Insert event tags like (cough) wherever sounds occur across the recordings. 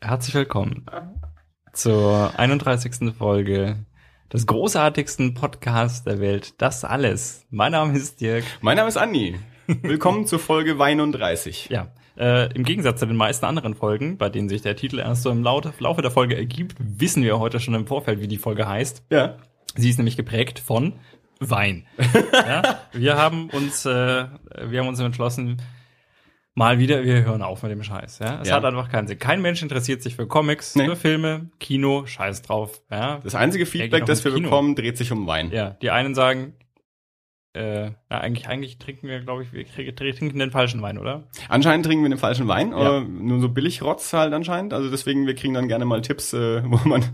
Herzlich willkommen zur 31. Folge des großartigsten Podcasts der Welt. Das alles. Mein Name ist Dirk. mein Name ist Andi. Willkommen zur Folge 31. Ja, äh, im Gegensatz zu den meisten anderen Folgen, bei denen sich der Titel erst so im Laufe der Folge ergibt, wissen wir heute schon im Vorfeld, wie die Folge heißt. Ja. Sie ist nämlich geprägt von Wein. (laughs) ja, wir haben uns, äh, wir haben uns entschlossen, mal wieder, wir hören auf mit dem Scheiß. Ja, es Ja. hat einfach keinen Sinn. Kein Mensch interessiert sich für Comics, Nee. für Filme, Kino, Scheiß drauf. Ja, Das einzige Feedback, das wir Kino. bekommen, dreht sich um Wein. ja. Die einen sagen, äh, na, eigentlich, eigentlich trinken wir, glaube ich, wir trinken den falschen Wein, oder? Anscheinend trinken wir den falschen Wein, Ja. nur so Billigrotz halt anscheinend. Also deswegen, wir kriegen dann gerne mal Tipps, äh, (laughs) wo man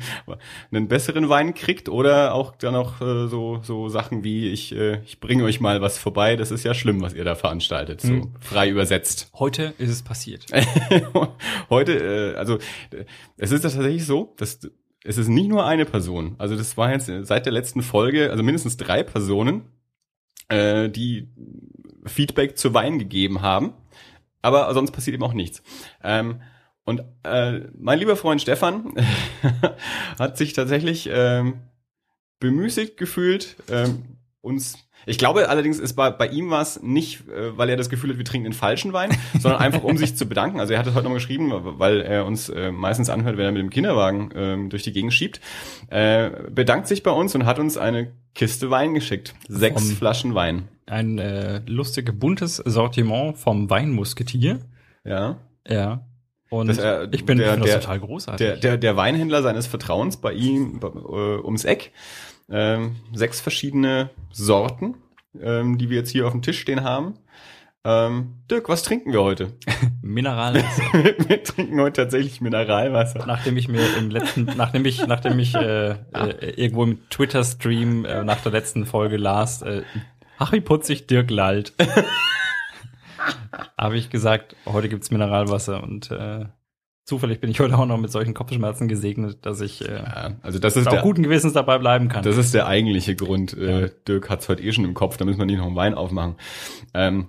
einen besseren Wein kriegt oder auch dann auch äh, so so Sachen wie ich äh, ich bringe euch mal was vorbei. Das ist ja schlimm, was ihr da veranstaltet, so Mhm. frei übersetzt. Heute ist es passiert. (laughs) Heute, äh, also äh, es ist tatsächlich so, dass es ist nicht nur eine Person. Also das war jetzt äh, seit der letzten Folge, also mindestens drei Personen, äh, die Feedback zu Wein gegeben haben. Aber sonst passiert eben auch nichts. Ähm, und äh, mein lieber Freund Stefan (laughs) hat sich tatsächlich ähm, bemüßigt gefühlt, ähm, uns. Ich glaube allerdings, ist bei, bei ihm war es nicht, äh, weil er das Gefühl hat, wir trinken den falschen Wein, sondern einfach um sich zu bedanken. Also er hat es heute noch geschrieben, weil er uns äh, meistens anhört, wenn er mit dem Kinderwagen ähm, durch die Gegend schiebt. Äh, bedankt sich bei uns und hat uns eine Kiste Wein geschickt. Sechs Vom- Flaschen Wein. Ein äh, lustiges, buntes Sortiment vom Weinmusketier. Ja. Ja. Und Das, äh, ich bin der- der- total großartig. Der, der, der Weinhändler seines Vertrauens bei ihm äh, ums Eck. Ähm, sechs verschiedene Sorten, ähm, die wir jetzt hier auf dem Tisch stehen haben. Ähm, Dirk, was trinken wir heute? (laughs) Mineralwasser. (laughs) wir trinken heute tatsächlich Mineralwasser. nachdem ich mir im letzten, nachdem ich, nachdem ich äh, äh, irgendwo im Twitter-Stream äh, nach der letzten Folge las, äh, Harry putzig, Dirk lallt, (laughs) habe ich gesagt, heute gibt's Mineralwasser und äh, zufällig bin ich heute auch noch mit solchen Kopfschmerzen gesegnet, dass ich äh, Ja, also das ist auch der, guten Gewissens dabei bleiben kann. das ist der eigentliche Grund. Äh, Ja. Dirk hat's heute eh schon im Kopf, da müssen wir nicht noch einen Wein aufmachen. Ähm,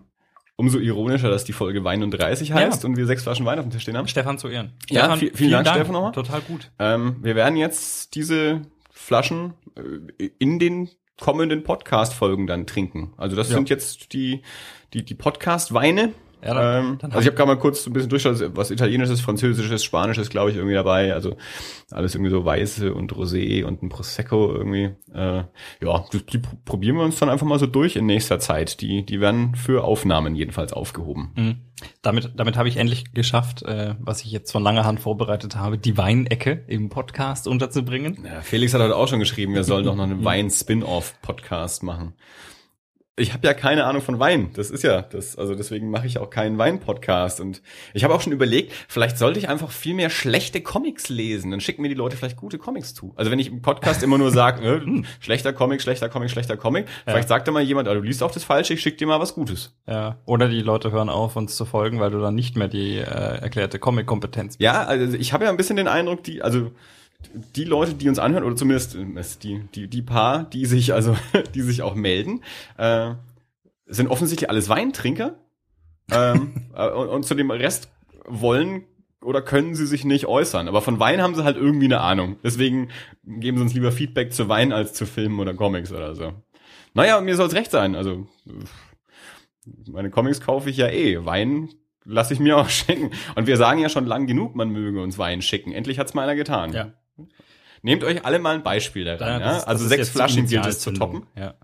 umso ironischer, dass die Folge Wein und 30 heißt Ja. und wir sechs Flaschen Wein auf dem Tisch stehen haben. Stefan zu Ehren. Ja, Stefan, vi- vielen Dank, Stefan, nochmal. Total gut. Ähm, wir werden jetzt diese Flaschen äh, in den kommenden Podcast-Folgen dann trinken. Also das sind jetzt die, die, die Podcast-Weine. Ja, dann- ähm, dann also ich habe gerade mal kurz ein bisschen durchgeschaut, was Italienisches, Französisches, Spanisches, glaube ich, irgendwie dabei. Also alles irgendwie so Weiße und Rosé und ein Prosecco irgendwie. Äh, ja, die, die pr- probieren wir uns dann einfach mal so durch in nächster Zeit. Die, die werden für Aufnahmen jedenfalls aufgehoben. Mhm. Damit, damit habe ich endlich geschafft, äh, was ich jetzt von langer Hand vorbereitet habe, die Weinecke im Podcast unterzubringen. Ja, Felix hat heute auch schon geschrieben, wir sollen doch noch einen (laughs) Wein-Spin-Off-Podcast machen. Ich habe ja keine Ahnung von Wein. Das ist ja das, also deswegen mache ich auch keinen Wein-Podcast. Und ich habe auch schon überlegt, vielleicht sollte ich einfach viel mehr schlechte Comics lesen. Dann schicken mir die Leute vielleicht gute Comics zu. Also wenn ich im Podcast immer nur sage, (laughs) äh, schlechter Comic, schlechter Comic, schlechter Comic, vielleicht sagt da mal jemand, ah, du liest auch das Falsche, ich schick dir mal was Gutes. Ja. Oder die Leute hören auf, uns zu folgen, weil du dann nicht mehr die äh, erklärte Comic-Kompetenz bist. Ja, also ich habe ja ein bisschen den Eindruck, die, also die Leute, die uns anhören, oder zumindest äh, es- die, die, die paar, die sich, also, (laughs) die sich auch melden, äh, sind offensichtlich alles Weintrinker. ähm, (laughs) äh, und, und zu dem Rest wollen oder können sie sich nicht äußern. Aber von Wein haben sie halt irgendwie eine Ahnung. Deswegen geben sie uns lieber Feedback zu Wein als zu Filmen oder Comics oder so. Naja, mir soll's recht sein. Also, meine Comics kaufe ich ja eh. Wein lasse ich mir auch (laughs) schenken. Und wir sagen ja schon lang genug, man möge uns Wein schicken. Endlich hat's mal einer getan. Ja. Nehmt euch alle mal ein Beispiel daran. Ja, Ja, das- also das ist sechs Flaschen gilt es zu toppen. Ja.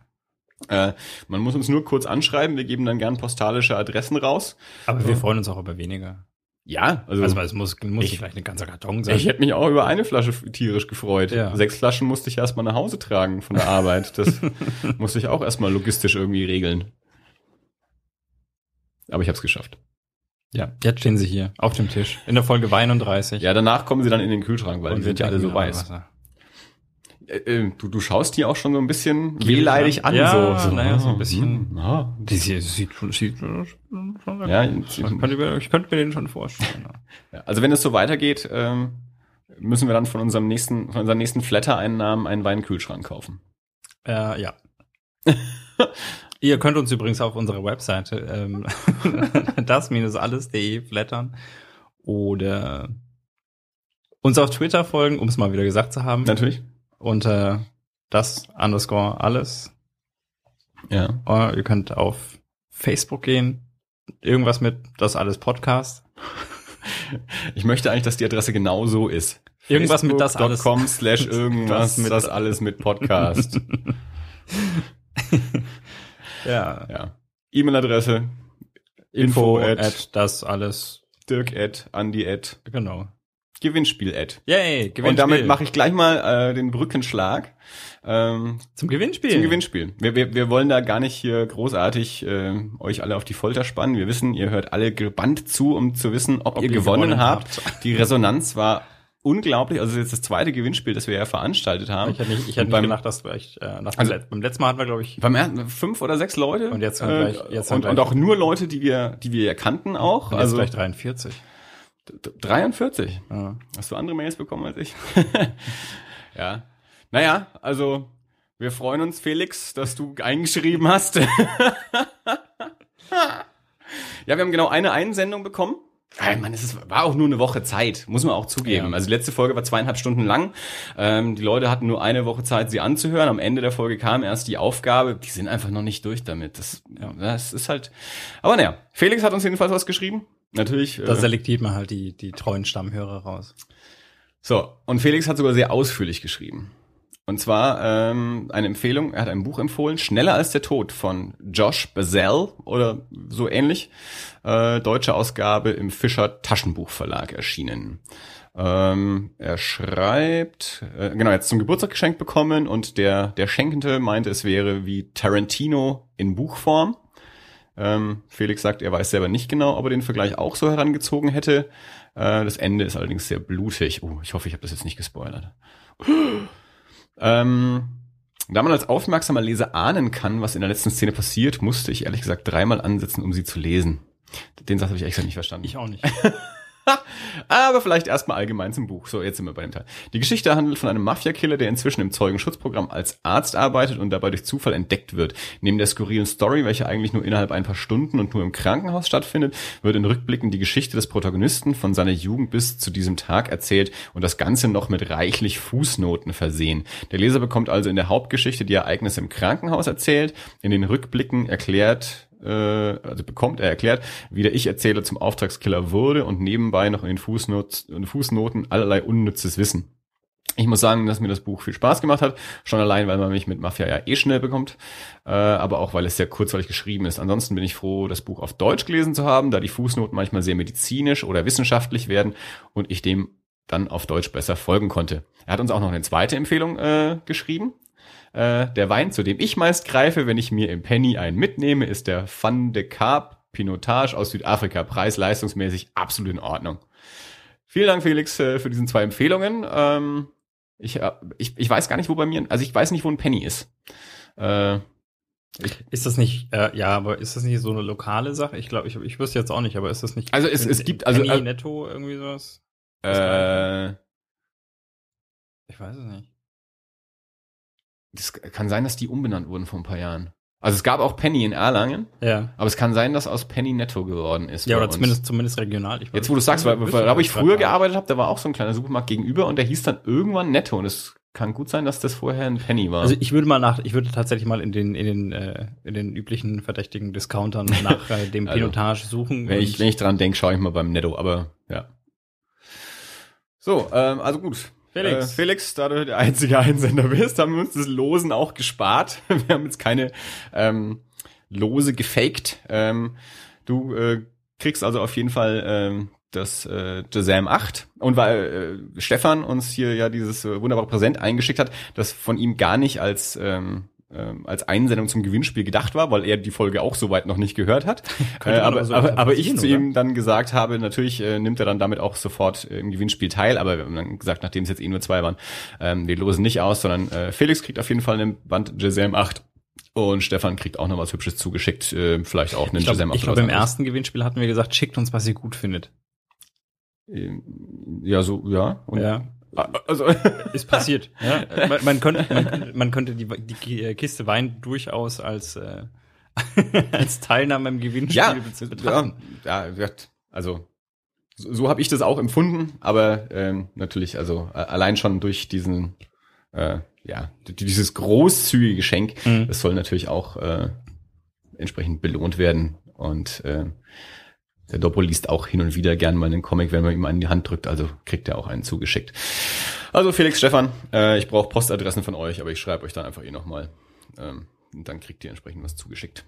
Äh, man muss uns nur kurz anschreiben. Wir geben dann gern postalische Adressen raus. Aber wir freuen uns auch über weniger. Ja, also, Also es muss, muss Ich- vielleicht ein ganzer Karton sein. ich hätte mich auch über eine Flasche tierisch gefreut. Ja. Sechs Flaschen musste ich erstmal nach Hause tragen von der Arbeit. Das (laughs) musste ich auch erstmal logistisch irgendwie regeln. Aber ich habe es geschafft. Ja, jetzt stehen sie hier auf dem Tisch in der Folge Wein und 30. Ja, danach kommen sie dann in den Kühlschrank, weil und die sind ja alle so weiß. Äh, äh, du, du schaust die auch schon so ein bisschen wehleidig an. Ja, so, so, naja, so ein ah, bisschen. hm, ah. Die sieht, schon, sieht schon, schon Ja, ich, könnte mir, ich könnte mir den schon vorstellen. (laughs) Ja, Also wenn es so weitergeht, ähm, müssen wir dann von unserem nächsten, von unseren nächsten Flatter-Einnahmen einen Weinkühlschrank kaufen. Äh, ja. (laughs) Ihr könnt uns übrigens auf unserer Webseite ähm, (laughs) das-alles.de flattern oder uns auf Twitter folgen, um es mal wieder gesagt zu haben. Natürlich. Unter das underscore alles. Ja. Oder ihr könnt auf Facebook gehen. Irgendwas mit das alles Podcast. Ich möchte eigentlich, dass die Adresse genau so ist. Irgendwas mit das alles. Facebook.com slash irgendwas, Das mit- das alles mit Podcast. (laughs) Ja. ja. E-Mail-Adresse Info Info at- at das alles. Dirk at, Andi at, Genau. Gewinnspiel at. Yay, Gewinnspiel. Und damit mache ich gleich mal äh, den Brückenschlag ähm, zum Gewinnspiel. zum Gewinnspiel. Wir, wir, wir wollen da gar nicht hier großartig äh, euch alle auf die Folter spannen. Wir wissen, ihr hört alle gebannt zu, um zu wissen, ob, Ob ihr, gewonnen, gewonnen habt. Die Resonanz war unglaublich. Also das ist jetzt das zweite Gewinnspiel, das wir ja veranstaltet haben. Ich hätte nicht, ich hätte Und nicht beim- gedacht, dass du echt, äh, nach Also- beim letzten Mal hatten wir, glaube ich, Beim ersten fünf oder sechs Leute. Und jetzt haben gleich- jetzt und, und auch nur Leute, die wir, die wir ja kannten auch. jetzt also gleich 43. d- 43. Ja. Hast du andere Mails bekommen als ich? (laughs) ja. Naja, also wir freuen uns, Felix, dass du eingeschrieben hast. (laughs) ja, wir haben genau eine Einsendung bekommen. Ey, Mann, es ist, war auch nur eine Woche Zeit, muss man auch zugeben. Ja. Also die letzte Folge war zweieinhalb Stunden lang. Ähm, die Leute hatten nur eine Woche Zeit, sie anzuhören. Am Ende der Folge kam erst die Aufgabe. Die sind einfach noch nicht durch damit. Das, ja, das ist halt. Aber naja, Felix hat uns jedenfalls was geschrieben. Natürlich. Da äh, selektiert man halt die, die treuen Stammhörer raus. so, und Felix hat sogar sehr ausführlich geschrieben. Und zwar ähm, eine Empfehlung, er hat ein Buch empfohlen, Schneller als der Tod von Josh Bazell oder so ähnlich. Äh, deutsche Ausgabe im Fischer Taschenbuchverlag erschienen. Ähm, er schreibt, äh, genau, jetzt zum Geburtstag geschenkt bekommen und der, der Schenkende meinte, es wäre wie Tarantino in Buchform. Ähm, Felix sagt, er weiß selber nicht genau, ob er den Vergleich auch so herangezogen hätte. Äh, das Ende ist allerdings sehr blutig. Oh, ich hoffe, ich habe das jetzt nicht gespoilert. (gasps) ähm, da man als aufmerksamer Leser ahnen kann, was in der letzten Szene passiert, musste ich ehrlich gesagt dreimal ansetzen, um sie zu lesen. Den Satz habe ich extra nicht verstanden. Ich auch nicht. (laughs) (laughs) Aber vielleicht erstmal allgemein zum Buch. So, jetzt sind wir bei dem Teil. Die Geschichte handelt von einem Mafia-Killer, der inzwischen im Zeugenschutzprogramm als Arzt arbeitet und dabei durch Zufall entdeckt wird. Neben der skurrilen Story, welche eigentlich nur innerhalb ein paar Stunden und nur im Krankenhaus stattfindet, wird in Rückblicken die Geschichte des Protagonisten von seiner Jugend bis zu diesem Tag erzählt und das Ganze noch mit reichlich Fußnoten versehen. Der Leser bekommt also in der Hauptgeschichte die Ereignisse im Krankenhaus erzählt, in den Rückblicken erklärt, äh, also bekommt er erklärt, wie der Ich-Erzähler zum Auftragskiller wurde und nebenbei noch in den Fußnot Fußnoten allerlei unnützes Wissen. Ich muss sagen, dass mir das Buch viel Spaß gemacht hat. Schon allein, weil man mich mit Mafia ja eh schnell bekommt, äh, aber auch, weil es sehr kurzweilig geschrieben ist. Ansonsten bin ich froh, das Buch auf Deutsch gelesen zu haben, da die Fußnoten manchmal sehr medizinisch oder wissenschaftlich werden und ich dem dann auf Deutsch besser folgen konnte. Er hat uns auch noch eine zweite Empfehlung äh, geschrieben. Äh, der Wein, zu dem ich meist greife, wenn ich mir im Penny einen mitnehme, ist der Van de Kaap Pinotage aus Südafrika. Preis-leistungsmäßig absolut in Ordnung. Vielen Dank, Felix, äh, für diesen zwei Empfehlungen. Ähm, ich, äh, ich, ich weiß gar nicht, wo bei mir, also ich weiß nicht, wo ein Penny ist. Äh, Ist das nicht, äh, ja, aber ist das nicht so eine lokale Sache? Ich glaube, ich, ich wüsste jetzt auch nicht, aber ist das nicht. Also es- es gibt- also- Penny äh, Netto irgendwie sowas? äh, Ich weiß es nicht. Das kann sein, dass die umbenannt wurden vor ein paar Jahren. Also es gab auch Penny in Erlangen, Ja. aber es kann sein, dass aus Penny Netto geworden ist. Ja, oder uns. zumindest, zumindest regional. Ich Jetzt, wo du sagst, weil, weil da wo ich früher gearbeitet habe, da war auch so ein kleiner Supermarkt gegenüber und der hieß dann irgendwann Netto und es kann gut sein, dass das vorher ein Penny war. Also ich würde mal nach, ich würde tatsächlich mal in den in den äh, in den üblichen verdächtigen Discountern (laughs) nach äh, dem Also, Pinotage suchen. wenn, ich, wenn ich dran denke, schaue ich mal beim Netto, aber ja. So, ähm, also gut. Felix. Äh, Felix, da du der einzige Einsender bist, haben wir uns das Losen auch gespart. (laughs) Wir haben jetzt keine ähm, Lose gefaked. Ähm, du äh, kriegst also auf jeden Fall ähm, das äh, Jazam 8. Und weil äh, Stefan uns hier ja dieses äh, wunderbare Präsent eingeschickt hat, das von ihm gar nicht als ähm, ähm, als Einsendung zum Gewinnspiel gedacht war, weil er die Folge auch soweit noch nicht gehört hat. (laughs) Äh, aber, aber so aber, aber ich zu ihm dann gesagt habe, natürlich äh, nimmt er dann damit auch sofort äh, im Gewinnspiel teil, aber wir haben dann gesagt, nachdem es jetzt eh nur zwei waren, ähm, wir losen nicht aus, sondern äh, Felix kriegt auf jeden Fall einen Band Jazam 8 und Stefan kriegt auch noch was Hübsches zugeschickt, äh, vielleicht auch einen ich glaube, Jazam 8 ich glaub, oder im ersten Gewinnspiel hatten wir gesagt, schickt uns, was ihr gut findet. Ähm, Ja, so, ja. Und, ja, Also, ist passiert. ja, (laughs) man, man könnte man, man könnte die, die Kiste Wein durchaus als äh, (laughs) als Teilnahme im Gewinnspiel Ja, ja, betrachten. ja, gesagt, also so, so habe ich das auch empfunden, aber ähm, natürlich, also äh, allein schon durch diesen, äh, ja, dieses großzügige Geschenk, Mhm. das soll natürlich auch äh, entsprechend belohnt werden und äh, der Doppel liest auch hin und wieder gern mal einen Comic, wenn man ihm einen in die Hand drückt, also kriegt er auch einen zugeschickt. Also Felix, Stefan, äh, ich brauche Postadressen von euch, aber ich schreibe euch dann einfach eh nochmal. Ähm, und dann kriegt ihr entsprechend was zugeschickt.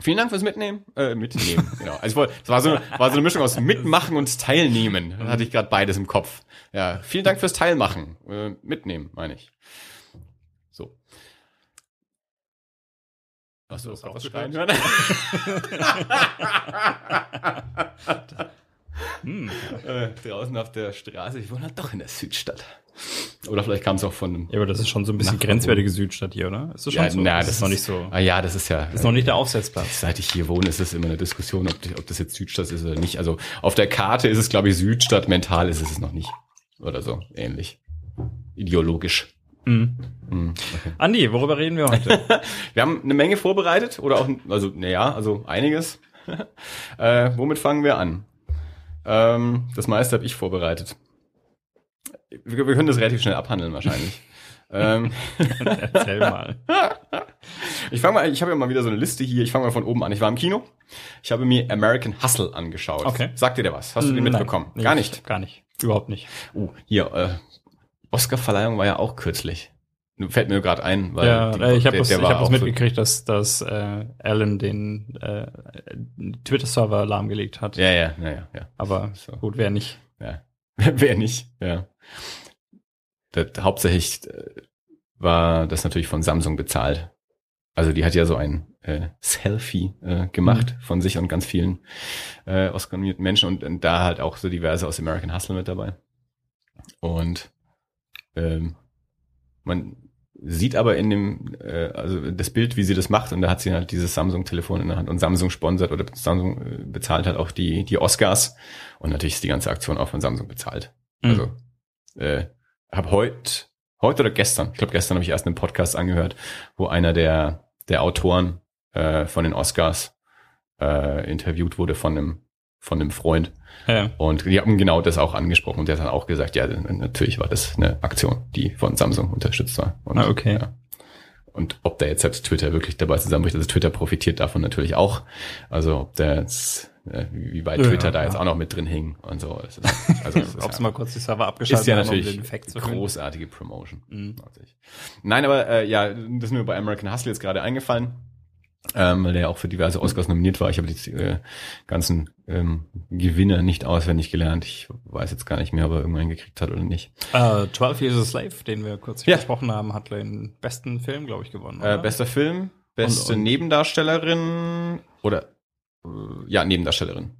Vielen Dank fürs Mitnehmen. Äh, mitnehmen, (laughs) genau. Also ich wollte, es war so, war so eine Mischung aus Mitmachen und Teilnehmen. Da hatte ich gerade beides im Kopf. Ja, vielen Dank fürs Teilmachen. Äh, mitnehmen, meine ich. Hast du das auch schreien hören? Hm. (laughs) äh, draußen auf der Straße. Ich wohne halt doch in der Südstadt. Oder vielleicht kam es auch von einem. Ja, aber das ist schon so ein bisschen grenzwertige Südstadt hier, oder? Ist das schon Ja, so? na, das, das ist noch nicht so. Ah ja, das ist ja. Das ist noch nicht der Aufsetzplatz. Seit ich hier wohne, ist es immer eine Diskussion, ob, ob das jetzt Südstadt ist oder nicht. Also auf der Karte ist es, glaube ich, Südstadt, mental ist es es noch nicht. Oder so, ähnlich. Ideologisch. Mhm. Hm, okay. Andi, worüber reden wir heute? (laughs) Wir haben eine Menge vorbereitet, oder auch, also, naja, also einiges. (laughs) äh, womit fangen wir an? Ähm, das meiste habe ich vorbereitet. Wir, wir können das relativ schnell abhandeln wahrscheinlich. (laughs) ähm, Erzähl mal. ich fange mal, ich habe ja mal wieder so eine Liste hier. Ich fange mal von oben an. Ich war im Kino. Ich habe mir American Hustle angeschaut. Okay. Sagt dir der was? Hast du den Nein, mitbekommen? Gar nicht. Gar nicht. Überhaupt nicht. Uh, hier, äh, Oscar-Verleihung war ja auch kürzlich. Fällt mir gerade ein, weil ja, die- äh, ich habe der- das, ich hab das mitgekriegt, dass, dass äh, Alan den äh, Twitter-Server lahmgelegt hat. Ja, ja, ja, ja, ja. Aber So. gut, wer nicht. Ja. (laughs) Wer nicht, ja. Das, hauptsächlich äh, war das natürlich von Samsung bezahlt. Also die hat ja so ein äh, Selfie äh, gemacht von sich und ganz vielen äh, Oscar-nominierten Menschen und, und da halt auch so diverse aus American Hustle mit dabei. Und ähm, man sieht aber in dem, äh, also das Bild, wie sie das macht, und da hat sie halt dieses Samsung-Telefon in der Hand und Samsung sponsert oder Samsung äh, bezahlt halt auch die, die Oscars. Und natürlich ist die ganze Aktion auch von Samsung bezahlt. Mhm. Also, äh, habe heute, heute oder gestern, ich glaube gestern habe ich erst einen Podcast angehört, wo einer der, der Autoren äh, von den Oscars äh, interviewt wurde von einem, von einem Freund. Ja. Und die haben genau das auch angesprochen und der hat dann auch gesagt, ja, natürlich war das eine Aktion, die von Samsung unterstützt war. Und, Ah, okay. Ja. Und ob da jetzt selbst Twitter wirklich dabei zusammenbricht, also Twitter profitiert davon natürlich auch. Also ob der jetzt, äh, wie weit Ja, Twitter da ja. jetzt auch noch mit drin hing und so. Ist, also (laughs) Ob sie ja- mal kurz die Server abgeschaltet ist ja um natürlich den Effekt zu hören. großartige Promotion. Mhm. Nein, aber äh, ja, das ist mir bei American Hustle jetzt gerade eingefallen, ähm, weil der ja auch für diverse Oscars nominiert war. Ich habe die äh, ganzen ähm, Gewinner nicht auswendig gelernt. Ich weiß jetzt gar nicht mehr, ob er irgendwann gekriegt hat oder nicht. Äh, 12 Years a Slave, den wir kurz Ja. besprochen haben, hat den besten Film, glaube ich, gewonnen. Äh, bester Film, beste Und- und- Nebendarstellerin oder äh, ja, Nebendarstellerin.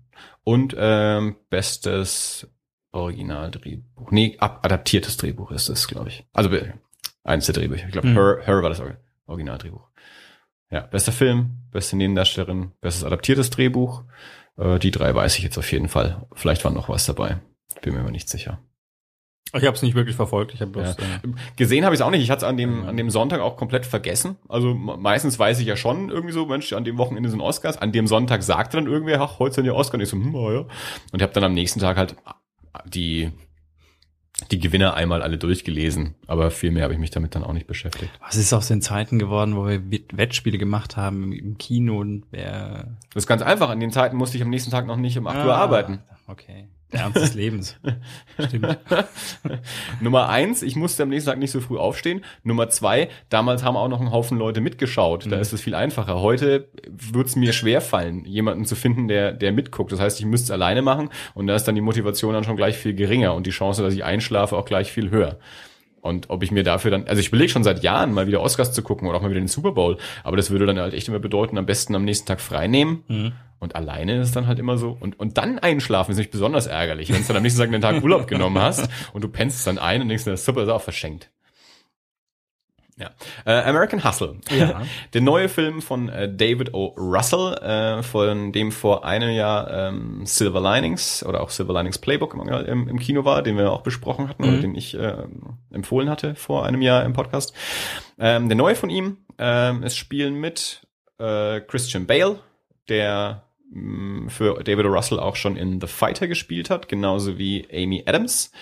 Und ähm, bestes Originaldrehbuch. Nee, ab, adaptiertes Drehbuch ist es, glaube ich. Also eins der Drehbücher. Ich glaube, Mhm. Her, Her war das Or- Originaldrehbuch. Ja, bester Film, beste Nebendarstellerin, bestes adaptiertes Drehbuch. Äh, die drei weiß ich jetzt auf jeden Fall. Vielleicht war noch was dabei. Bin mir aber nicht sicher. ich habe es nicht wirklich verfolgt. Ich habe bloß. Ja. Äh, Gesehen habe ich es auch nicht. Ich hatte es an dem, an dem Sonntag auch komplett vergessen. Also me- meistens weiß ich ja schon irgendwie so, Mensch, an dem Wochenende sind Oscars. An dem Sonntag sagte dann irgendwer, ach, heute sind ja Oscars. Und ich so, hm, oh ja. Und ich habe dann am nächsten Tag halt die, die Gewinner einmal alle durchgelesen. Aber viel mehr habe ich mich damit dann auch nicht beschäftigt. was ist aus den Zeiten geworden, wo wir Wett- Wettspiele gemacht haben im- Kino und wer. Das ist ganz einfach. An den Zeiten musste ich am nächsten Tag noch nicht um 8 Uhr Ah, arbeiten. Okay. Der Ernst des Lebens. (laughs) Stimmt. Nummer eins, ich musste am nächsten Tag nicht so früh aufstehen. Nummer zwei, damals haben auch noch ein Haufen Leute mitgeschaut. Da Mhm. ist es viel einfacher. Heute wird es mir schwer fallen, jemanden zu finden, der, der mitguckt. Das heißt, ich müsste es alleine machen und da ist dann die Motivation dann schon gleich viel geringer und die Chance, dass ich einschlafe, auch gleich viel höher. Und ob ich mir dafür dann, also ich überlege schon seit Jahren mal wieder Oscars zu gucken oder auch mal wieder den Super Bowl, aber das würde dann halt echt immer bedeuten, am besten am nächsten Tag frei nehmen. Mhm. Und alleine ist dann halt immer so. Und, und dann einschlafen ist nicht besonders ärgerlich, wenn du dann am nächsten Tag einen Tag Urlaub genommen hast und du pennst dann ein und denkst, super, ist auch verschenkt. Ja. Äh, American Hustle. Ja. (laughs) Der neue Film von äh, David O. Russell, äh, von dem vor einem Jahr ähm, Silver Linings oder auch Silver Linings Playbook im, im, im Kino war, den wir auch besprochen hatten oder Mhm. den ich äh, empfohlen hatte vor einem Jahr im Podcast. Ähm, der neue von ihm, ähm, es spielen mit äh, Christian Bale, der mh, für David O. Russell auch schon in The Fighter gespielt hat, genauso wie Amy Adams.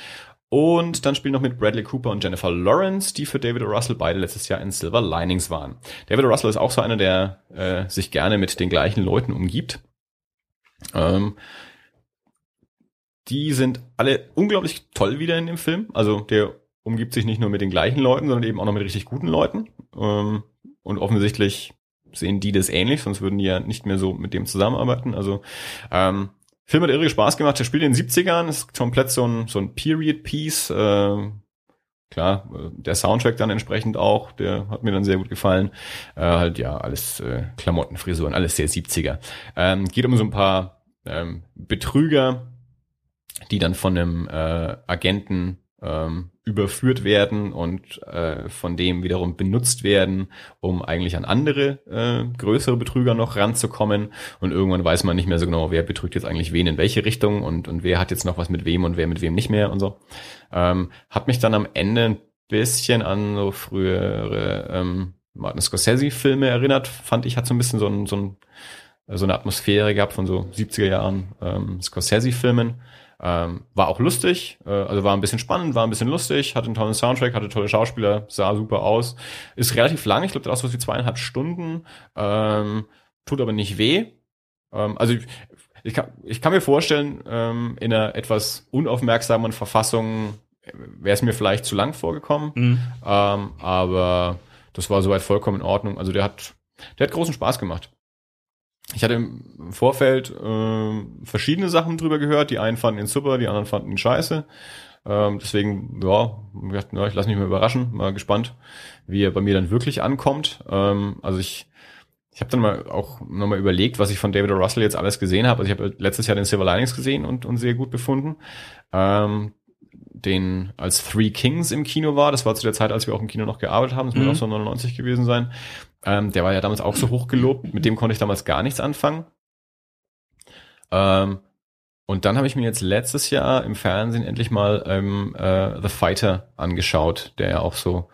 Und dann spielen noch mit Bradley Cooper und Jennifer Lawrence, die für David. Russell beide letztes Jahr in Silver Linings waren. David. Russell ist auch so einer, der äh, sich gerne mit den gleichen Leuten umgibt. Ähm, die sind alle unglaublich toll wieder in dem Film. Also der umgibt sich nicht nur mit den gleichen Leuten, sondern eben auch noch mit richtig guten Leuten. Ähm, und offensichtlich sehen die das ähnlich, sonst würden die ja nicht mehr so mit dem zusammenarbeiten. Also ähm, Film hat irre Spaß gemacht. Der spielt in den 70ern, ist komplett so ein, so ein Period-Piece. Äh, klar, der Soundtrack dann entsprechend auch, der hat mir dann sehr gut gefallen. Äh, halt ja, alles äh, Klamotten, Frisuren, alles sehr 70er. Ähm, geht um so ein paar ähm, Betrüger, die dann von einem äh, Agenten ähm, überführt werden und äh, von dem wiederum benutzt werden, um eigentlich an andere äh, größere Betrüger noch ranzukommen. Und irgendwann weiß man nicht mehr so genau, wer betrügt jetzt eigentlich wen in welche Richtung und, und wer hat jetzt noch was mit wem und wer mit wem nicht mehr und so. Ähm, hat mich dann am Ende ein bisschen an so frühere ähm, Martin Scorsese-Filme erinnert, fand ich, hat so ein bisschen so, ein, so, ein, so eine Atmosphäre gehabt von so 70er Jahren ähm, Scorsese-Filmen. Ähm, war auch lustig, äh, also war ein bisschen spannend, war ein bisschen lustig, hatte einen tollen Soundtrack, hatte tolle Schauspieler, sah super aus. Ist relativ lang, ich glaube, der so wie zweieinhalb Stunden, ähm, tut aber nicht weh. Ähm, also ich, ich, kann, ich kann mir vorstellen, ähm, in einer etwas unaufmerksamen Verfassung wäre es mir vielleicht zu lang vorgekommen, mhm. ähm, aber das war soweit vollkommen in Ordnung. Also der hat, der hat großen Spaß gemacht ich hatte im Vorfeld äh, verschiedene Sachen drüber gehört. Die einen fanden ihn super, die anderen fanden ihn scheiße. Ähm, deswegen, ja, ja ich lasse mich mal überraschen, mal gespannt, wie er bei mir dann wirklich ankommt. Ähm, also ich, ich habe dann mal auch nochmal überlegt, was ich von David o. Russell jetzt alles gesehen habe. Also ich habe letztes Jahr den Silver Linings gesehen und, und sehr gut befunden. Ähm, den als Three Kings im Kino war. Das war zu der Zeit, als wir auch im Kino noch gearbeitet haben. Das mhm. muss auch so 99 gewesen sein. Ähm, der war ja damals auch so hoch gelobt. Mit dem konnte ich damals gar nichts anfangen. Ähm, und dann habe ich mir jetzt letztes Jahr im Fernsehen endlich mal ähm, äh, The Fighter angeschaut, der ja auch so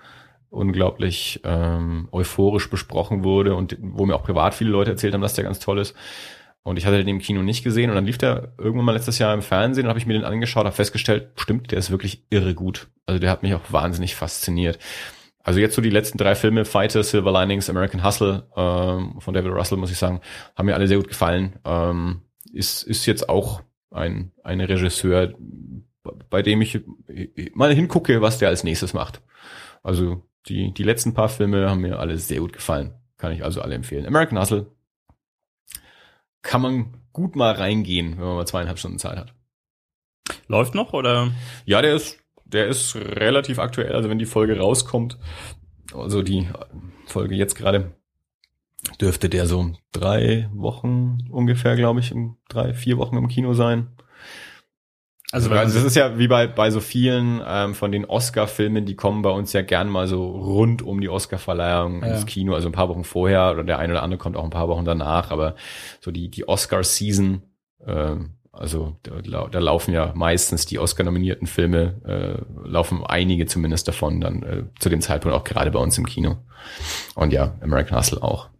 unglaublich ähm, euphorisch besprochen wurde und wo mir auch privat viele Leute erzählt haben, dass der ganz toll ist. Und ich hatte den im Kino nicht gesehen und dann lief der irgendwann mal letztes Jahr im Fernsehen und habe ich mir den angeschaut, habe festgestellt, stimmt, der ist wirklich irre gut. Also der hat mich auch wahnsinnig fasziniert. Also jetzt so die letzten drei Filme, Fighter, Silver Linings, American Hustle ähm, von David Russell, muss ich sagen, haben mir alle sehr gut gefallen. Ähm, ist, ist jetzt auch ein, ein Regisseur, bei dem ich mal hingucke, was der als nächstes macht. Also die, die letzten paar Filme haben mir alle sehr gut gefallen. Kann ich also alle empfehlen. American Hustle kann man gut mal reingehen, wenn man mal zweieinhalb Stunden Zeit hat. Läuft noch oder? Ja, der ist der ist relativ aktuell, also wenn die Folge rauskommt, also die Folge jetzt gerade, dürfte der so drei Wochen ungefähr, glaube ich, drei, vier Wochen im Kino sein. Also, also das ist ja wie bei, bei so vielen ähm, von den Oscar-Filmen, die kommen bei uns ja gern mal so rund um die Oscar-Verleihung ja. ins Kino, also ein paar Wochen vorher oder der eine oder andere kommt auch ein paar Wochen danach, aber so die, die Oscar-Season ähm, also da, da laufen ja meistens die Oscar-nominierten Filme, äh, laufen einige zumindest davon dann äh, zu dem Zeitpunkt auch gerade bei uns im Kino. Und ja, American Hustle auch.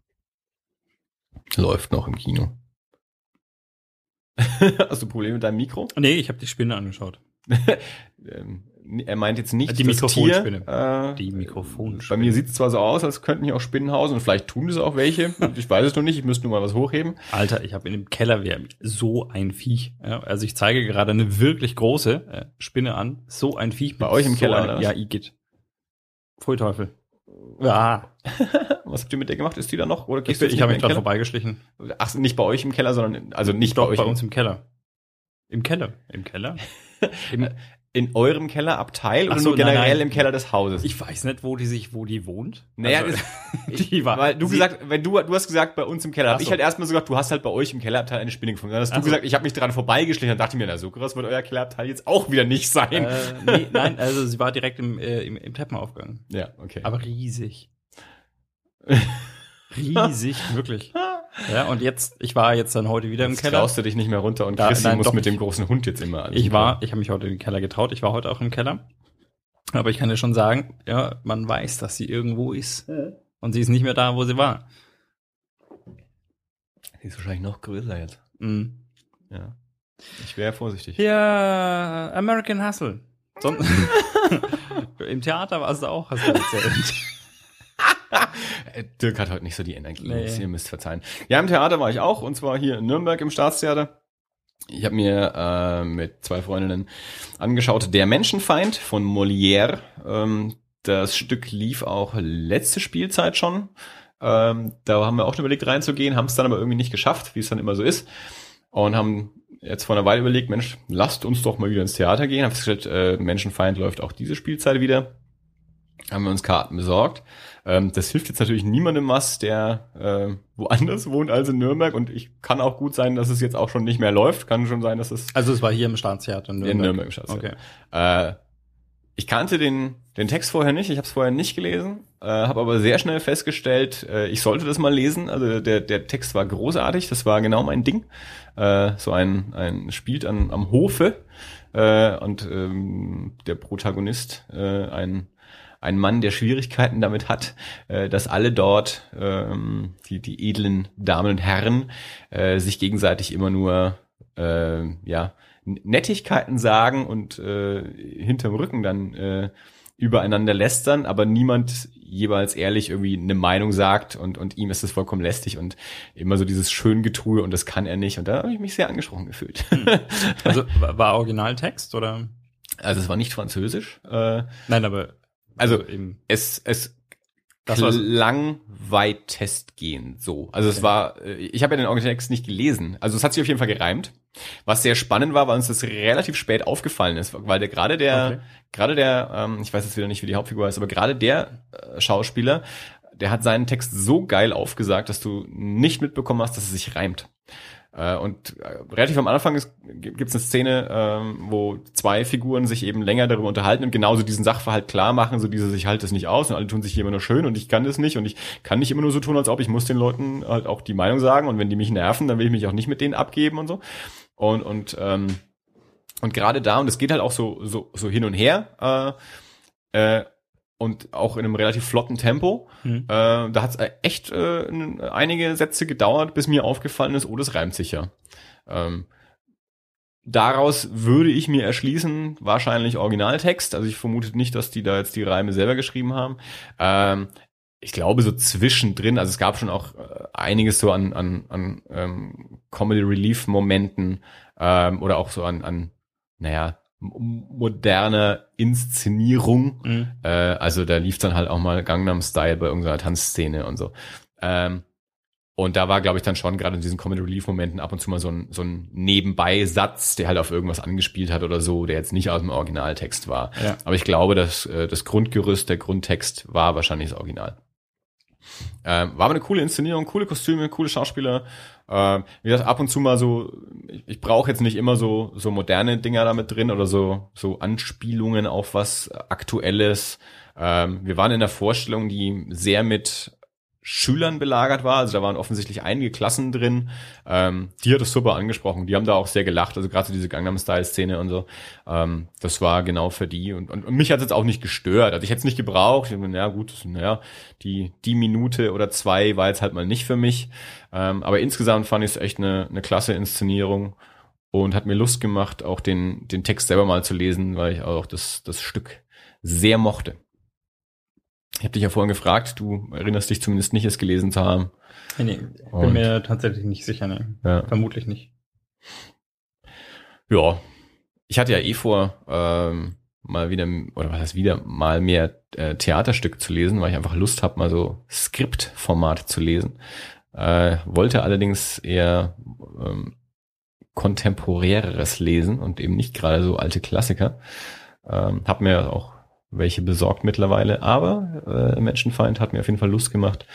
Läuft noch im Kino. (laughs) Hast du Probleme mit deinem Mikro? Nee, ich habe die Spinne angeschaut. (laughs) (laughs) ähm, er meint jetzt nicht die Mikrofonspinne. Äh, die Mikrofonspinne. Bei mir sieht es zwar so aus, als könnten hier auch Spinnen hausen und vielleicht tun es auch welche. (laughs) ich weiß es noch nicht, ich müsste nur mal was hochheben. Alter, ich habe in dem Keller so ein Viech. Ja, also ich zeige gerade eine wirklich große äh, Spinne an. So ein Viech. Bei euch im so Keller, eine, Ja, Igitt. Pfui Teufel. Ja. (laughs) Was habt ihr mit der gemacht? Ist die da noch? Oder ich, ich habe mich gerade vorbeigeschlichen. Ach, nicht bei euch im Keller, sondern also nicht Doch, bei euch. bei uns im Keller. Im Keller. Im Keller? (laughs) Im, in eurem Kellerabteil oder so, nur generell nein, nein. im Keller des Hauses? Ich weiß nicht, wo die sich, wo die wohnt. Naja, also, (laughs) (laughs) die war, weil du gesagt, wenn du, du hast gesagt, bei uns im Keller. Hab so. ich halt erstmal so gesagt, du hast halt bei euch im Kellerabteil eine Spinne gefunden. Dann hast Ach du so. gesagt, ich habe mich dran vorbeigeschlichen und dachte mir, na so groß wird euer Kellerabteil jetzt auch wieder nicht sein. Äh, nee, (laughs) nein, also sie war direkt im, äh, im, im Treppenaufgang. Ja, okay. Aber riesig. riesig, wirklich. Ja, und jetzt, ich war jetzt dann heute wieder jetzt im Keller. traust du dich nicht mehr runter und Chrissy nein, muss mit dem großen Hund jetzt immer an. Ich war, ich habe mich heute in den Keller getraut, ich war heute auch im Keller. Aber ich kann dir schon sagen, ja, man weiß, dass sie irgendwo ist. Und sie ist nicht mehr da, wo sie war. Die ist wahrscheinlich noch größer jetzt. Mhm. Ja. Ich wäre vorsichtig. Ja, American Hustle. Son (laughs) (laughs) Im Theater warst du auch, hast du erzählt. (laughs) Äh, Dirk hat heute nicht so die Energie. Nee. Ihr müsst verzeihen. Ja, im Theater war ich auch und zwar hier in Nürnberg im Staatstheater. Ich habe mir äh, mit zwei Freundinnen angeschaut Der Menschenfeind von Molière. Ähm, das Stück lief auch letzte Spielzeit schon. Ähm, da haben wir auch schon überlegt reinzugehen, haben es dann aber irgendwie nicht geschafft, wie es dann immer so ist. Und haben jetzt vor einer Weile überlegt, Mensch, lasst uns doch mal wieder ins Theater gehen. Haben festgestellt, äh, Menschenfeind läuft auch diese Spielzeit wieder. Haben wir uns Karten besorgt. Ähm, das hilft jetzt natürlich niemandem was, der äh, woanders wohnt als in Nürnberg. Und ich kann auch gut sein, dass es jetzt auch schon nicht mehr läuft. Kann schon sein, dass es Also es war hier im Staatstheater in Nürnberg. in Nürnberg im Staatstheater. Okay. Äh, ich kannte den, den Text vorher nicht, ich habe es vorher nicht gelesen, äh, habe aber sehr schnell festgestellt, äh, ich sollte das mal lesen. Also der, der Text war großartig, das war genau mein Ding. Äh, so ein, ein spielt an, am Hofe äh, und ähm, der Protagonist, äh, ein, ein Mann, der Schwierigkeiten damit hat, äh, dass alle dort, ähm, die, die edlen Damen und Herren, äh, sich gegenseitig immer nur äh, ja, Nettigkeiten sagen und äh, hinterm Rücken dann äh, übereinander lästern, aber niemand jeweils ehrlich irgendwie eine Meinung sagt und, und ihm ist es vollkommen lästig und immer so dieses Schöngetue und das kann er nicht und da habe ich mich sehr angesprochen gefühlt. Also war war Originaltext oder? Also es war nicht französisch. Äh, Nein, aber also eben. es, es Das klang weitestgehend so. Also es war, äh, ich habe ja den Originaltext nicht gelesen. Also es hat sich auf jeden Fall gereimt. Was sehr spannend war, weil uns das relativ spät aufgefallen ist, weil der gerade der, Okay. gerade der, ähm, ich weiß jetzt wieder nicht, wie die Hauptfigur heißt, aber gerade der äh, Schauspieler, der hat seinen Text so geil aufgesagt, dass du nicht mitbekommen hast, dass es sich reimt. Äh, Und äh, relativ am Anfang gibt es eine Szene, ähm, wo zwei Figuren sich eben länger darüber unterhalten und genauso diesen Sachverhalt klar machen, so dieses, ich halte es nicht aus und alle tun sich hier immer nur schön und ich kann das nicht und ich kann nicht immer nur so tun, als ob ich muss den Leuten halt auch die Meinung sagen und wenn die mich nerven, dann will ich mich auch nicht mit denen abgeben und so. Und, und, ähm, und gerade da, und es geht halt auch so, so, so hin und her, äh, äh, und auch in einem relativ flotten Tempo. Hm. Äh, da hat es echt äh, einige Sätze gedauert, bis mir aufgefallen ist, oh, das reimt sich ja. Ähm, daraus würde ich mir erschließen, wahrscheinlich Originaltext. Also ich vermute nicht, dass die da jetzt die Reime selber geschrieben haben. Ähm, ich glaube so zwischendrin, also es gab schon auch äh, einiges so an, an, an ähm, Comedy Relief Momenten ähm, oder auch so an, an naja, moderne Inszenierung. Mhm. Äh, also da lief dann halt auch mal Gangnam Style bei irgendeiner Tanzszene und so. Ähm, und da war, glaube ich, dann schon gerade in diesen Comedy Relief Momenten ab und zu mal so ein, so ein Nebenbei-Satz, der halt auf irgendwas angespielt hat oder so, der jetzt nicht aus dem Originaltext war. Ja. Aber ich glaube, dass äh, das Grundgerüst, der Grundtext war wahrscheinlich das Original. Ähm, war aber eine coole Inszenierung, coole Kostüme, coole Schauspieler. Ähm, wie gesagt, ab und zu mal so, ich, ich brauche jetzt nicht immer so so moderne Dinger damit drin oder so so Anspielungen auf was Aktuelles. Ähm, wir waren in der Vorstellung, die sehr mit Schülern belagert war. Also da waren offensichtlich einige Klassen drin. Ähm, die hat es super angesprochen. Die haben da auch sehr gelacht. Also gerade so diese Gangnam Style Szene und so. Ähm, das war genau für die. Und, und, und mich hat es jetzt auch nicht gestört. Also ich hätte es nicht gebraucht. Ich dachte, naja, gut, naja, die, die Minute oder zwei war jetzt halt mal nicht für mich. Ähm, aber insgesamt fand ich es echt eine, eine klasse Inszenierung und hat mir Lust gemacht, auch den, den Text selber mal zu lesen, weil ich auch das, das Stück sehr mochte. Ich habe dich ja vorhin gefragt, du erinnerst dich zumindest nicht, es gelesen zu haben. Nee, nee, bin Und- mir tatsächlich nicht sicher, nee. Ja. Vermutlich nicht. Ja, ich hatte ja eh vor, ähm, mal wieder, oder was heißt wieder, mal mehr äh, Theaterstücke zu lesen, weil ich einfach Lust habe, mal so Skriptformat zu lesen. Äh, wollte allerdings eher ähm, kontemporäreres lesen und eben nicht gerade so alte Klassiker. Ähm, hab mir auch welche besorgt mittlerweile, aber äh, Menschenfeind hat mir auf jeden Fall Lust gemacht,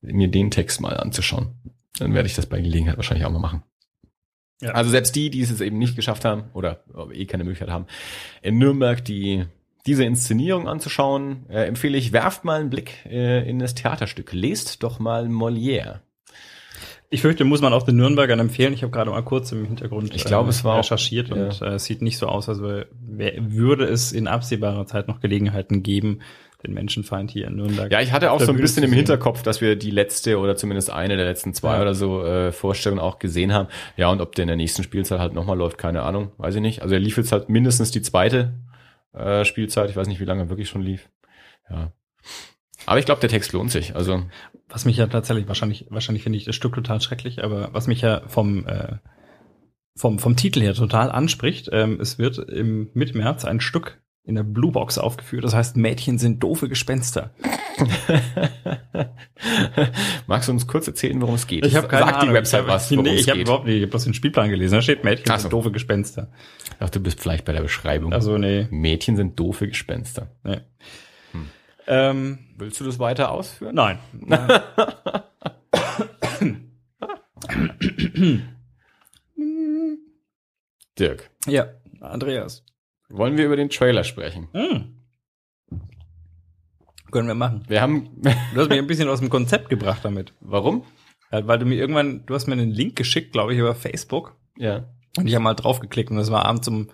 mir den Text mal anzuschauen. Dann werde ich das bei Gelegenheit wahrscheinlich auch mal machen. Ja. Also selbst die, die es eben nicht geschafft haben oder eh keine Möglichkeit haben, in Nürnberg die diese Inszenierung anzuschauen, äh, empfehle ich, werft mal einen Blick äh, in das Theaterstück. Lest doch mal Molière. Ich fürchte, muss man auch den Nürnbergern empfehlen. Ich habe gerade mal kurz im Hintergrund Ich glaube, es war auch- recherchiert und äh, es sieht nicht so aus, als würde es in absehbarer Zeit noch Gelegenheiten geben, den Menschenfeind hier in Nürnberg. Ja, ich hatte auch so ein Bühne bisschen im. Hinterkopf, dass wir die letzte oder zumindest eine der letzten zwei Ja. oder so äh, Vorstellungen auch gesehen haben. Ja, und ob der in der nächsten Spielzeit halt nochmal läuft, keine Ahnung, weiß ich nicht. Also er lief jetzt halt mindestens die zweite äh, Spielzeit. Ich weiß nicht, wie lange er wirklich schon lief. Ja. Aber ich glaube, der Text lohnt sich. Also Was mich ja tatsächlich, wahrscheinlich, wahrscheinlich finde ich das Stück total schrecklich, aber was mich ja vom, äh, vom, vom Titel her total anspricht, ähm, es wird im Mitte März ein Stück in der Blue Box aufgeführt, das heißt Mädchen sind doofe Gespenster. (laughs) magst du uns kurz erzählen, worum es geht? Ich habe keine Sag Ahnung. die Website ich was, Nee, ich habe überhaupt nicht, ich habe bloß den Spielplan gelesen, da steht Mädchen Ach so. sind doofe Gespenster. Dachte, du bist vielleicht bei der Beschreibung. Also nee. Mädchen sind doofe Gespenster. nee. Hm. Ähm, Willst du das weiter ausführen? nein. nein. (coughs) Dirk, ja, Andreas. wollen wir über den Trailer sprechen? Hm. Können wir machen. Wir haben, Du hast mich ein bisschen aus dem Konzept gebracht damit. warum? Ja, Weil du mir irgendwann, du hast mir einen Link geschickt, glaube ich, über Facebook. Ja. Und ich habe mal draufgeklickt und es war abends um,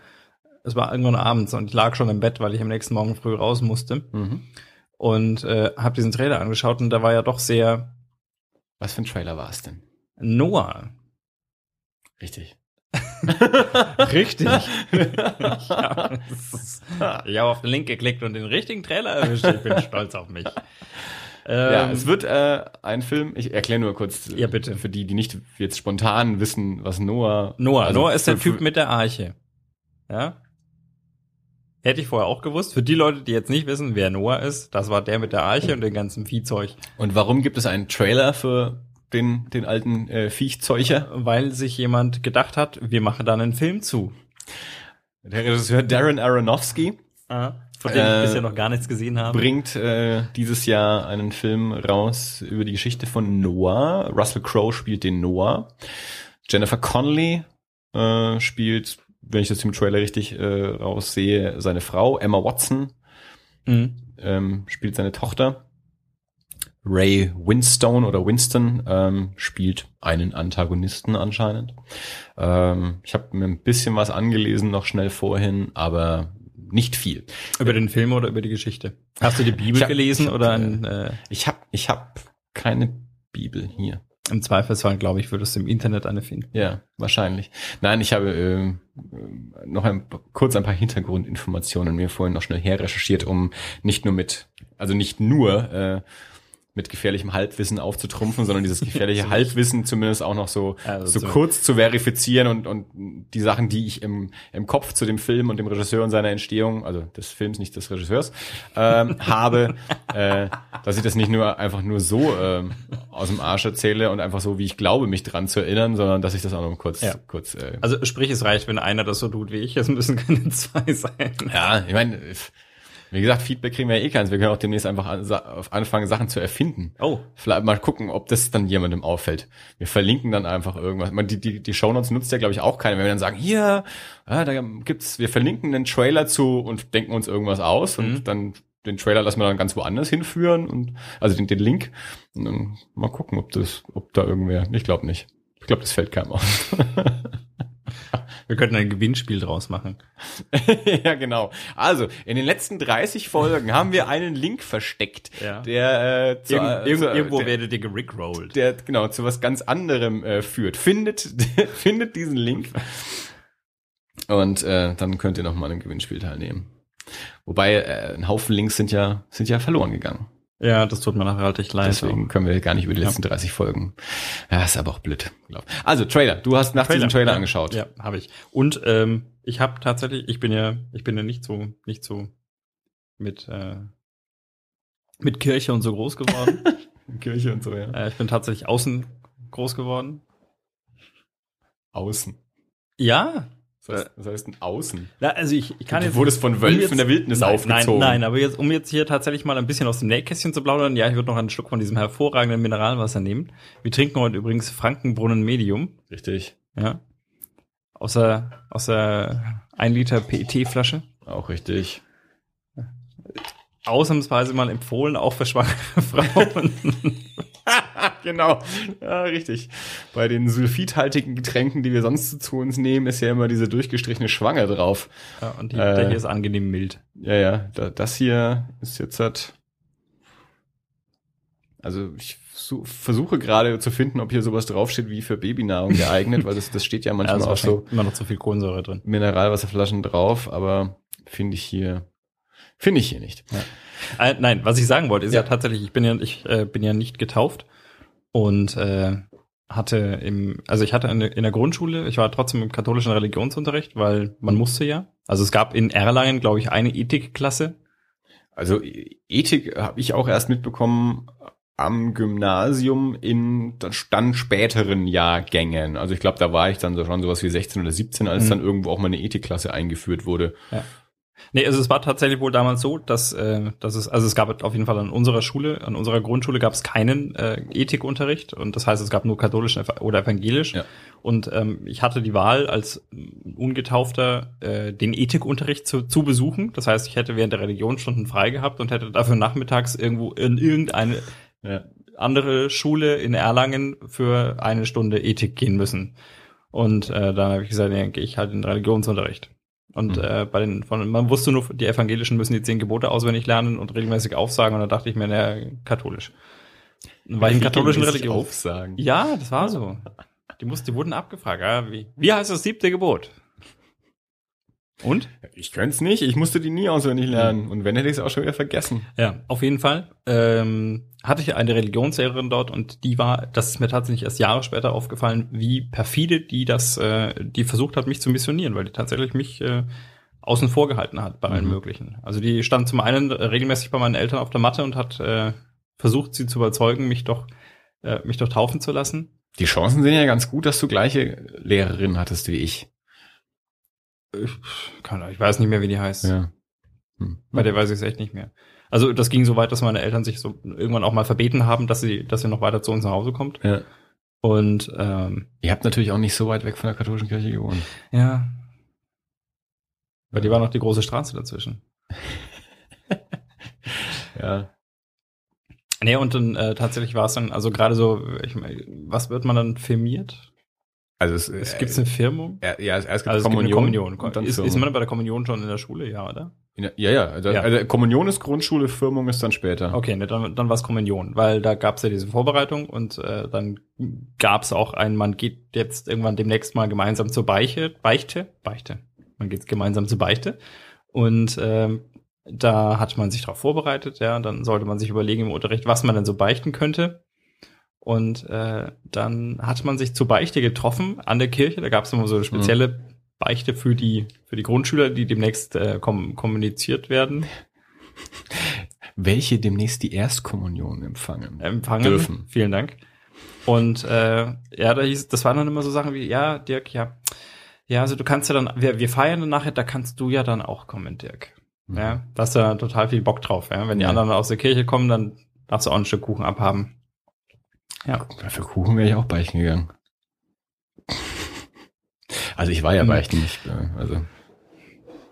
es war irgendwann abends und ich lag schon im Bett, weil ich am nächsten Morgen früh raus musste. Mhm. Und äh, habe diesen Trailer angeschaut und da war ja doch sehr Was für ein Trailer war es denn? Noah. Richtig. (laughs) (laughs) Richtig. ja, ich habe auf den Link geklickt und den richtigen Trailer erwischt. Ich bin stolz auf mich. Ja, Ähm, es wird äh, ein Film, ich erkläre nur kurz Ja, bitte. für die, die nicht jetzt spontan wissen, was Noah Noah. also Noah ist der Typ mit der Arche. Ja? Hätte ich vorher auch gewusst. Für die Leute, die jetzt nicht wissen, wer Noah ist, das war der mit der Arche und dem ganzen Viehzeug. Und warum gibt es einen Trailer für den, den alten äh, Viechzeucher? Weil sich jemand gedacht hat, wir machen da einen Film zu. Der Regisseur Darren Aronofsky Von dem Äh, ich bisher noch gar nichts gesehen habe. bringt äh, dieses Jahr einen Film raus über die Geschichte von Noah. Russell Crowe spielt den Noah. Jennifer Connelly äh, spielt, wenn ich das im Trailer richtig äh, raussehe, seine Frau. Emma Watson Mhm. ähm, spielt seine Tochter. Ray Winstone oder Winston ähm, spielt einen Antagonisten anscheinend. Ähm, ich habe mir ein bisschen was angelesen noch schnell vorhin, aber nicht viel. Über den Film oder über die Geschichte? Hast du die Bibel hab- gelesen ich hab, oder äh, ein, äh, Ich habe ich hab keine Bibel hier. Im Zweifelsfall, glaube ich, würdest du im Internet eine finden. Ja, wahrscheinlich. Nein, ich habe äh, noch ein, kurz ein paar Hintergrundinformationen mir vorhin noch schnell her recherchiert, um nicht nur mit, also nicht nur äh, mit gefährlichem Halbwissen aufzutrumpfen, sondern dieses (laughs) gefährliche Halbwissen zumindest auch noch so, Also so kurz zu verifizieren und, und die Sachen, die ich im, im Kopf zu dem Film und dem Regisseur und seiner Entstehung, also des Films, nicht des Regisseurs, ähm, (laughs) habe, äh, dass ich das nicht nur einfach nur so ähm, aus dem Arsch erzähle und einfach so, wie ich glaube, mich dran zu erinnern, sondern dass ich das auch noch kurz, Ja. kurz äh, Also sprich, es reicht, wenn einer das so tut wie ich. Es müssen keine (laughs) zwei sein. ja, ich meine, wie gesagt, Feedback kriegen wir ja eh keins. Wir können auch demnächst einfach an, anfangen, Sachen zu erfinden. Oh, Vielleicht mal gucken, ob das dann jemandem auffällt. Wir verlinken dann einfach irgendwas. Man, die, die, die Shownotes nutzt ja, glaube ich, auch keiner. Wenn wir dann sagen, hier, ja, da gibt's, wir verlinken einen Trailer zu und denken uns irgendwas aus und Mhm. dann den Trailer lassen wir dann ganz woanders hinführen und also den, den Link. Und dann mal gucken, ob das, ob da irgendwer. Ich glaube nicht. Ich glaube, das fällt keinem auf. (laughs) (laughs) wir könnten ein Gewinnspiel draus machen. (laughs) ja, genau. Also, in den letzten 30 Folgen haben wir einen Link versteckt, Ja. der äh, zu, Irgend, äh, irgendwo zu, irgendwo der, werdet ihr gerickrollt. der genau zu was ganz anderem äh, führt. Findet (laughs) findet diesen Link und äh, dann könnt ihr noch mal an einem Gewinnspiel teilnehmen. Wobei äh, ein Haufen Links sind ja sind ja verloren gegangen. Ja, das tut mir nachhaltig leid. Deswegen können wir gar nicht über die Ja. letzten 30 Folgen. Ja, ist aber auch blöd. glaub. Also Trailer. Du hast nach diesem Trailer ja. angeschaut. Ja, habe ich. Und ähm, ich habe tatsächlich, ich bin ja, ich bin ja nicht so, nicht so mit äh, mit Kirche und so groß geworden. (laughs) Kirche und so ja. äh, ich bin tatsächlich außen groß geworden. Außen. Ja. Was heißt, was heißt denn außen? Na, also ich, ich kann Du jetzt wurdest von um Wölfen jetzt- in der Wildnis nein, aufgezogen. Nein, nein, aber jetzt, um jetzt hier tatsächlich mal ein bisschen aus dem Nähkästchen zu plaudern, ja, ich würde noch einen Schluck von diesem hervorragenden Mineralwasser nehmen. Wir trinken heute übrigens Frankenbrunnen Medium, Richtig. ja. Aus der, aus der 1 Liter PET-Flasche. Auch richtig. Ausnahmsweise mal empfohlen, auch für schwangere (laughs) Frauen. (laughs) genau. Ja, richtig. Bei den sulfidhaltigen Getränken, die wir sonst zu uns nehmen, ist ja immer diese durchgestrichene Schwange drauf. ja, und die, Äh. der hier ist angenehm mild. Ja, ja. Da, das hier ist jetzt halt Also ich so, versuche gerade zu finden, ob hier sowas draufsteht wie für Babynahrung geeignet, weil das, das steht ja (laughs) manchmal Also auch so immer noch zu viel Kohlensäure drin. Mineralwasserflaschen drauf, aber finde ich hier, finde ich hier nicht. Äh, nein, was ich sagen wollte, ist ja, Ja. tatsächlich, ich bin ja, ich äh, bin ja nicht getauft und äh, hatte im, also ich hatte in, der- in der Grundschule, ich war trotzdem im katholischen Religionsunterricht, weil man musste ja. Also es gab in Erlangen, glaube ich, eine Ethikklasse. Also Ethik habe ich auch erst mitbekommen am Gymnasium in dann späteren Jahrgängen. Also ich glaube, da war ich dann so schon sowas wie 16 oder 17, als Mhm. dann irgendwo auch mal eine Ethikklasse eingeführt wurde. Nee, also es war tatsächlich wohl damals so, dass, äh, dass es, also es gab auf jeden Fall an unserer Schule, an unserer Grundschule gab es keinen äh, Ethikunterricht und das heißt, es gab nur katholisch oder evangelisch. Ja. Und ähm, ich hatte die Wahl, als Ungetaufter äh, den Ethikunterricht zu, zu besuchen. Das heißt, ich hätte während der Religionsstunden frei gehabt und hätte dafür nachmittags irgendwo in irgendeine Ja. andere Schule in Erlangen für eine Stunde Ethik gehen müssen. Und äh, dann habe ich gesagt, ja, gehe ich halt in den Religionsunterricht. Und Mhm. äh, bei den von man wusste nur, die Evangelischen müssen die zehn Gebote auswendig lernen und regelmäßig aufsagen. Und da dachte ich mir, na, katholisch. Ich in katholischen Religion. Aufsagen. Ja, das war so. Die mussten, die wurden abgefragt. Ja, wie, wie heißt das siebte Gebot? Und? Ich könnte es nicht, ich musste die nie auswendig lernen. Und wenn, hätte ich es auch schon wieder vergessen. Ja, auf jeden Fall. Ähm, hatte ich eine Religionslehrerin dort und die war, das ist mir tatsächlich erst Jahre später aufgefallen, wie perfide die das, äh, die versucht hat, mich zu missionieren, weil die tatsächlich mich äh, außen vor gehalten hat bei allen Mhm. möglichen. Also die stand zum einen regelmäßig bei meinen Eltern auf der Matte und hat äh, versucht, sie zu überzeugen, mich doch, äh, mich doch taufen zu lassen. Die Chancen sind ja ganz gut, dass du gleiche Lehrerin hattest wie ich. Ich, keine Ahnung, ich weiß nicht mehr, wie die heißt. Ja. Hm. Bei der weiß ich es echt nicht mehr. Also das ging so weit, dass meine Eltern sich so irgendwann auch mal verbeten haben, dass sie, dass sie noch weiter zu uns nach Hause kommt. ja. Und ähm, Ihr habt natürlich auch nicht so weit weg von der katholischen Kirche gewohnt. ja. Bei dir war noch die große Straße dazwischen. (laughs) Ja. Nee, und dann äh, tatsächlich war es dann, also gerade so, ich meine, was wird man dann firmiert? Also es, Es äh, gibt eine Firmung? ja, ja, erst gibt Also es gibt eine Kommunion. Kommunion. und dann Ist, ist man bei der Kommunion schon in der Schule, ja, oder? Der- ja, ja, also, Ja. also Kommunion ist Grundschule, Firmung ist dann später. Okay, ne, dann, dann war es Kommunion, weil da gab es ja diese Vorbereitung und äh, dann gab es auch ein, man geht jetzt irgendwann demnächst mal gemeinsam zur Beiche, Beichte, Beichte. Man geht gemeinsam zur Beichte und ähm, da hat man sich darauf vorbereitet, ja, dann sollte man sich überlegen im Unterricht, was man denn so beichten könnte. Und äh, dann hat man sich zur Beichte getroffen an der Kirche. Da gab es immer so eine spezielle Beichte für die für die Grundschüler, die demnächst äh, kom kommuniziert werden. Welche demnächst die Erstkommunion empfangen. empfangen. Dürfen. Vielen Dank. Und äh, ja, da hieß, das waren dann immer so Sachen wie, ja, Dirk, ja, ja, also du kannst ja dann, wir, wir feiern dann nachher, da kannst du ja dann auch kommen, Dirk. Ja, da hast du ja total viel Bock drauf. Ja? Wenn die Ja. anderen aus der Kirche kommen, dann darfst du auch ein Stück Kuchen abhaben. Ja. Für Kuchen wäre ich auch beichten gegangen. Also ich war ja Hm. beichten nicht. äh, Also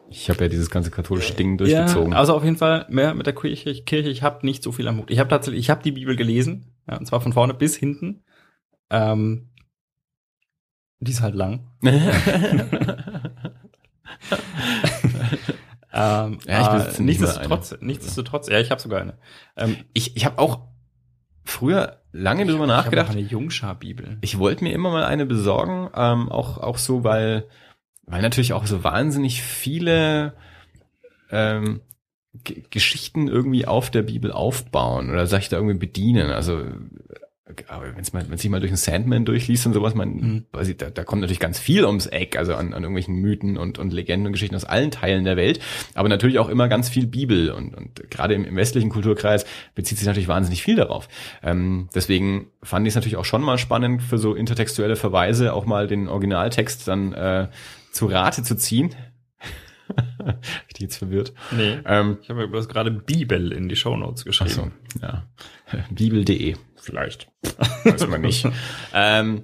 ich habe ja dieses ganze katholische Ding durchgezogen. Ja, also auf jeden Fall mehr mit der Kirche. Kirche ich habe nicht so viel am Hut. Ich habe tatsächlich, ich habe die Bibel gelesen, ja, und zwar von vorne bis hinten. Ähm, die ist halt lang. (laughs) (laughs) Ähm, Ja, ich besitze nichtsdestotrotz, nichtsdestotrotz, ja, ich habe sogar eine. Ähm, ich ich habe auch früher lange drüber Ich habe nachgedacht. auch eine Jungschar-Bibel. Ich wollte mir immer mal eine besorgen, ähm, auch auch so, weil weil natürlich auch so wahnsinnig viele ähm, G Geschichten irgendwie auf der Bibel aufbauen oder sag ich da irgendwie bedienen. Also aber wenn's mal, wenn sich mal durch den Sandman durchliest und sowas, man, Mhm. ich, da, da kommt natürlich ganz viel ums Eck, also an, an irgendwelchen Mythen und, und Legenden und Geschichten aus allen Teilen der Welt, aber natürlich auch immer ganz viel Bibel und, und gerade im, im westlichen Kulturkreis bezieht sich natürlich wahnsinnig viel darauf. Ähm, deswegen fand ich es natürlich auch schon mal spannend, für so intertextuelle Verweise auch mal den Originaltext dann äh, zu Rate zu ziehen. (laughs) Hab ich die jetzt verwirrt? Nee. Ähm, Ich habe mir bloß gerade Bibel in die Shownotes Ach so, geschrieben. ja. (laughs) Bibel.de. Vielleicht. Weiß man nicht. (laughs) ähm,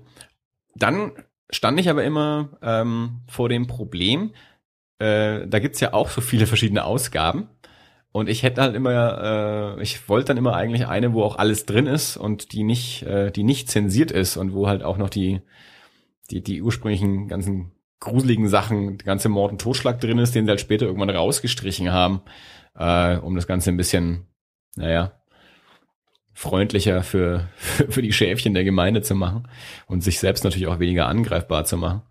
dann stand ich aber immer ähm, vor dem Problem, äh, da gibt's ja auch so viele verschiedene Ausgaben. Und ich hätte halt immer, äh, ich wollte dann immer eigentlich eine, wo auch alles drin ist und die nicht, äh, die nicht zensiert ist und wo halt auch noch die, die, die ursprünglichen ganzen gruseligen Sachen, der ganze Mord und Totschlag drin ist, den sie halt später irgendwann rausgestrichen haben, äh, um das Ganze ein bisschen, naja, freundlicher für, (laughs) für die Schäfchen der Gemeinde zu machen und sich selbst natürlich auch weniger angreifbar zu machen.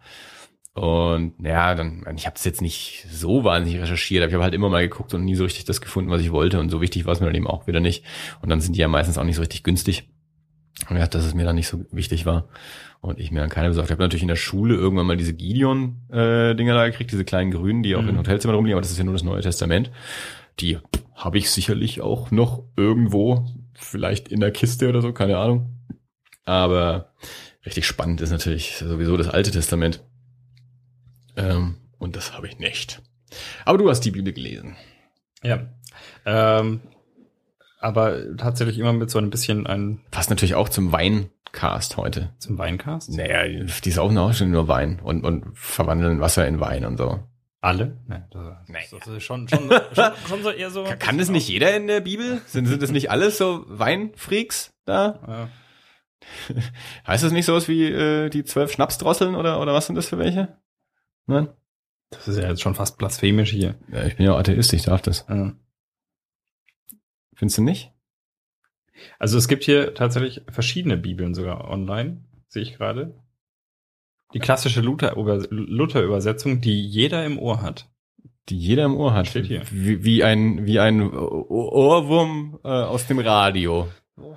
Und ja, dann, ich habe es jetzt nicht so wahnsinnig recherchiert, aber ich habe halt immer mal geguckt und nie so richtig das gefunden, was ich wollte. Und so wichtig war es mir dann eben auch wieder nicht. Und dann sind die ja meistens auch nicht so richtig günstig. Und ja, dass es mir dann nicht so wichtig war. Und ich mir dann keine besorgt. Ich habe natürlich in der Schule irgendwann mal diese Gideon-Dinger äh, da gekriegt, diese kleinen Grünen, die auch mhm. in Hotelzimmern rumliegen, aber das ist ja nur das Neue Testament. Die habe ich sicherlich auch noch irgendwo, vielleicht in der Kiste oder so, keine Ahnung. Aber richtig spannend ist natürlich sowieso das Alte Testament. Ähm, und das habe ich nicht. Aber du hast die Bibel gelesen. Ja. Ähm, aber tatsächlich immer mit so ein bisschen ein. Passt natürlich auch zum Weincast heute. Zum Weincast? Naja, die saugen auch schon nur Wein und, und verwandeln Wasser in Wein und so. Alle? Nein, das, naja. das ist schon, schon, schon, schon so eher so. Kann, kann das nicht jeder in der Bibel? Sind, sind das nicht alles so Weinfreaks da? Ja. (laughs) Heißt das nicht sowas wie äh, die zwölf Schnapsdrosseln oder, oder was sind das für welche? Nein? Das ist ja jetzt schon fast blasphemisch hier. Ja, ich bin ja Atheist, ich darf das. Ja. Findest du nicht? Also es gibt hier tatsächlich verschiedene Bibeln sogar online, sehe ich gerade. Die klassische Luther-Übersetzung, die jeder im Ohr hat. Die jeder im Ohr hat. Steht hier. Wie, wie ein, wie ein Ohrwurm äh, aus dem Radio. Oh,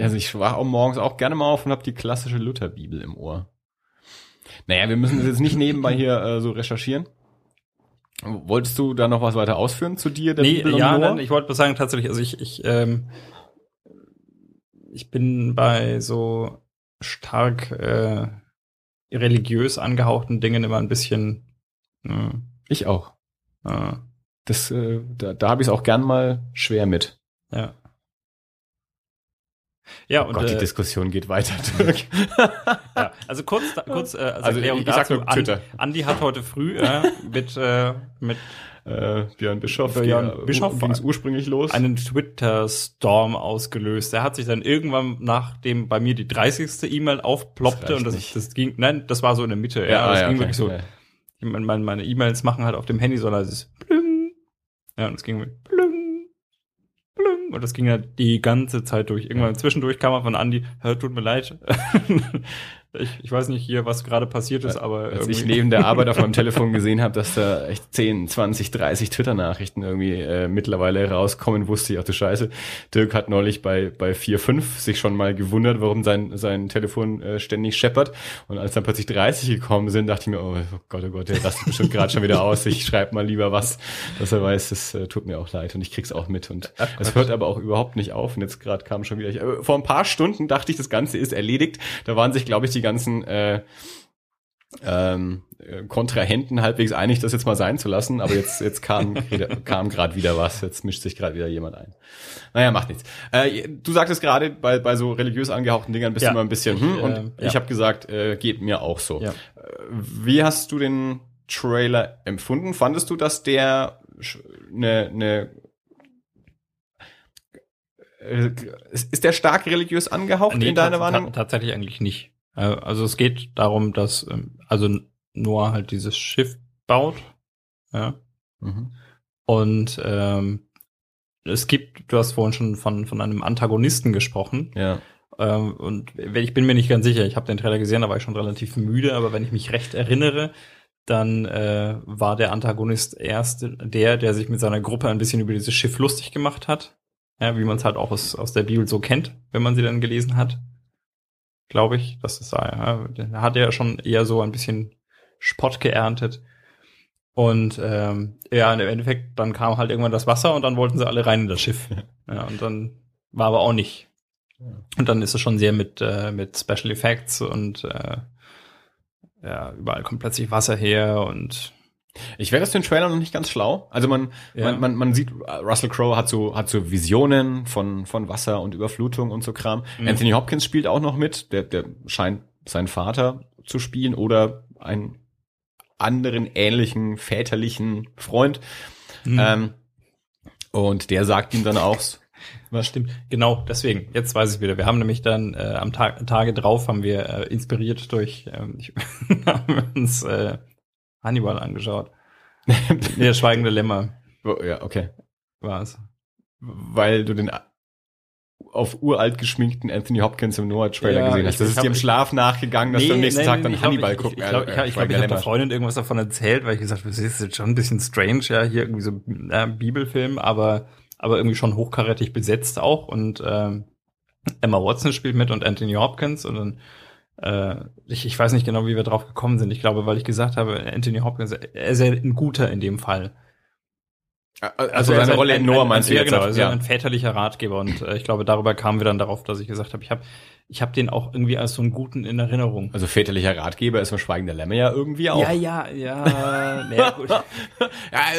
also ich war auch morgens auch gerne mal auf und habe die klassische Luther-Bibel im Ohr. Naja, wir müssen das jetzt nicht nebenbei hier äh, so recherchieren. Wolltest du da noch was weiter ausführen zu dir, der nee, Bibel ja, nein, ich wollte sagen, tatsächlich, also ich, ich, ähm, ich bin bei so stark äh, religiös angehauchten Dingen immer ein bisschen. Äh, ich auch. Äh, das, äh, da, da habe ich es auch gern mal schwer mit. Ja. Ja, oh und Gott, die äh, Diskussion geht weiter, (laughs) Dirk. ja, also kurz, kurz äh, als also Erklärung ich, ich dazu, Andi, Andi hat heute früh äh, mit, äh, mit äh, Björn Bischof, Björn Bischof ging es ursprünglich los. Einen Twitter-Storm ausgelöst. Der hat sich dann irgendwann, nachdem bei mir die 30. E-Mail aufploppte das und das, das ging, nein, das war so in der Mitte, ja, ja das ah, ja, ging okay, wirklich so. Ja. Meine, meine E-Mails machen halt auf dem Handy so leises Plüm. Ja, und es ging mit Plüm und das ging ja die ganze Zeit durch. Irgendwann zwischendurch kam er von Andi, tut mir leid. (laughs) Ich, ich weiß nicht hier, was gerade passiert ist, aber. Als irgendwie. ich neben der (laughs) Arbeit auf meinem Telefon gesehen habe, dass da echt 10, 20, 30 Twitter-Nachrichten irgendwie äh, mittlerweile rauskommen, wusste ich, auch du Scheiße. Dirk hat neulich bei, bei 4, 5 sich schon mal gewundert, warum sein, sein Telefon äh, ständig scheppert. Und als dann plötzlich 30 gekommen sind, dachte ich mir, oh, oh Gott, oh Gott, der rastet bestimmt gerade schon wieder aus. Ich schreibe mal lieber was, dass er weiß, das äh, tut mir auch leid und ich krieg's auch mit. Und es hört aber auch überhaupt nicht auf. Und jetzt gerade kam schon wieder. Ich, äh, vor ein paar Stunden dachte ich, das Ganze ist erledigt. Da waren sich, glaube ich, die ganzen äh, ähm, Kontrahenten halbwegs einig, das jetzt mal sein zu lassen, aber jetzt, jetzt kam, (laughs) kam gerade wieder was, jetzt mischt sich gerade wieder jemand ein. Naja, macht nichts. Äh, du sagtest gerade, bei, bei so religiös angehauchten Dingern bist ja. du immer ein bisschen, hm, und äh, ja. ich habe gesagt, äh, geht mir auch so. Ja. Äh, wie hast du den Trailer empfunden? Fandest du, dass der eine, eine äh, ist der stark religiös angehaucht nee, in deiner Wahrnehmung? Tatsächlich eigentlich nicht. Äh, also es geht darum, dass ähm, also Noah halt dieses Schiff baut, ja. Mhm. Und ähm, es gibt, du hast vorhin schon von von einem Antagonisten gesprochen. Ja. Ähm, und ich bin mir nicht ganz sicher. Ich habe den Trailer gesehen, da war ich schon relativ müde. Aber wenn ich mich recht erinnere, dann äh, war der Antagonist erst der, der sich mit seiner Gruppe ein bisschen über dieses Schiff lustig gemacht hat. Ja, wie man es halt auch aus, aus der Bibel so kennt, wenn man sie dann gelesen hat glaube ich. Das ist ja, da hat er schon eher so ein bisschen Spott geerntet. Und ähm, ja, im Endeffekt, dann kam halt irgendwann das Wasser und dann wollten sie alle rein in das Schiff. Ja, und dann war aber auch nicht. Und dann ist es schon sehr mit, äh, mit Special Effects und äh, ja, überall kommt plötzlich Wasser her und ich werde aus den Trailern noch nicht ganz schlau. Also man, ja. man, man, man sieht, Russell Crowe hat so, hat so Visionen von, von Wasser und Überflutung und so Kram. Mhm. Anthony Hopkins spielt auch noch mit. Der, der scheint seinen Vater zu spielen oder einen anderen ähnlichen väterlichen Freund. Mhm. Ähm, und der sagt ihm dann auch, was stimmt. Genau, deswegen, jetzt weiß ich wieder. Wir haben nämlich dann äh, am Tag, Tage drauf haben wir äh, inspiriert durch ähm, ich, (laughs) haben uns äh, Hannibal angeschaut. (laughs) Der schweigende Lämmer. Ja, okay. War es. Weil du den auf uralt geschminkten Anthony Hopkins im Noah-Trailer Ja, gesehen ich- hast. Das ich ist dir im ich- Schlaf nachgegangen, dass du am nächsten Tag dann ich Hannibal ich, gucken. Ich, ich glaube, ich, äh, ich, Schweigen glaub, ich habe der. Freundin irgendwas davon erzählt, weil ich gesagt habe, das ist jetzt schon ein bisschen strange, ja, hier irgendwie so äh, Bibelfilm, aber aber irgendwie schon hochkarätig besetzt auch und ähm, Emma Watson spielt mit und Anthony Hopkins und dann äh, ich, ich weiß nicht genau, wie wir drauf gekommen sind. Ich glaube, weil ich gesagt habe, Anthony Hopkins, er ist ein guter in dem Fall. Also er ist seine ein- Rolle in ein- Noah ein- meinst du ja, jetzt? genau, also ja. ein väterlicher Ratgeber und äh, ich glaube, darüber kamen wir dann darauf, dass ich gesagt habe, ich habe ich habe den auch irgendwie als so einen guten in Erinnerung. Also väterlicher Ratgeber ist beim Schweigen der Lämmer ja irgendwie auch. Ja, ja, ja, (laughs) naja, gut. ja,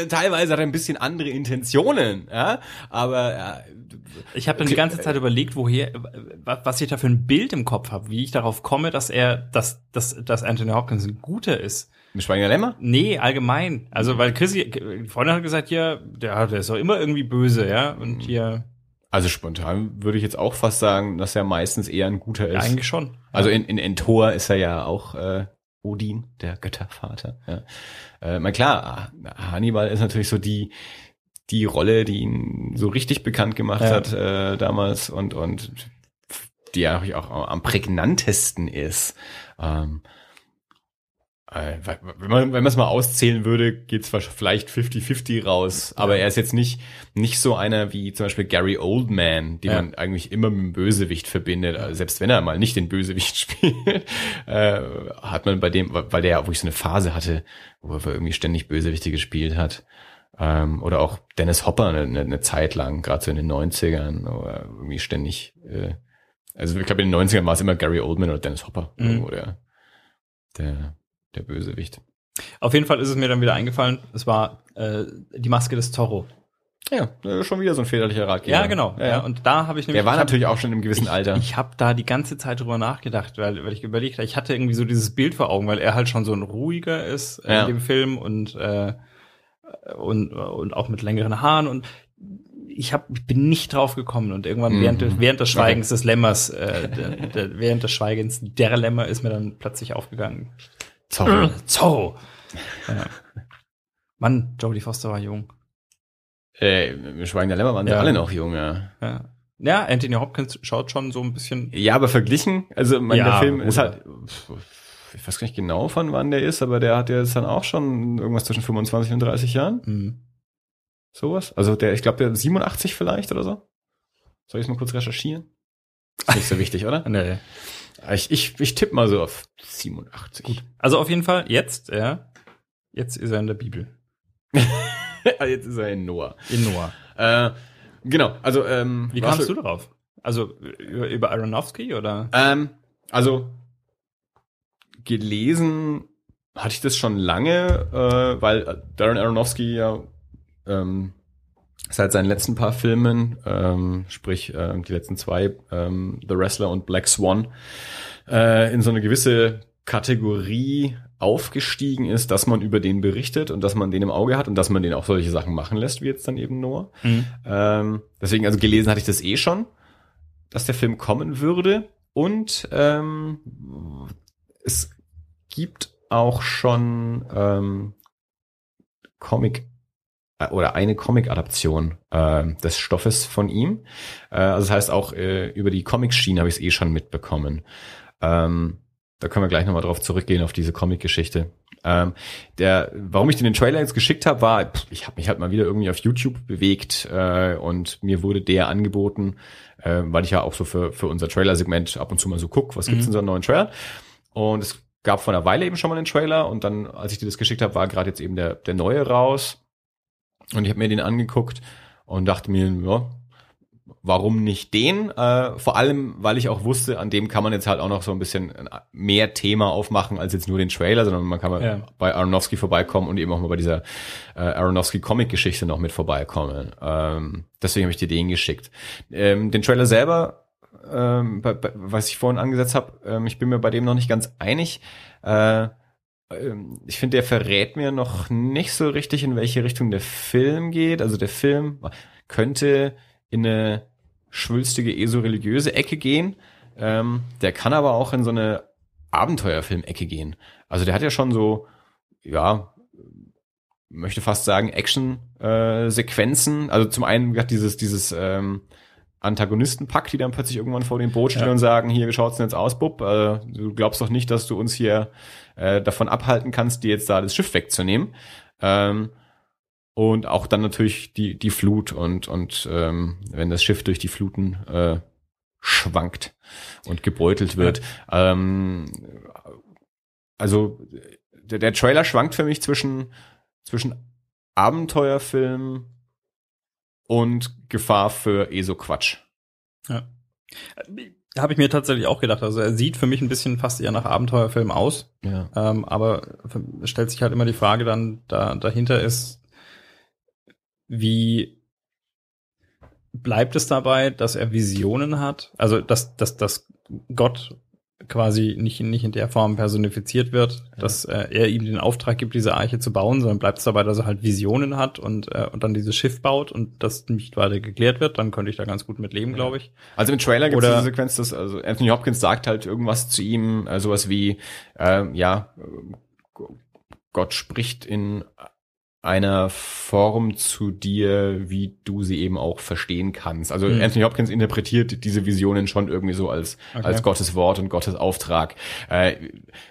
teilweise hat er ein bisschen andere Intentionen, ja, aber ja, Ich habe dann die ganze Zeit überlegt, woher, wa- was ich da für ein Bild im Kopf habe, wie ich darauf komme, dass er, dass, dass, dass Anthony Hopkins ein guter ist. Im Schweigen der Lämmer? Nee, allgemein. Also, weil Chrissy, die Freundin hat gesagt, ja, der, der ist doch immer irgendwie böse, ja, und hier, Also spontan würde ich jetzt auch fast sagen, dass er meistens eher ein guter ja, ist. eigentlich schon. Also in, in Entor ist er ja auch äh, Odin, der Göttervater. Ja. Äh, mal klar, Hannibal ist natürlich so die die Rolle, die ihn so richtig bekannt gemacht Ja. hat äh, damals und und die ja auch, am prägnantesten ist. Ähm, äh, wenn man wenn man es mal auszählen würde, geht's vielleicht 50-50 raus. Aber er ist jetzt nicht nicht so einer wie zum Beispiel Gary Oldman, den Ja. man eigentlich immer mit dem Bösewicht verbindet. Also selbst wenn er mal nicht den Bösewicht (laughs) spielt, äh, hat man bei dem, weil der ja wirklich so eine Phase hatte, wo er irgendwie ständig Bösewichte gespielt hat. Ähm, oder auch Dennis Hopper eine, eine, Zeit lang, gerade so in den 90ern, wo er irgendwie ständig, äh, also ich glaube in den 90ern war es immer Gary Oldman oder Dennis Hopper, Mhm. irgendwo der, der, Bösewicht. Auf jeden Fall ist es mir dann wieder eingefallen, es war äh, die Maske des Zorro. Ja, äh, schon wieder so ein väterlicher Ratgeber. Ja, genau. Ja, Ja, Und da habe ich nämlich der war hab- natürlich auch schon im gewissen ich, Alter. Ich habe da die ganze Zeit drüber nachgedacht, weil, weil ich überlegt habe, ich hatte irgendwie so dieses Bild vor Augen, weil er halt schon so ein ruhiger ist Ja. in dem Film und äh, und und auch mit längeren Haaren und ich hab, ich bin nicht drauf gekommen und irgendwann Mhm. während, des- während des Schweigens des Lämmers, äh, der, der, während des Schweigens der Lämmer ist mir dann plötzlich aufgegangen. Zorro. Zorro. Ja. Mann, Jodie Foster war jung. Äh, im Schweigen der Lämmer waren Ja. alle noch jung, ja. Ja. ja, Anthony Hopkins schaut schon so ein bisschen. Ja, aber verglichen, also mein, Ja, der Film gut. ist halt, ich weiß gar nicht genau von wann der ist, aber der hat ja jetzt dann auch schon irgendwas zwischen 25 und 30 Jahren, Hm. sowas. Also der, ich glaube der 87 vielleicht oder so. Soll ich es mal kurz recherchieren? Ist nicht so wichtig, oder? (laughs) Nee. Ich, ich, ich tippe mal so auf 87. Gut. Also auf jeden Fall jetzt, ja. Jetzt ist er in der Bibel. (laughs) Jetzt ist er in Noah. In Noah. Äh, genau, also ähm, Wie kamst du darauf? Also über, über Aronofsky oder? Ähm, also gelesen hatte ich das schon lange, äh, weil Darren Aronofsky ja ähm, seit seinen letzten paar Filmen, ähm, sprich ähm, die letzten zwei, ähm, The Wrestler und Black Swan, äh, in so eine gewisse Kategorie aufgestiegen ist, dass man über den berichtet und dass man den im Auge hat und dass man den auch solche Sachen machen lässt, wie jetzt dann eben Noah. Hm. Ähm, deswegen, also gelesen hatte ich das eh schon, dass der Film kommen würde. Und ähm, es gibt auch schon ähm, Comic äh, oder eine Comic-Adaption äh, des Stoffes von ihm. Äh, also das heißt auch äh, über die Comic-Schiene habe ich es eh schon mitbekommen. Ähm, da können wir gleich nochmal drauf zurückgehen auf diese Comic-Geschichte. Ähm, der, warum ich dir den Trailer jetzt geschickt habe, war, pff, ich habe mich halt mal wieder irgendwie auf YouTube bewegt äh, und mir wurde der angeboten, äh, weil ich ja auch so für, für unser Trailer-Segment ab und zu mal so guck, was gibt's Mhm. in so einem neuen Trailer. Und es gab vor einer Weile eben schon mal einen Trailer und dann, als ich dir das geschickt habe, war gerade jetzt eben der, der neue raus. Und ich habe mir den angeguckt und dachte mir, ja, warum nicht den? Äh, vor allem, weil ich auch wusste, an dem kann man jetzt halt auch noch so ein bisschen mehr Thema aufmachen als jetzt nur den Trailer, sondern man kann mal Ja. bei Aronofsky vorbeikommen und eben auch mal bei dieser äh, Aronofsky Comic-Geschichte noch mit vorbeikommen. Ähm, deswegen habe ich dir den geschickt. Ähm, den Trailer selber, ähm, bei, bei, was ich vorhin angesetzt habe, ähm, ich bin mir bei dem noch nicht ganz einig. Äh, ich finde, der verrät mir noch nicht so richtig, in welche Richtung der Film geht. Also der Film könnte in eine schwülstige, esorieligiöse Ecke gehen. Ähm, der kann aber auch in so eine Abenteuerfilm-Ecke gehen. Also der hat ja schon so, ja, möchte fast sagen, Action-Sequenzen. also zum einen hat dieses, dieses ähm, Antagonistenpack, die dann plötzlich irgendwann vor dem Boot stehen Ja. und sagen, hier, wie schaut's denn jetzt aus, Bub? Äh, du glaubst doch nicht, dass du uns hier äh, davon abhalten kannst, dir jetzt da das Schiff wegzunehmen. Ähm, und auch dann natürlich die, die Flut und, und ähm, wenn das Schiff durch die Fluten äh, schwankt und gebeutelt wird. Ähm, also der, der Trailer schwankt für mich zwischen, zwischen Abenteuerfilm und Gefahr für ESO-Quatsch. Ja. Habe ich mir tatsächlich auch gedacht. Also er sieht für mich ein bisschen fast eher nach Abenteuerfilm aus. Ja. Ähm, aber es stellt sich halt immer die Frage dann da, dahinter ist, wie bleibt es dabei, dass er Visionen hat? Also, dass, dass, dass Gott quasi nicht, nicht in der Form personifiziert wird, Ja. dass äh, er ihm den Auftrag gibt, diese Arche zu bauen, sondern bleibt es dabei, dass er halt Visionen hat und, äh, und dann dieses Schiff baut und das nicht weiter geklärt wird, dann könnte ich da ganz gut mit leben, Ja. glaube ich. Also im Trailer gibt es diese Sequenz, dass also Anthony Hopkins sagt halt irgendwas zu ihm, äh, sowas wie, ähm, ja, äh, Gott spricht in einer Form zu dir, wie du sie eben auch verstehen kannst. Also Mhm. Anthony Hopkins interpretiert diese Visionen schon irgendwie so als, Okay. als Gottes Wort und Gottes Auftrag. Äh,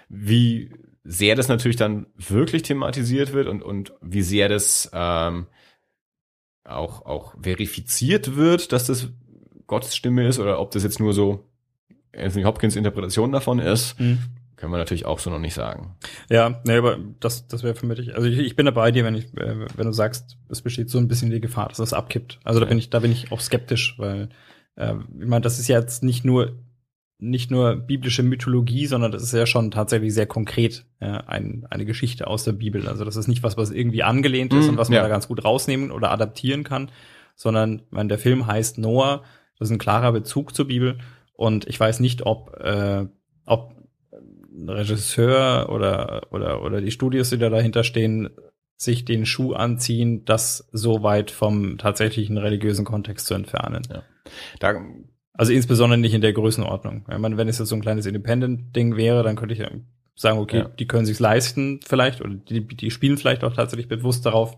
wie sehr das natürlich dann wirklich thematisiert wird und, und wie sehr das ähm, auch, auch verifiziert wird, dass das Gottes Stimme ist oder ob das jetzt nur so Anthony Hopkins Interpretation davon ist, können wir natürlich auch so noch nicht sagen. Ja, nee, aber das, das wäre für mich, also ich, ich bin dabei dir, wenn ich, äh, wenn du sagst, es besteht so ein bisschen die Gefahr, dass das abkippt. Also da bin ich, da bin ich auch skeptisch, weil, äh, ich meine, das ist ja jetzt nicht nur, nicht nur biblische Mythologie, sondern das ist ja schon tatsächlich sehr konkret ja, ein, eine Geschichte aus der Bibel. Also das ist nicht was, was irgendwie angelehnt ist Mm, und was man ja. da ganz gut rausnehmen oder adaptieren kann, sondern, ich meine, der Film heißt Noah, das ist ein klarer Bezug zur Bibel und ich weiß nicht, ob, äh, ob Regisseur oder, oder, oder die Studios, die da dahinter stehen, sich den Schuh anziehen, das so weit vom tatsächlichen religiösen Kontext zu entfernen. Da, Also insbesondere nicht in der Größenordnung. Ich meine, wenn es jetzt so ein kleines Independent-Ding wäre, dann könnte ich ja sagen, okay, Ja. die können sich's leisten vielleicht oder die, die spielen vielleicht auch tatsächlich bewusst darauf,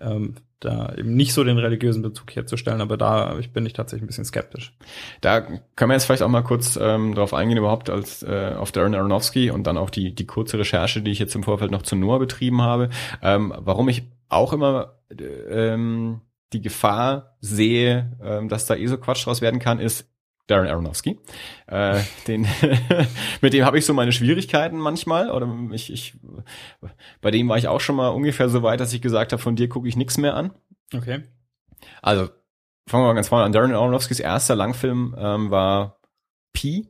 ähm, da eben nicht so den religiösen Bezug herzustellen, aber da ich bin ich tatsächlich ein bisschen skeptisch. da können wir jetzt vielleicht auch mal kurz ähm, darauf eingehen, überhaupt als äh, auf Darren Aronofsky und dann auch die, die kurze Recherche, die ich jetzt im Vorfeld noch zu Noah betrieben habe, ähm, warum ich auch immer äh, ähm, die Gefahr sehe, ähm, dass da eh so Quatsch draus werden kann, ist Darren Aronofsky. Äh, den, (laughs) mit dem habe ich so meine Schwierigkeiten manchmal. Oder ich, ich, bei dem war ich auch schon mal ungefähr so weit, dass ich gesagt habe, von dir gucke ich nichts mehr an. Okay. Also, fangen wir mal ganz vorne an. Darren Aronofskys erster Langfilm ähm, war Pi,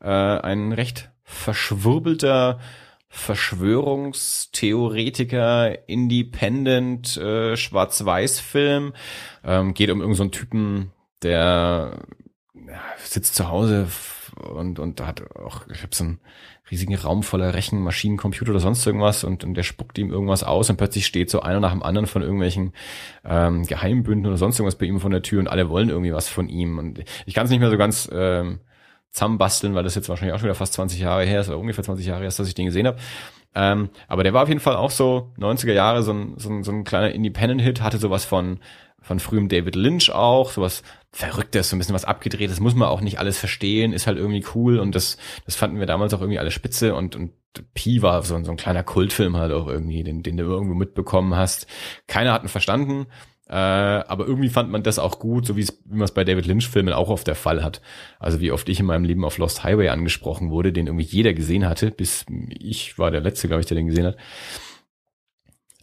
äh, ein recht verschwurbelter Verschwörungstheoretiker, Independent, äh, Schwarz-Weiß-Film. Ähm, geht um irgendeinen so einen Typen, der sitzt zu Hause und, und hat auch, ich habe so einen riesigen Raum voller Rechen, Maschinen, Computer oder sonst irgendwas und, und der spuckt ihm irgendwas aus und plötzlich steht so einer nach dem anderen von irgendwelchen ähm, Geheimbünden oder sonst irgendwas bei ihm von der Tür und alle wollen irgendwie was von ihm und ich kann es nicht mehr so ganz ähm, zusammenbasteln, weil das jetzt wahrscheinlich auch schon wieder fast 20 Jahre her ist oder ungefähr 20 Jahre her ist, dass ich den gesehen habe. Ähm, aber der war auf jeden Fall auch so 90er Jahre so ein, so ein, so ein kleiner Independent-Hit, hatte sowas von von frühem David Lynch auch, sowas Verrücktes, so ein bisschen was abgedrehtes, muss man auch nicht alles verstehen, ist halt irgendwie cool und das, das fanden wir damals auch irgendwie alle spitze und, und Pi war so, ein- so ein kleiner Kultfilm halt auch irgendwie, den, den du irgendwo mitbekommen hast. Keiner hat ihn verstanden, äh, aber irgendwie fand man das auch gut, so wie es, wie man es bei David Lynch-Filmen auch oft der Fall hat. Also wie oft ich in meinem Leben auf Lost Highway angesprochen wurde, den irgendwie jeder gesehen hatte, bis ich war der Letzte, glaube ich, der den gesehen hat.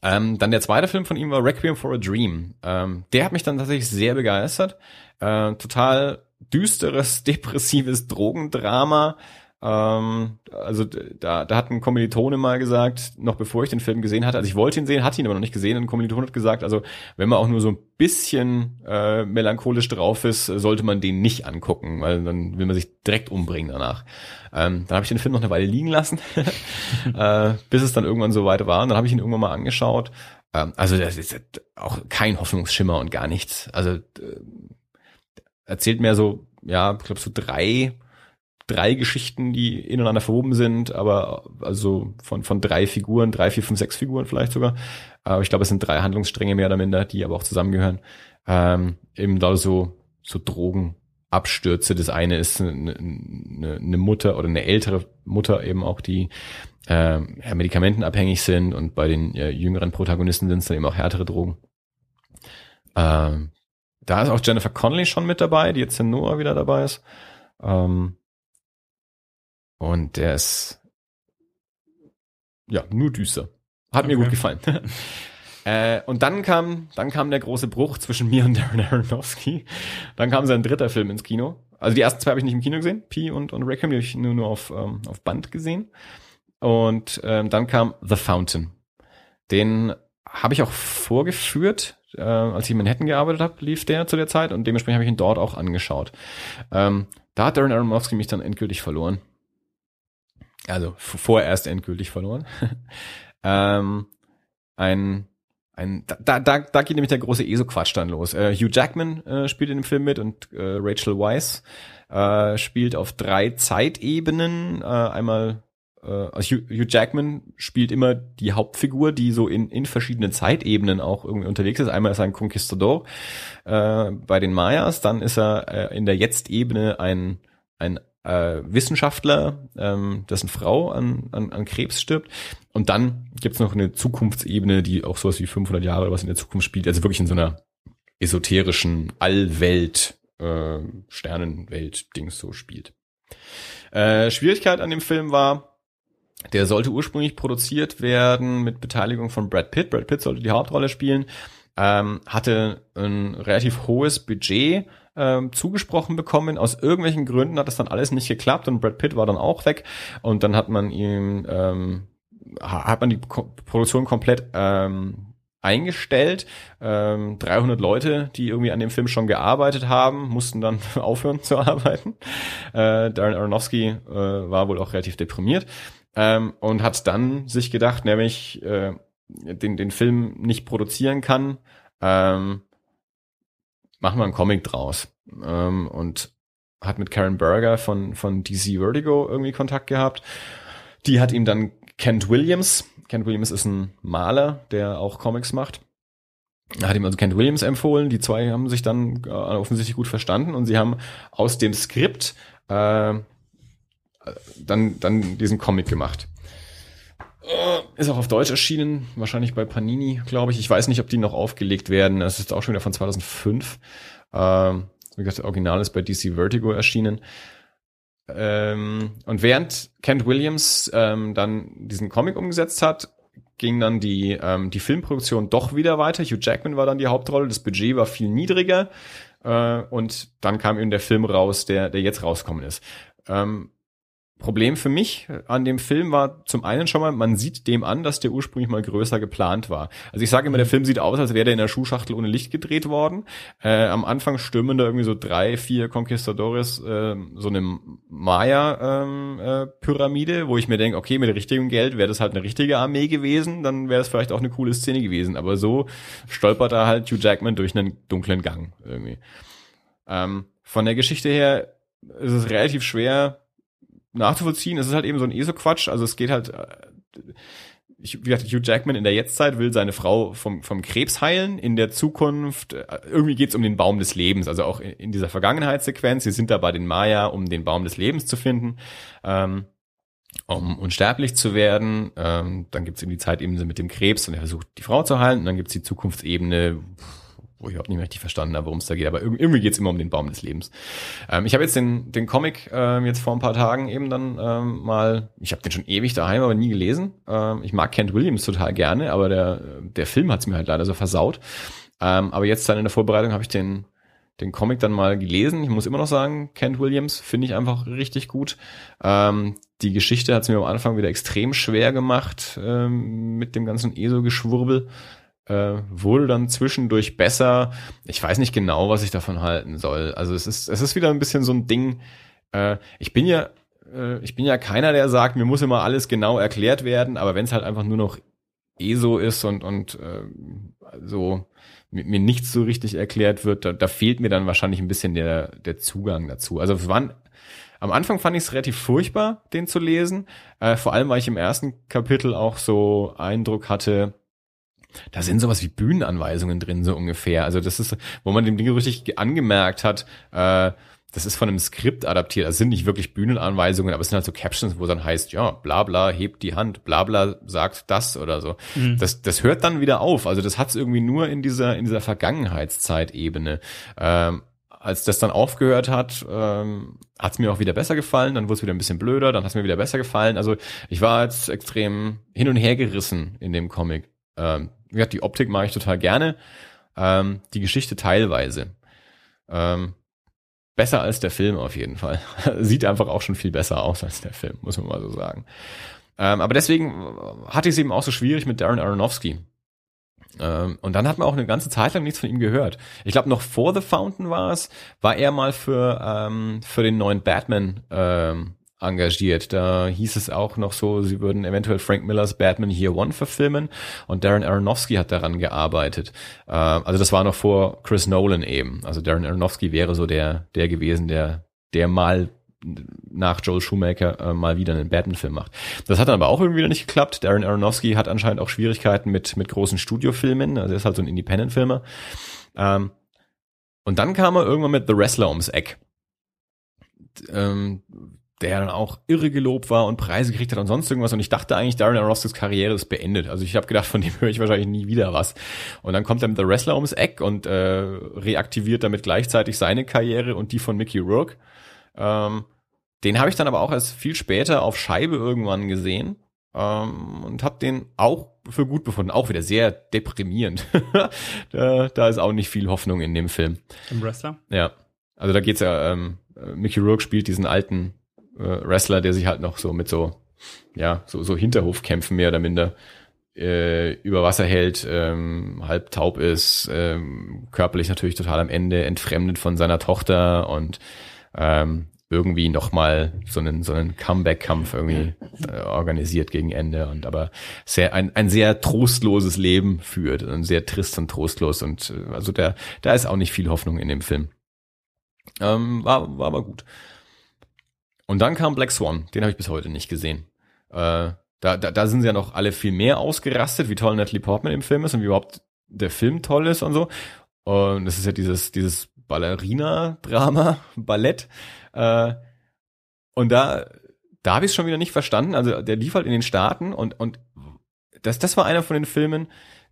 Ähm, dann der zweite Film von ihm war Requiem for a Dream. Ähm, der hat mich dann tatsächlich sehr begeistert. Äh, total düsteres, (laughs) depressives Drogendrama. Ähm, also da, da hat ein Kommilitone mal gesagt, noch bevor ich den Film gesehen hatte, also ich wollte ihn sehen, hatte ihn aber noch nicht gesehen, ein Kommilitone hat gesagt, also wenn man auch nur so ein bisschen äh, melancholisch drauf ist, sollte man den nicht angucken, weil dann will man sich direkt umbringen danach. Ähm, dann habe ich den Film noch eine Weile liegen lassen, (laughs) äh, bis es dann irgendwann so weit war und dann habe ich ihn irgendwann mal angeschaut. Ähm, also das ist auch kein Hoffnungsschimmer und gar nichts. Also äh, erzählt mehr so, ja, ich glaube so drei drei Geschichten, die ineinander verwoben sind, aber also von, von drei Figuren, drei, vier, fünf, sechs Figuren vielleicht sogar. Aber ich glaube, es sind drei Handlungsstränge mehr oder minder, die aber auch zusammengehören. Ähm, eben da so, so Drogen, Abstürze. Das eine ist eine, eine, eine Mutter oder eine ältere Mutter eben auch, die äh, medikamentenabhängig sind und bei den äh, jüngeren Protagonisten sind es dann eben auch härtere Drogen. Ähm, da ist auch Jennifer Connelly schon mit dabei, die jetzt in Noah wieder dabei ist. Ähm, und der ist ja nur düster. Hat okay. mir gut gefallen. (laughs) Äh, und dann kam, dann kam der große Bruch zwischen mir und (laughs) Darren Aronofsky. Dann kam sein dritter Film ins Kino. Also die ersten zwei habe ich nicht im Kino gesehen, Pi und, und Requiem, die habe ich nur, nur auf, ähm, auf Band gesehen. Und ähm, dann kam The Fountain. Den habe ich auch vorgeführt, äh, als ich in Manhattan gearbeitet habe, lief der zu der Zeit und dementsprechend habe ich ihn dort auch angeschaut. Ähm, da hat Darren Aronofsky mich dann endgültig verloren. Also vorerst endgültig verloren. (laughs) ähm, ein ein, da, da, da geht nämlich der große ESO-Quatsch dann los. Äh, Hugh Jackman äh, spielt in dem Film mit und äh, Rachel Weisz äh, spielt auf drei Zeitebenen. Äh, einmal äh, also Hugh, Hugh Jackman spielt immer die Hauptfigur, die so in, in verschiedenen Zeitebenen auch irgendwie unterwegs ist. Einmal ist er ein Conquistador bei den Mayas, dann ist er in der Jetzt-Ebene ein, ein äh, Wissenschaftler, ähm, dessen Frau an, an, an Krebs stirbt. Und dann gibt's noch eine Zukunftsebene, die auch sowas wie 500 Jahre oder was in der Zukunft spielt. Also wirklich in so einer esoterischen Allwelt, äh, Sternenwelt-Dings so spielt. Äh, Schwierigkeit an dem Film war, der sollte ursprünglich produziert werden mit Beteiligung von Brad Pitt. Brad Pitt sollte die Hauptrolle spielen, ähm, hatte ein relativ hohes Budget, ähm, zugesprochen bekommen. Aus irgendwelchen Gründen hat das dann alles nicht geklappt und Brad Pitt war dann auch weg und dann hat man ihm ähm, hat man die Produktion komplett ähm, eingestellt. Ähm, 300 Leute, die irgendwie an dem Film schon gearbeitet haben, mussten dann (laughs) aufhören zu arbeiten. Äh, Darren Aronofsky äh, war wohl auch relativ deprimiert ähm, und hat dann sich gedacht, nämlich äh, den, den Film nicht produzieren kann, ähm, machen wir einen Comic draus. Ähm, und hat mit Karen Berger von, von DC Vertigo irgendwie Kontakt gehabt. Die hat ihm dann Kent Williams, Kent Williams ist ein Maler, der auch Comics macht, hat ihm also Kent Williams empfohlen. Die zwei haben sich dann äh, offensichtlich gut verstanden und sie haben aus dem Skript äh, dann, dann diesen Comic gemacht. Ist auch auf Deutsch erschienen, wahrscheinlich bei Panini, glaube ich. Ich weiß nicht, ob die noch aufgelegt werden. Das ist auch schon wieder von 2005. Ähm, wie gesagt, das Original ist bei DC Vertigo erschienen. Ähm, und während Kent Williams ähm, dann diesen Comic umgesetzt hat, ging dann die, ähm, die Filmproduktion doch wieder weiter. Hugh Jackman war dann die Hauptrolle, das Budget war viel niedriger äh, und dann kam eben der Film raus, der, der jetzt rauskommen ist. Ähm, Problem für mich an dem Film war zum einen schon mal, man sieht dem an, dass der ursprünglich mal größer geplant war. Also ich sage immer, der Film sieht aus, als wäre der in der Schuhschachtel ohne Licht gedreht worden. Äh, am Anfang stürmen da irgendwie so drei, vier Conquistadores äh, so eine Maya-Pyramide, ähm, äh, wo ich mir denke, okay, mit richtigem Geld wäre das halt eine richtige Armee gewesen, dann wäre es vielleicht auch eine coole Szene gewesen. Aber so stolpert da halt Hugh Jackman durch einen dunklen Gang irgendwie. Ähm, von der Geschichte her ist es relativ schwer, nachzuvollziehen. Es ist halt eben so ein ESO-Quatsch. Also es geht halt, äh, ich, wie gesagt, Hugh Jackman in der Jetztzeit will seine Frau vom, vom Krebs heilen. In der Zukunft, äh, irgendwie geht es um den Baum des Lebens. Also auch in, in, dieser Vergangenheitssequenz. Sie sind da bei den Maya, um den Baum des Lebens zu finden. Ähm, um unsterblich zu werden. Ähm, dann gibt es eben die Zeitebene mit dem Krebs und er versucht, die Frau zu heilen. Und dann gibt es die Zukunftsebene, wo ich überhaupt nicht mehr richtig verstanden habe, worum es da geht, aber irgendwie geht es immer um den Baum des Lebens. Ähm, ich habe jetzt den, den Comic ähm, jetzt vor ein paar Tagen eben dann ähm, mal, ich habe den schon ewig daheim, aber nie gelesen. Ähm, ich mag Kent Williams total gerne, aber der, der Film hat es mir halt leider so versaut. Ähm, aber jetzt dann in der Vorbereitung habe ich den, den Comic dann mal gelesen. Ich muss immer noch sagen, Kent Williams finde ich einfach richtig gut. Ähm, die Geschichte hat es mir am Anfang wieder extrem schwer gemacht ähm, mit dem ganzen ESO-Geschwurbel äh, wurde dann zwischendurch besser. Ich weiß nicht genau, was ich davon halten soll. Also es ist, es ist wieder ein bisschen so ein Ding. Äh, ich bin ja, äh, ich bin ja keiner, der sagt, mir muss immer alles genau erklärt werden, aber wenn es halt einfach nur noch eh so ist und, und äh, so mir nichts so richtig erklärt wird, da, da fehlt mir dann wahrscheinlich ein bisschen der, der Zugang dazu. Also wann, am Anfang fand ich es relativ furchtbar, den zu lesen. Äh, vor allem, weil ich im ersten Kapitel auch so Eindruck hatte, da sind sowas wie Bühnenanweisungen drin, so ungefähr. Also das ist, wo man dem Ding richtig angemerkt hat, äh, das ist von einem Skript adaptiert. Das sind nicht wirklich Bühnenanweisungen, aber es sind halt so Captions, wo dann heißt, ja, bla bla, hebt die Hand, bla bla, sagt das oder so. Mhm. Das, das hört dann wieder auf. Also das hat es irgendwie nur in dieser, in dieser Vergangenheitszeitebene. Ähm, als das dann aufgehört hat, ähm, hat es mir auch wieder besser gefallen, dann wurde es wieder ein bisschen blöder, dann hat es mir wieder besser gefallen. Also ich war jetzt extrem hin und her gerissen in dem Comic. Ähm, ja, die Optik mache ich total gerne, ähm, die Geschichte teilweise. Ähm, besser als der Film auf jeden Fall. (laughs) Sieht einfach auch schon viel besser aus als der Film, muss man mal so sagen. Ähm, aber deswegen hatte ich es eben auch so schwierig mit Darren Aronofsky. Ähm, und dann hat man auch eine ganze Zeit lang nichts von ihm gehört. Ich glaube, noch vor The Fountain war es, war er mal für, ähm, für den neuen Batman ähm, engagiert. Da hieß es auch noch so, sie würden eventuell Frank Millers Batman Year One verfilmen und Darren Aronofsky hat daran gearbeitet. Äh, also das war noch vor Chris Nolan eben. Also Darren Aronofsky wäre so der, der gewesen, der, der mal nach Joel Schumacher äh, mal wieder einen Batman-Film macht. Das hat dann aber auch irgendwie wieder nicht geklappt. Darren Aronofsky hat anscheinend auch Schwierigkeiten mit, mit großen Studiofilmen. Also er ist halt so ein Independent-Filmer. Ähm, und dann kam er irgendwann mit The Wrestler ums Eck. Ähm, der dann auch irre gelobt war und Preise gekriegt hat und sonst irgendwas. Und ich dachte eigentlich, Darren Aronofskys Karriere ist beendet. Also ich habe gedacht, von dem höre ich wahrscheinlich nie wieder was. Und dann kommt mit The Wrestler ums Eck und äh, reaktiviert damit gleichzeitig seine Karriere und die von Mickey Rourke. Ähm, den habe ich dann aber auch erst viel später auf Scheibe irgendwann gesehen ähm, und habe den auch für gut befunden. Auch wieder sehr deprimierend. (laughs) da, da ist auch nicht viel Hoffnung in dem Film. Im Wrestler? Ja. Also da geht's ja, ähm, Mickey Rourke spielt diesen alten äh, Wrestler, der sich halt noch so mit so, ja, so, so Hinterhofkämpfen mehr oder minder äh, über Wasser hält, ähm, halb taub ist, ähm, körperlich natürlich total am Ende, entfremdet von seiner Tochter und ähm, irgendwie nochmal so einen, so einen Comeback-Kampf irgendwie äh, organisiert gegen Ende und aber sehr, ein, ein sehr trostloses Leben führt und sehr trist und trostlos und äh, also der, da ist auch nicht viel Hoffnung in dem Film. Ähm, war, war aber gut. Und dann kam Black Swan, den habe ich bis heute nicht gesehen. Äh, da, da, da sind sie ja noch alle viel mehr ausgerastet, wie toll Natalie Portman im Film ist und wie überhaupt der Film toll ist und so. Und das ist ja dieses, dieses Ballerina-Drama, (laughs) Ballett. Äh, und da, da habe ich es schon wieder nicht verstanden. Also der lief halt in den Staaten und, und das, das war einer von den Filmen,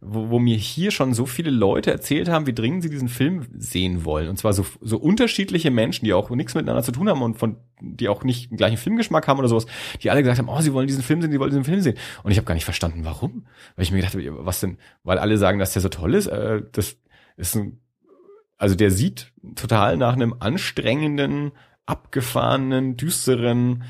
wo, wo mir hier schon so viele Leute erzählt haben, wie dringend sie diesen Film sehen wollen. Und zwar so, so unterschiedliche Menschen, die auch nichts miteinander zu tun haben und von, die auch nicht den gleichen Filmgeschmack haben oder sowas, die alle gesagt haben, oh, sie wollen diesen Film sehen, sie wollen diesen Film sehen. Und ich habe gar nicht verstanden, warum. Weil ich mir gedacht habe, was denn, weil alle sagen, dass der so toll ist, äh, das ist ein, also der sieht total nach einem anstrengenden, abgefahrenen, düsteren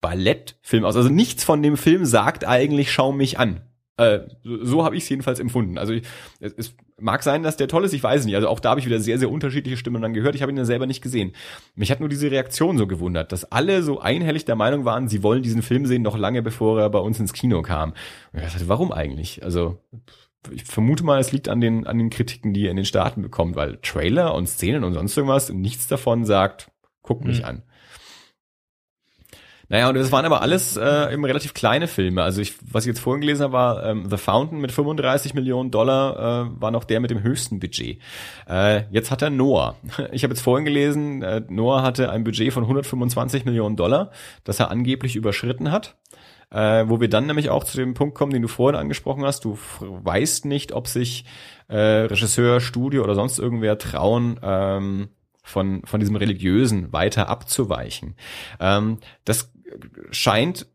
Ballettfilm aus. Also nichts von dem Film sagt eigentlich, schau mich an. Äh, so so habe ich es jedenfalls empfunden. Also ich, es, es mag sein, dass der toll ist, ich weiß nicht. Also auch da habe ich wieder sehr, sehr unterschiedliche Stimmen dann gehört. Ich habe ihn ja selber nicht gesehen. Mich hat nur diese Reaktion so gewundert, dass alle so einhellig der Meinung waren, sie wollen diesen Film sehen, noch lange bevor er bei uns ins Kino kam. Und ich dachte, warum eigentlich? Also ich vermute mal, es liegt an den, an den Kritiken, die er in den Staaten bekommt, weil Trailer und Szenen und sonst irgendwas, nichts davon sagt, guck mich mhm. an. Naja, und das waren aber alles äh, eben relativ kleine Filme. Also ich, was ich jetzt vorhin gelesen habe, war ähm, The Fountain mit 35 Millionen Dollar, äh, war noch der mit dem höchsten Budget. Äh, jetzt hat er Noah. (laughs) Ich habe jetzt vorhin gelesen, äh, Noah hatte ein Budget von 125 Millionen Dollar, das er angeblich überschritten hat. Äh, wo wir dann nämlich auch zu dem Punkt kommen, den du vorhin angesprochen hast. Du weißt nicht, ob sich äh, Regisseur, Studio oder sonst irgendwer trauen, ähm, von, von diesem Religiösen weiter abzuweichen. Ähm, das scheint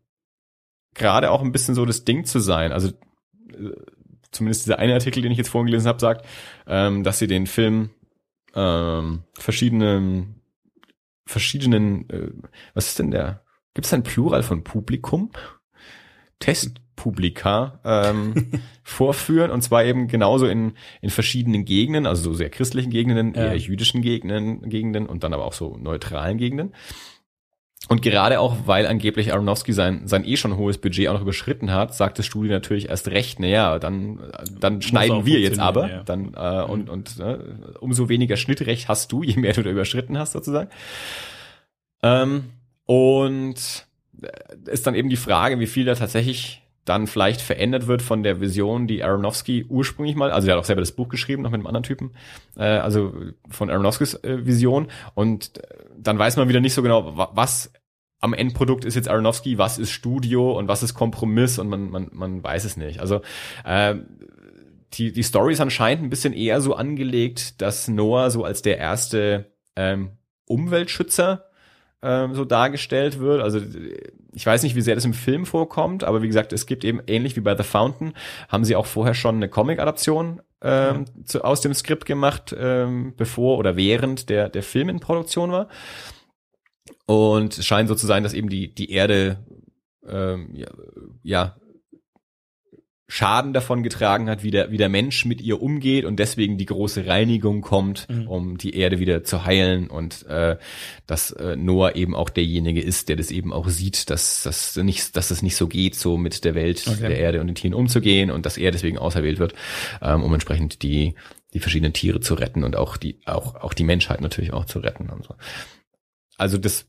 gerade auch ein bisschen so das Ding zu sein. Also äh, zumindest dieser eine Artikel, den ich jetzt vorhin gelesen habe, sagt, ähm, dass sie den Film ähm, verschiedenen verschiedenen äh, was ist denn der? Gibt es ein Plural von Publikum? Testpublika ähm, (laughs) vorführen und zwar eben genauso in, in verschiedenen Gegenden, also so sehr christlichen Gegenden, ja. eher jüdischen Gegenden, Gegenden und dann aber auch so neutralen Gegenden. Und gerade auch, weil angeblich Aronofsky sein, sein eh schon hohes Budget auch noch überschritten hat, sagt das Studio natürlich erst recht, naja, dann, dann schneiden wir jetzt aber, ja. dann, äh, mhm. und, und äh, umso weniger Schnittrecht hast du, (laughs) je mehr du da überschritten hast, sozusagen. Ähm, und ist dann eben die Frage, wie viel da tatsächlich dann vielleicht verändert wird von der Vision, die Aronofsky ursprünglich mal, also er hat auch selber das Buch geschrieben, noch mit einem anderen Typen, äh, also von Aronofskys äh, Vision und äh, dann weiß man wieder nicht so genau, was am Endprodukt ist jetzt Aronofsky, was ist Studio und was ist Kompromiss und man, man, man weiß es nicht. Also äh, die, die Story ist anscheinend ein bisschen eher so angelegt, dass Noah so als der erste ähm, Umweltschützer ähm, so dargestellt wird. Also ich weiß nicht, wie sehr das im Film vorkommt, aber wie gesagt, es gibt eben ähnlich wie bei The Fountain, haben sie auch vorher schon eine Comic-Adaption ähm, mhm. zu, aus dem Skript gemacht, ähm, bevor oder während der, der Film in Produktion war. Und es scheint so zu sein, dass eben die, die Erde ähm, ja, ja Schaden davon getragen hat, wie der, wie der Mensch mit ihr umgeht und deswegen die große Reinigung kommt, mhm. um die Erde wieder zu heilen und äh, dass äh, Noah eben auch derjenige ist, der das eben auch sieht, dass das nicht, dass das nicht so geht, so mit der Welt, okay. der Erde und den Tieren umzugehen und dass er deswegen auserwählt wird, ähm, um entsprechend die die verschiedenen Tiere zu retten und auch die auch auch die Menschheit natürlich auch zu retten und so. Also das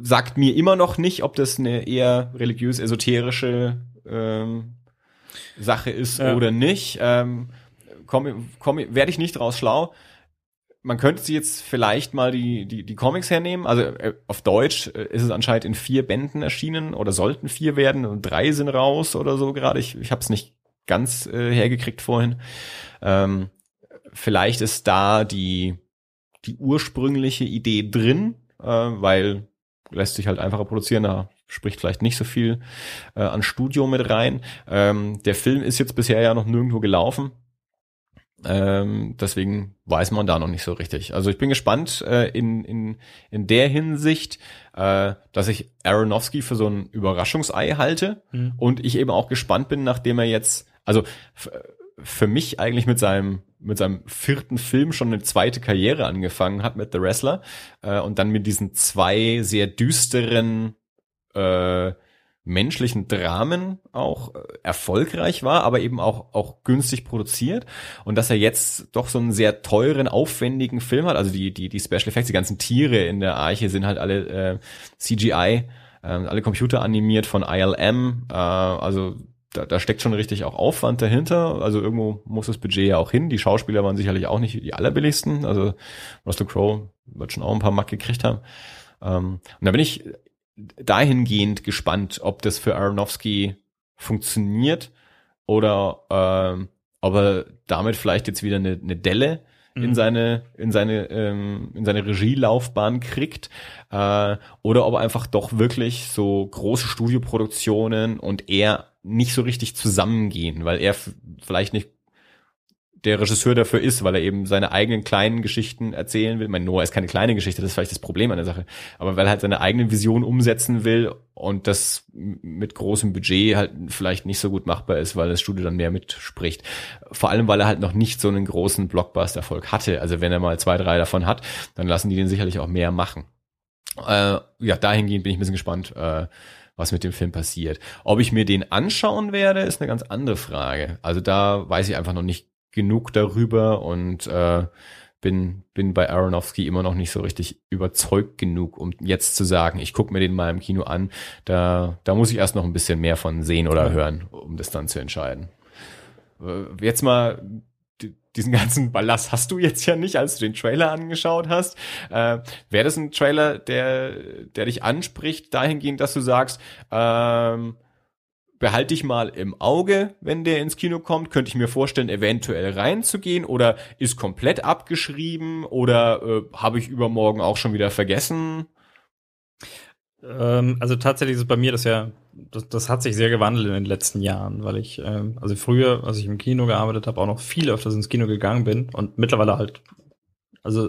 sagt mir immer noch nicht, ob das eine eher religiös-esoterische ähm, Sache ist ja. oder nicht. Ähm, komm, komm, werde ich nicht draus schlau. Man könnte sie jetzt vielleicht mal die, die, die Comics hernehmen. Also äh, auf Deutsch äh, ist es anscheinend in vier Bänden erschienen oder sollten vier werden und drei sind raus oder so gerade. Ich, ich habe es nicht ganz äh, hergekriegt vorhin. Ähm, vielleicht ist da die, die ursprüngliche Idee drin, äh, weil lässt sich halt einfacher produzieren, da spricht vielleicht nicht so viel äh, an Studio mit rein. Ähm, der Film ist jetzt bisher ja noch nirgendwo gelaufen. Ähm, deswegen weiß man da noch nicht so richtig. Also ich bin gespannt äh, in, in, in der Hinsicht, äh, dass ich Aronofsky für so ein Überraschungsei halte mhm. und ich eben auch gespannt bin, nachdem er jetzt, also für mich eigentlich mit seinem mit seinem vierten Film schon eine zweite Karriere angefangen hat mit The Wrestler äh, und dann mit diesen zwei sehr düsteren äh, menschlichen Dramen auch äh, erfolgreich war, aber eben auch auch günstig produziert und dass er jetzt doch so einen sehr teuren, aufwendigen Film hat. Also die die die Special Effects, die ganzen Tiere in der Arche sind halt alle äh, CGI, äh, alle computeranimiert von ILM. Äh, also da, da steckt schon richtig auch Aufwand dahinter. Also irgendwo muss das Budget ja auch hin. Die Schauspieler waren sicherlich auch nicht die allerbilligsten. Also Russell Crowe wird schon auch ein paar Mack gekriegt haben. Ähm, und da bin ich dahingehend gespannt, ob das für Aronofsky funktioniert oder ähm, ob er damit vielleicht jetzt wieder eine, eine Delle in mhm. seine in seine ähm, in seine Regielaufbahn kriegt äh, oder ob er einfach doch wirklich so große Studioproduktionen und er nicht so richtig zusammengehen, weil er vielleicht nicht der Regisseur dafür ist, weil er eben seine eigenen kleinen Geschichten erzählen will. Mein Noah ist keine kleine Geschichte, das ist vielleicht das Problem an der Sache. Aber weil er halt seine eigene Vision umsetzen will und das mit großem Budget halt vielleicht nicht so gut machbar ist, weil das Studio dann mehr mitspricht. Vor allem, weil er halt noch nicht so einen großen Blockbuster-Erfolg hatte. Also wenn er mal zwei, drei davon hat, dann lassen die den sicherlich auch mehr machen. Äh, ja, dahingehend bin ich ein bisschen gespannt. Äh, was mit dem Film passiert. Ob ich mir den anschauen werde, ist eine ganz andere Frage. Also da weiß ich einfach noch nicht genug darüber und äh, bin, bin bei Aronofsky immer noch nicht so richtig überzeugt genug, um jetzt zu sagen, ich gucke mir den mal im Kino an. Da, da muss ich erst noch ein bisschen mehr von sehen oder hören, um das dann zu entscheiden. Äh, jetzt mal diesen ganzen Ballast hast du jetzt ja nicht, als du den Trailer angeschaut hast. Äh, Wäre das ein Trailer, der, der dich anspricht, dahingehend, dass du sagst, ähm, behalte ich mal im Auge, wenn der ins Kino kommt, könnte ich mir vorstellen, eventuell reinzugehen oder ist komplett abgeschrieben oder äh, habe ich übermorgen auch schon wieder vergessen? Ähm, also tatsächlich ist es bei mir das ja, das, das hat sich sehr gewandelt in den letzten Jahren, weil ich, ähm, also früher, als ich im Kino gearbeitet habe, auch noch viel öfters ins Kino gegangen bin und mittlerweile halt, also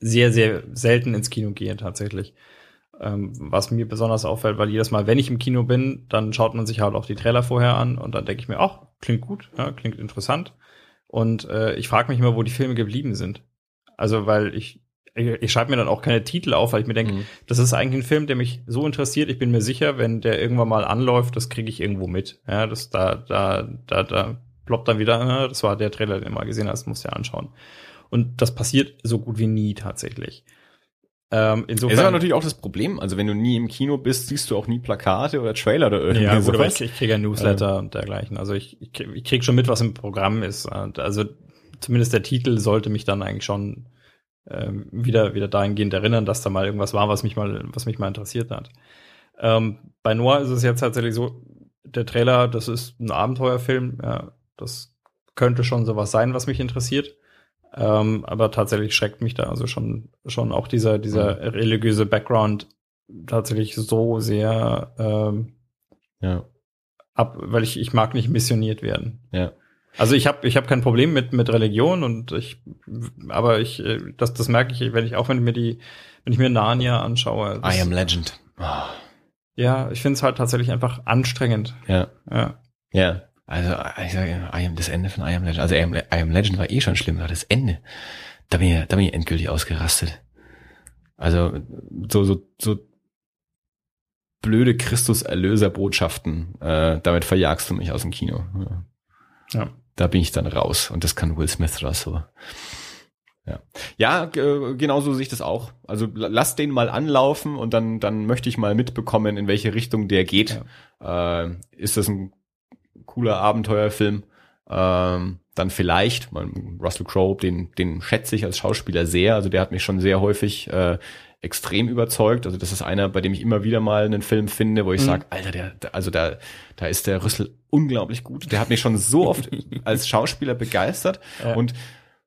sehr, sehr selten ins Kino gehe tatsächlich. Ähm, was mir besonders auffällt, weil jedes Mal, wenn ich im Kino bin, dann schaut man sich halt auch die Trailer vorher an und dann denke ich mir, ach, klingt gut, ja, klingt interessant. Und äh, ich frage mich immer, wo die Filme geblieben sind. Also, weil ich ich, ich schreibe mir dann auch keine Titel auf, weil ich mir denke, mhm. das ist eigentlich ein Film, der mich so interessiert. Ich bin mir sicher, wenn der irgendwann mal anläuft, das kriege ich irgendwo mit. Ja, das da, da, da, da ploppt dann wieder, ne, das war der Trailer, den du mal gesehen hast, musst du ja anschauen. Und das passiert so gut wie nie tatsächlich. Ähm, Ist insofern. aber natürlich auch das Problem. Also wenn du nie im Kino bist, siehst du auch nie Plakate oder Trailer oder irgendwie ja, sowas. ich, ich kriege ja Newsletter und dergleichen. Also ich, ich, krieg- ich krieg schon mit, was im Programm ist. Also zumindest der Titel sollte mich dann eigentlich schon ähm, wieder wieder dahingehend erinnern, dass da mal irgendwas war, was mich mal was mich mal interessiert hat. Ähm, bei Noah ist es jetzt tatsächlich so, der Trailer, das ist ein Abenteuerfilm. Ja, das könnte schon sowas sein, was mich interessiert. Ähm, aber tatsächlich schreckt mich da also schon schon auch dieser dieser religiöse Background tatsächlich so sehr ähm, Ja, ab, weil ich, ich mag nicht missioniert werden. ja. Also ich habe ich hab kein Problem mit mit Religion und ich aber ich äh, das das merke ich, wenn ich auch wenn ich mir die wenn ich mir Narnia anschaue. Das, I am Legend. Ah, Ja, ich finde es halt tatsächlich einfach anstrengend. ja, Ja. ja. Also ich sage, I am, das Ende von I am Legend. Also I am, I am Legend war eh schon schlimm, aber das Ende, da bin ich, da bin ich endgültig ausgerastet. Also so so so blöde Christus-Erlöser-Botschaften, äh, damit verjagst du mich aus dem Kino. Ja. Ja. Da bin ich dann raus und das kann Will Smith oder so. Ja, ja genau so sehe ich das auch. Also la- lass den mal anlaufen und dann, dann möchte ich mal mitbekommen, in welche Richtung der geht. Äh, ist das ein cooler Abenteuerfilm? Ähm, dann vielleicht, man, Russell Crowe, den, den schätze ich als Schauspieler sehr. Also der hat mich schon sehr häufig äh, extrem überzeugt. Also das ist einer, bei dem ich immer wieder mal einen Film finde, wo ich Mhm. sage, Alter, der, der, also da, da ist der Rüssel unglaublich gut. Der hat mich schon so oft (laughs) als Schauspieler begeistert. Ja. Und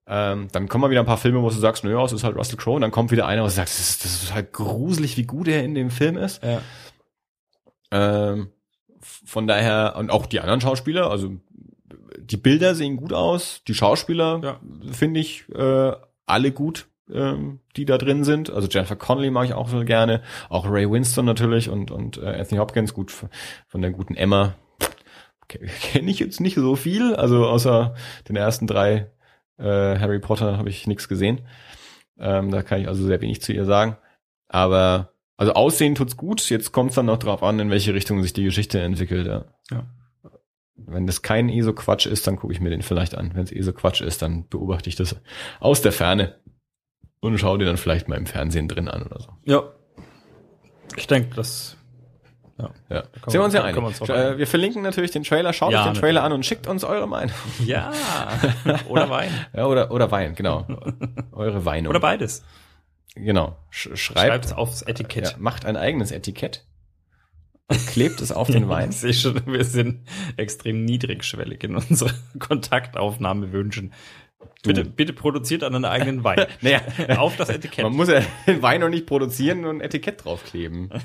ähm, dann kommen mal wieder ein paar Filme, wo du sagst, naja, es ist halt Russell Crowe. Und dann kommt wieder einer, wo du sagst, das ist, das ist halt gruselig, wie gut er in dem Film ist. Ja. Ähm, von daher, und auch die anderen Schauspieler, also die Bilder sehen gut aus, die Schauspieler Ja. finde ich äh, alle gut, ähm, die da drin sind. Also Jennifer Connelly mag ich auch so gerne, auch Ray Winston natürlich und, und äh, Anthony Hopkins, gut von der guten Emma. (laughs) Kenne ich jetzt nicht so viel, also außer den ersten drei äh, Harry Potter habe ich nichts gesehen. Ähm, da kann ich also sehr wenig zu ihr sagen. Aber also aussehen tut's gut. Jetzt kommt's dann noch drauf an, in welche Richtung sich die Geschichte entwickelt. Ja. Ja. Wenn das kein ESO-Quatsch ist, dann gucke ich mir den vielleicht an. Wenn es ESO-Quatsch ist, dann beobachte ich das aus der Ferne und schaue dir dann vielleicht mal im Fernsehen drin an oder so. Ja. Ich denke, das ja. Ja. können Sind wir uns ja einig. uns Äh, einigen. Wir verlinken natürlich den Trailer. Schaut Ja, euch den Trailer natürlich. an und schickt uns eure Meinung. Ja. (laughs) Oder Wein. Ja, oder, oder Wein, genau. (laughs) eure Weine. Oder beides. Genau. Sch schreibt, Schreibt's aufs Etikett. ja, macht ein eigenes Etikett. und Klebt es auf den (laughs) Wein. Ich sehe schon, wir sind extrem niedrigschwellig in unserer (laughs) Kontaktaufnahmebewünschen. Bitte, bitte produziert einen eigenen (laughs) Wein. Naja, Auf das Etikett. man muss ja den Wein noch nicht produzieren und ein Etikett draufkleben. Wir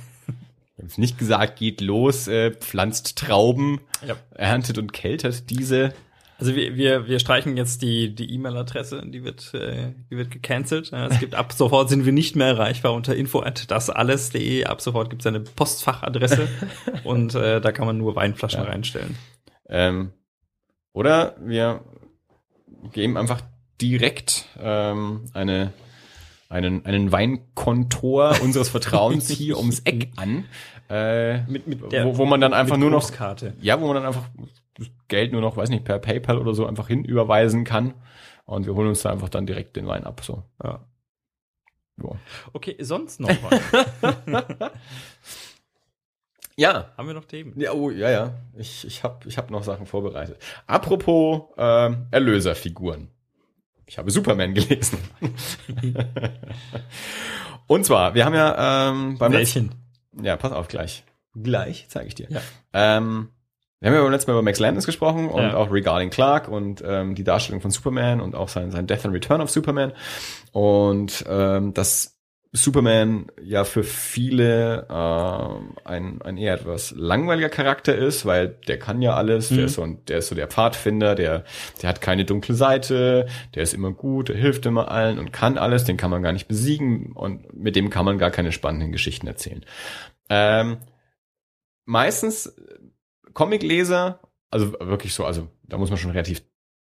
haben es nicht gesagt, geht los, äh, pflanzt Trauben, Ja. erntet und keltert diese. Also wir, wir, wir streichen jetzt die die E-Mail-Adresse, die wird äh, die wird gecancelt. Ja, es gibt ab (laughs) sofort sind wir nicht mehr erreichbar unter info at dasalles.de. Ab sofort gibt es eine Postfachadresse (laughs) und äh, da kann man nur Weinflaschen Ja. reinstellen. Ähm, oder wir geben einfach direkt ähm, eine, einen, einen Weinkontor (laughs) unseres Vertrauens hier ums Eck an, äh, Mit, mit wo, wo man dann einfach nur noch Grußkarte. Ja, wo man dann einfach Geld nur noch, weiß nicht, per PayPal oder so einfach hinüberweisen kann. Und wir holen uns da einfach dann direkt den Wein ab. So. Ja. Ja. Okay, sonst noch was? (laughs) ja. Haben wir noch Themen? Ja, oh, ja, ja. Ich, ich habe ich hab noch Sachen vorbereitet. Apropos ähm, Erlöserfiguren. Ich habe Superman gelesen. (laughs) Und zwar, wir haben ja ähm, beim letzten, Welchen? ja, pass auf gleich. Gleich zeige ich dir. Ja. Ähm, wir haben ja beim letzten Mal über Max Landis gesprochen und Ja. auch regarding Clark und ähm, die Darstellung von Superman und auch sein, sein Death and Return of Superman. Und ähm, dass Superman ja für viele ähm, ein, ein eher etwas langweiliger Charakter ist, weil der kann ja alles, Mhm. der ist so ein, der ist so der Pfadfinder, der, der hat keine dunkle Seite, der ist immer gut, der hilft immer allen und kann alles, den kann man gar nicht besiegen und mit dem kann man gar keine spannenden Geschichten erzählen. Ähm, meistens äh, Comicleser, also wirklich so, also da muss man schon relativ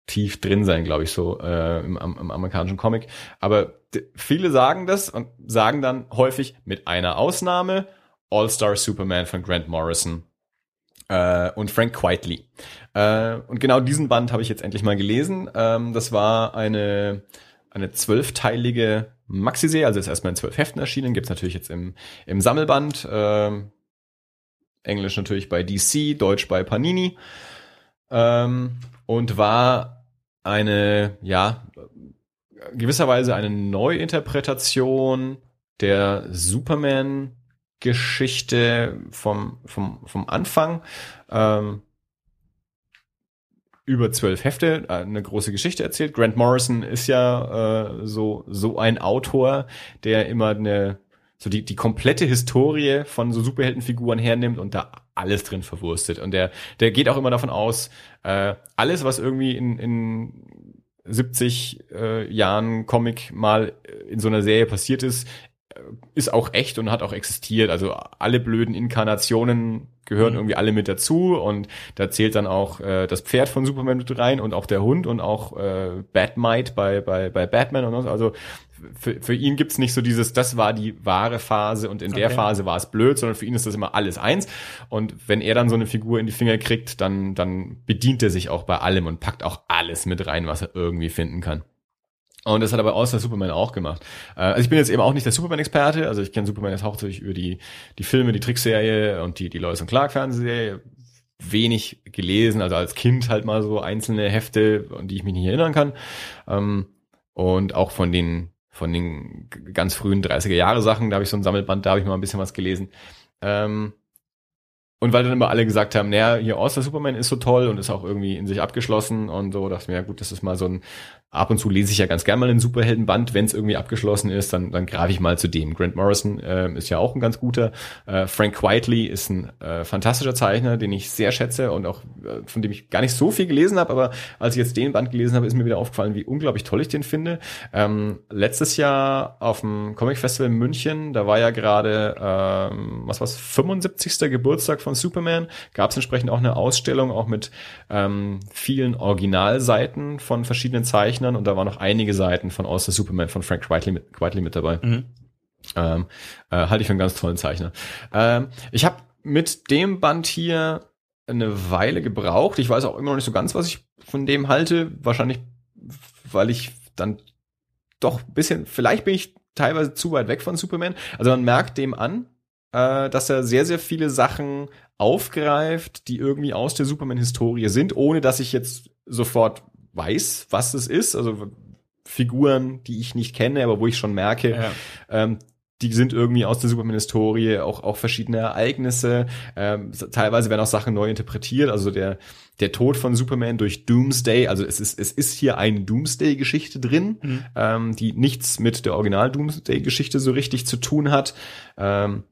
tief drin sein, glaube ich, so äh, im, im amerikanischen Comic. Aber viele sagen das und sagen dann häufig mit einer Ausnahme All-Star Superman von Grant Morrison äh, und Frank Quitely. Äh, und genau diesen Band habe ich jetzt endlich mal gelesen. Ähm, das war eine eine zwölfteilige Maxi-Serie, also ist erstmal in zwölf Heften erschienen, gibt's natürlich jetzt im, im Sammelband, äh, Englisch natürlich bei DC, Deutsch bei Panini ähm, und war eine, ja, gewisserweise eine Neuinterpretation der Superman-Geschichte vom, vom, vom Anfang. Ähm, über zwölf Hefte, äh, eine große Geschichte erzählt. Grant Morrison ist ja äh, so so ein Autor, der immer eine so die die komplette Historie von so Superheldenfiguren hernimmt und da alles drin verwurstet. Und der der geht auch immer davon aus, äh, alles was irgendwie in in 70 äh, Jahren Comic mal in so einer Serie passiert ist, ist auch echt und hat auch existiert. Also alle blöden Inkarnationen gehören mhm. irgendwie alle mit dazu und da zählt dann auch äh, das Pferd von Superman mit rein und auch der Hund und auch äh, Batmite bei, bei, bei Batman und so. Also für, für ihn gibt's nicht so dieses, das war die wahre Phase und in okay. der Phase war es blöd, sondern für ihn ist das immer alles eins. Und wenn er dann so eine Figur in die Finger kriegt, dann, dann bedient er sich auch bei allem und packt auch alles mit rein, was er irgendwie finden kann. Und das hat aber außer Superman auch gemacht. Äh, also ich bin jetzt eben auch nicht der Superman-Experte, also ich kenne Superman jetzt hauptsächlich über die, die Filme, die Trickserie und die, die Lois und Clark Fernsehserie. Wenig gelesen, also als Kind halt mal so einzelne Hefte, an die ich mich nicht erinnern kann. Ähm, und auch von den, von den ganz frühen 30er Jahre Sachen, da habe ich so ein Sammelband, da habe ich mal ein bisschen was gelesen. Ähm, und weil dann immer alle gesagt haben, naja, hier All Superman ist so toll und ist auch irgendwie in sich abgeschlossen und so, dachte ich mir, ja gut, das ist mal so ein, ab und zu lese ich ja ganz gerne mal einen Superheldenband, wenn es irgendwie abgeschlossen ist, dann, dann greife ich mal zu dem. Grant Morrison äh, ist ja auch ein ganz guter. Äh, Frank Whiteley ist ein äh, fantastischer Zeichner, den ich sehr schätze und auch äh, von dem ich gar nicht so viel gelesen habe, aber als ich jetzt den Band gelesen habe, ist mir wieder aufgefallen, wie unglaublich toll ich den finde. Ähm, letztes Jahr auf dem Comic Festival in München, da war ja gerade, ähm, was war's, 75. Geburtstag von Superman, gab es entsprechend auch eine Ausstellung, auch mit ähm, vielen Originalseiten von verschiedenen Zeichnern Zeichnern und da waren noch einige Seiten von All Superman von Frank Whiteley mit, Whiteley mit dabei. Mhm. Ähm, äh, halte ich für einen ganz tollen Zeichner. Ähm, ich habe mit dem Band hier eine Weile gebraucht. Ich weiß auch immer noch nicht so ganz, was ich von dem halte. Wahrscheinlich, weil ich dann doch bisschen, vielleicht bin ich teilweise zu weit weg von Superman. Also man merkt dem an, äh, dass er sehr, sehr viele Sachen aufgreift, die irgendwie aus der Superman-Historie sind, ohne dass ich jetzt sofort weiß, was es ist. Also Figuren, die ich nicht kenne, aber wo ich schon merke, ja. ähm, die sind irgendwie aus der Superman-Historie, auch, auch verschiedene Ereignisse. Ähm, teilweise werden auch Sachen neu interpretiert. Also der, der Tod von Superman durch Doomsday, also es ist, es ist hier eine Doomsday-Geschichte drin, mhm. ähm, die nichts mit der Original-Doomsday-Geschichte so richtig zu tun hat. Ähm,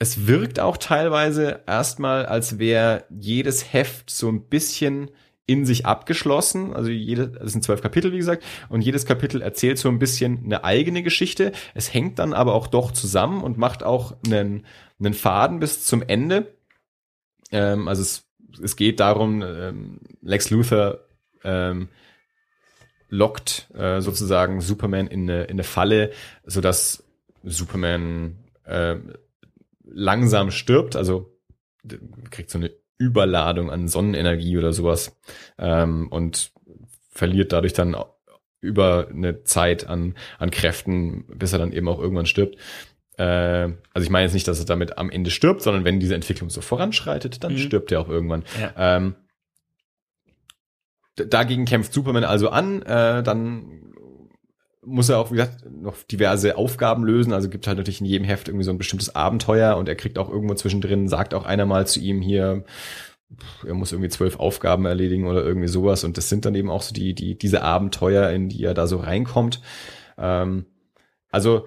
es wirkt auch teilweise erstmal, als wäre jedes Heft so ein bisschen in sich abgeschlossen. Also jede, das sind zwölf Kapitel, wie gesagt, und jedes Kapitel erzählt so ein bisschen eine eigene Geschichte. Es hängt dann aber auch doch zusammen und macht auch einen, einen Faden bis zum Ende. Ähm, also es, es geht darum, ähm, Lex Luthor ähm, lockt äh, sozusagen Superman in eine, in eine Falle, so dass Superman äh, langsam stirbt, also kriegt so eine Überladung an Sonnenenergie oder sowas ähm, und verliert dadurch dann über eine Zeit an, an Kräften, bis er dann eben auch irgendwann stirbt. Äh, also ich meine jetzt nicht, dass er damit am Ende stirbt, sondern wenn diese Entwicklung so voranschreitet, dann mhm. stirbt er auch irgendwann. Ja. Ähm, dagegen kämpft Superman also an, äh, dann muss er auch, wie gesagt, noch diverse Aufgaben lösen. Also gibt halt natürlich in jedem Heft irgendwie so ein bestimmtes Abenteuer und er kriegt auch irgendwo zwischendrin, sagt auch einer mal zu ihm hier, er muss irgendwie zwölf Aufgaben erledigen oder irgendwie sowas. Und das sind dann eben auch so die, die, diese Abenteuer, in die er da so reinkommt. Ähm, also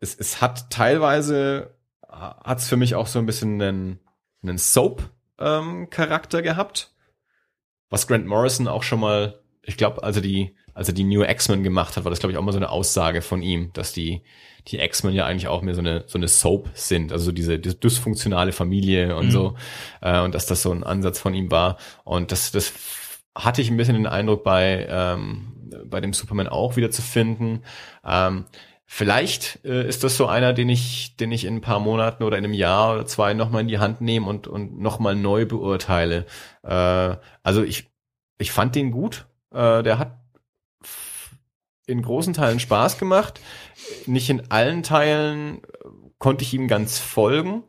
es, es hat teilweise, hat es für mich auch so ein bisschen einen, einen Soap-Charakter ähm, gehabt. Was Grant Morrison auch schon mal, ich glaube, also die, als er die New X-Men gemacht hat, war das, glaube ich, auch mal so eine Aussage von ihm, dass die, die X-Men ja eigentlich auch mehr so eine, so eine Soap sind, also diese, diese dysfunktionale Familie und mhm. so, äh, und dass das so ein Ansatz von ihm war. Und das, das hatte ich ein bisschen den Eindruck bei, ähm, bei dem Superman auch wieder zu finden. Ähm, Vielleicht äh, ist das so einer, den ich, den ich in ein paar Monaten oder in einem Jahr oder zwei nochmal in die Hand nehme und, und nochmal neu beurteile. Äh, also ich, ich fand den gut. Äh, der hat in großen Teilen Spaß gemacht. Nicht in allen Teilen konnte ich ihm ganz folgen.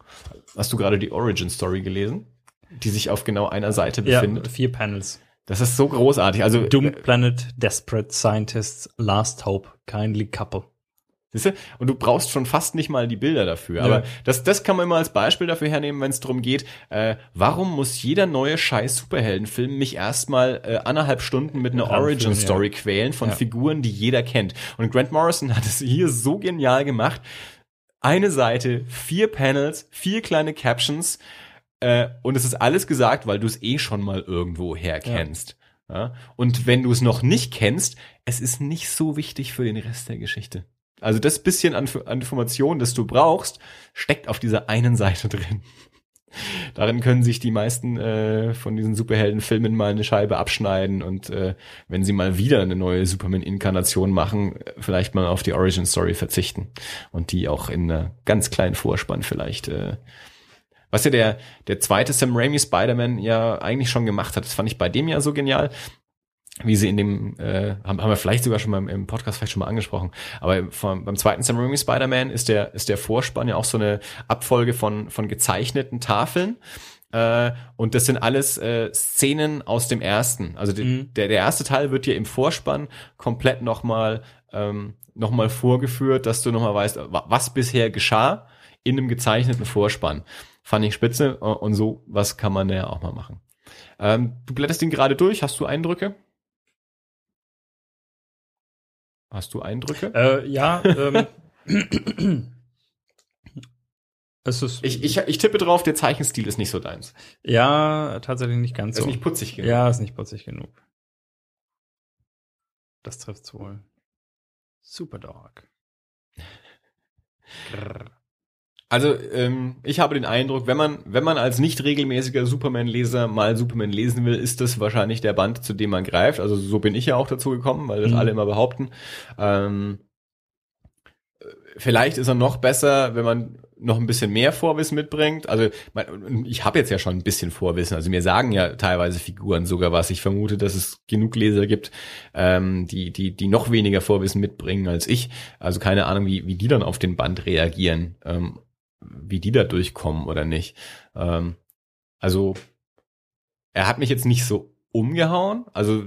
Hast du gerade die Origin Story gelesen? Die sich auf genau einer Seite befindet. Ja, vier Panels. Das ist so großartig. Also Doomed Planet, Desperate Scientists, Last Hope, Kindly Couple. Siehst du? Und du brauchst schon fast nicht mal die Bilder dafür. Ja. Aber das, das kann man immer als Beispiel dafür hernehmen, wenn es darum geht, äh, warum muss jeder neue scheiß Superheldenfilm mich erstmal äh, anderthalb Stunden mit einer Origin-Story ja. quälen von Ja. Figuren, die jeder kennt. Und Grant Morrison hat es hier so genial gemacht. Eine Seite, vier Panels, vier kleine Captions äh, und es ist alles gesagt, weil du es eh schon mal irgendwo herkennst. Ja. Und wenn du es noch nicht kennst, es ist nicht so wichtig für den Rest der Geschichte. Also das bisschen an, an Informationen, das du brauchst, steckt auf dieser einen Seite drin. Darin können sich die meisten äh, von diesen Superheldenfilmen mal eine Scheibe abschneiden und äh, wenn sie mal wieder eine neue Superman-Inkarnation machen, äh, vielleicht mal auf die Origin-Story verzichten und die auch in einer ganz kleinen Vorspann vielleicht äh, was ja der, der zweite Sam Raimi Spider-Man ja eigentlich schon gemacht hat. Das fand ich bei dem ja so genial, wie sie in dem, äh, haben, haben wir vielleicht sogar schon mal im- im Podcast vielleicht schon mal angesprochen, aber vom, beim zweiten Sam Raimi Spider-Man ist der, ist der Vorspann ja auch so eine Abfolge von, von gezeichneten Tafeln. Äh, und das sind alles äh, Szenen aus dem ersten. Also die, Mhm. der, der erste Teil wird dir im Vorspann komplett nochmal ähm, noch mal vorgeführt, dass du nochmal weißt, wa- was bisher geschah in einem gezeichneten Vorspann. Fand ich spitze äh, und so was kann man ja auch mal machen. Ähm, du blätterst ihn gerade durch, hast du Eindrücke? Hast du Eindrücke? Äh, ja, ähm, (clears throat) es ist, Ich, ich, ich tippe drauf, der Zeichenstil ist nicht so deins. ja, tatsächlich nicht ganz ist so. nicht putzig genug. Ja, ist nicht putzig genug. Das trifft's wohl. Superdog. Grrr. (laughs) Also ähm, ich habe den Eindruck, wenn man wenn man als nicht regelmäßiger Superman-Leser mal Superman lesen will, ist das wahrscheinlich der Band, zu dem man greift. Also so bin ich ja auch dazu gekommen, weil das Mhm. alle immer behaupten. Ähm, äh, vielleicht ist er noch besser, wenn man noch ein bisschen mehr Vorwissen mitbringt. Also ich habe jetzt ja schon ein bisschen Vorwissen. Also mir sagen ja teilweise Figuren sogar was. Ich vermute, dass es genug Leser gibt, ähm, die die die noch weniger Vorwissen mitbringen als ich. Also keine Ahnung, wie wie die dann auf den Band reagieren. Ähm, wie die da durchkommen oder nicht. Ähm, also er hat mich jetzt nicht so umgehauen. Also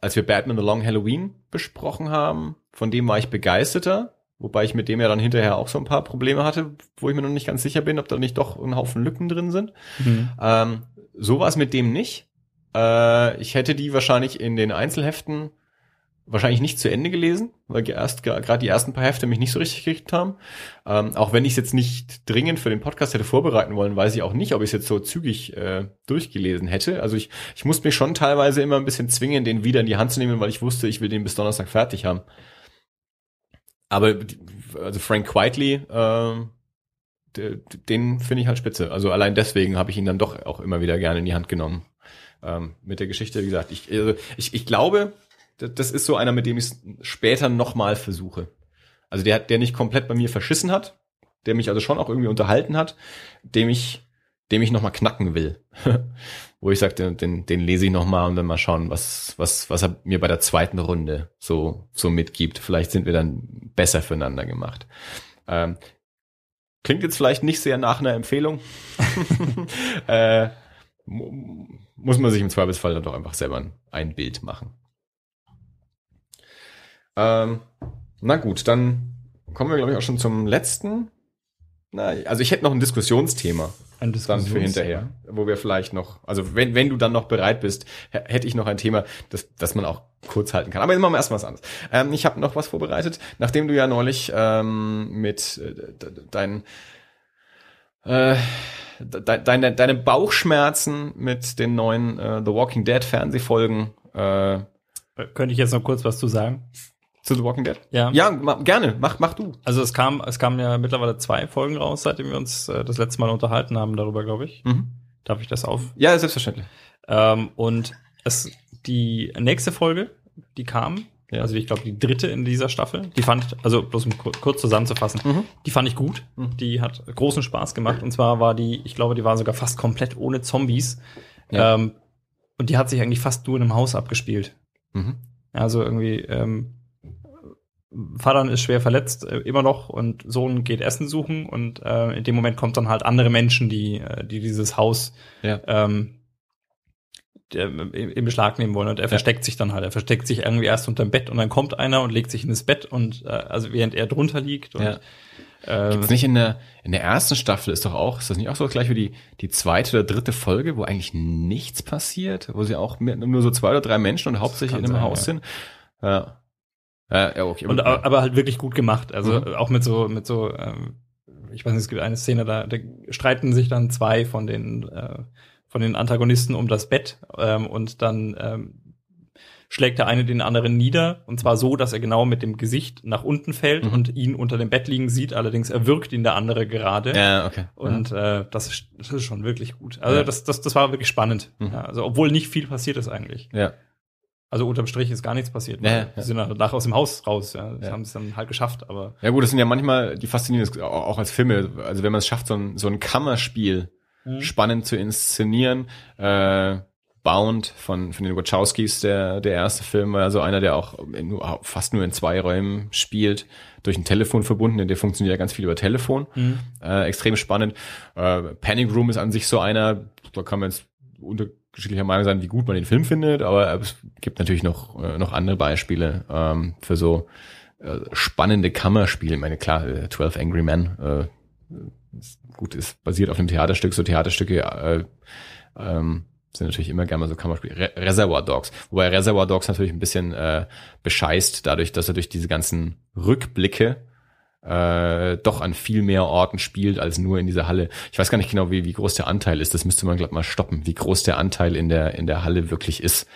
als wir Batman The Long Halloween besprochen haben, von dem war ich begeisterter, wobei ich mit dem ja dann hinterher auch so ein paar Probleme hatte, wo ich mir noch nicht ganz sicher bin, ob da nicht doch ein Haufen Lücken drin sind. Mhm. Ähm, so war es mit dem nicht. Äh, ich hätte die wahrscheinlich in den Einzelheften wahrscheinlich nicht zu Ende gelesen, weil erst gerade die ersten paar Hefte mich nicht so richtig gekriegt haben. Ähm, auch wenn ich es jetzt nicht dringend für den Podcast hätte vorbereiten wollen, weiß ich auch nicht, ob ich es jetzt so zügig äh, durchgelesen hätte. Also ich, ich musste mich schon teilweise immer ein bisschen zwingen, den wieder in die Hand zu nehmen, weil ich wusste, ich will den bis Donnerstag fertig haben. Aber also Frank Whiteley, äh, de- den finde ich halt spitze. Also allein deswegen habe ich ihn dann doch auch immer wieder gerne in die Hand genommen. Ähm, mit der Geschichte, wie gesagt, ich, also ich, ich glaube, das ist so einer, mit dem ich es später nochmal versuche. Also der, der nicht komplett bei mir verschissen hat, der mich also schon auch irgendwie unterhalten hat, dem ich, dem ich nochmal knacken will. (laughs) Wo ich sage, den, den, den lese ich nochmal und dann mal schauen, was, was, was er mir bei der zweiten Runde so, so mitgibt. Vielleicht sind wir dann besser füreinander gemacht. Ähm, klingt jetzt vielleicht nicht sehr nach einer Empfehlung. (laughs) äh, mu- muss man sich im Zweifelsfall dann doch einfach selber ein Bild machen. Ähm, na gut, dann kommen wir, glaube ich, auch schon zum letzten. Na, also ich hätte noch ein Diskussionsthema Ein dann für Diskussionsthema. hinterher, wo wir vielleicht noch, also wenn, wenn du dann noch bereit bist, hätte ich noch ein Thema, das, das man auch kurz halten kann. Aber jetzt machen wir erstmal was anderes. Ähm, ich habe noch was vorbereitet, nachdem du ja neulich ähm, mit äh, de- deinen äh, de deine, deine Bauchschmerzen mit den neuen äh, The Walking Dead Fernsehfolgen äh, Könnte ich jetzt noch kurz was zu sagen? Zu The Walking Dead? Ja. Ja, ma, gerne, mach, mach du. Also es kam, es kamen ja mittlerweile zwei Folgen raus, seitdem wir uns äh, das letzte Mal unterhalten haben darüber, glaube ich. Mhm. Darf ich das auf? Ja, selbstverständlich. Ähm, und es, die nächste Folge, die kam, Ja. also ich glaube die dritte in dieser Staffel, die fand ich, also bloß um kur- kurz zusammenzufassen, Mhm. die fand ich gut. Mhm. Die hat großen Spaß gemacht. Und zwar war die, ich glaube, die war sogar fast komplett ohne Zombies. Ja. Ähm, und die hat sich eigentlich fast nur in einem Haus abgespielt. Mhm. Also irgendwie ähm, Vater ist schwer verletzt, äh, immer noch, und Sohn geht Essen suchen und äh, in dem Moment kommt dann halt andere Menschen, die, äh, die dieses Haus Ja. ähm, der, im, Beschlag nehmen wollen und er versteckt sich dann halt. Er versteckt sich irgendwie erst unterm Bett und dann kommt einer und legt sich in das Bett und äh, also während er drunter liegt und Ja. äh, Gibt's nicht in der, in der ersten Staffel ist doch auch, ist das nicht auch so gleich wie die, die zweite oder dritte Folge, wo eigentlich nichts passiert, wo sie auch mit, nur so zwei oder drei Menschen und hauptsächlich in einem sein, Haus ja. sind? Ja. Ja, ja okay. Und aber halt wirklich gut gemacht. Also Mhm. auch mit so, mit so, ähm, ich weiß nicht, es gibt eine Szene, da, da streiten sich dann zwei von den, äh, von den Antagonisten um das Bett ähm, und dann ähm, schlägt der eine den anderen nieder und zwar so, dass er genau mit dem Gesicht nach unten fällt Mhm. und ihn unter dem Bett liegen sieht. Allerdings erwürgt ihn der andere gerade. ja, okay. Und äh, das, ist, das ist schon wirklich gut. Also Ja. das, das, das war wirklich spannend. Mhm. Ja, also obwohl nicht viel passiert ist eigentlich. ja. Also unterm Strich ist gar nichts passiert. Ja, ja. Die sind danach aus dem Haus raus. Ja. Das Ja. haben es dann halt geschafft. Aber Ja gut, das sind ja manchmal die faszinierenden, auch als Filme, also wenn man es schafft, so ein, so ein Kammerspiel Mhm. spannend zu inszenieren. Äh, Bound von, von den Wachowskis, der, der erste Film, war also einer, der auch in, fast nur in zwei Räumen spielt, durch ein Telefon verbunden, denn der funktioniert ja ganz viel über Telefon. Mhm. Äh, extrem spannend. Äh, Panic Room ist an sich so einer, da kann man jetzt unterschiedlicher Meinung sein, wie gut man den Film findet, aber es gibt natürlich noch, äh, noch andere Beispiele ähm, für so äh, spannende Kammerspiele. Ich meine, klar, äh, 12 Angry Men, äh, ist, gut, ist basiert auf einem Theaterstück, so Theaterstücke äh, ähm, sind natürlich immer gerne mal so Kammerspiele. Re Reservoir Dogs. Wobei Reservoir Dogs natürlich ein bisschen äh, bescheißt, dadurch, dass er durch diese ganzen Rückblicke äh, doch an viel mehr Orten spielt als nur in dieser Halle. Ich weiß gar nicht genau, wie, wie groß der Anteil ist. Das müsste man glaub mal stoppen, wie groß der Anteil in der in der Halle wirklich ist.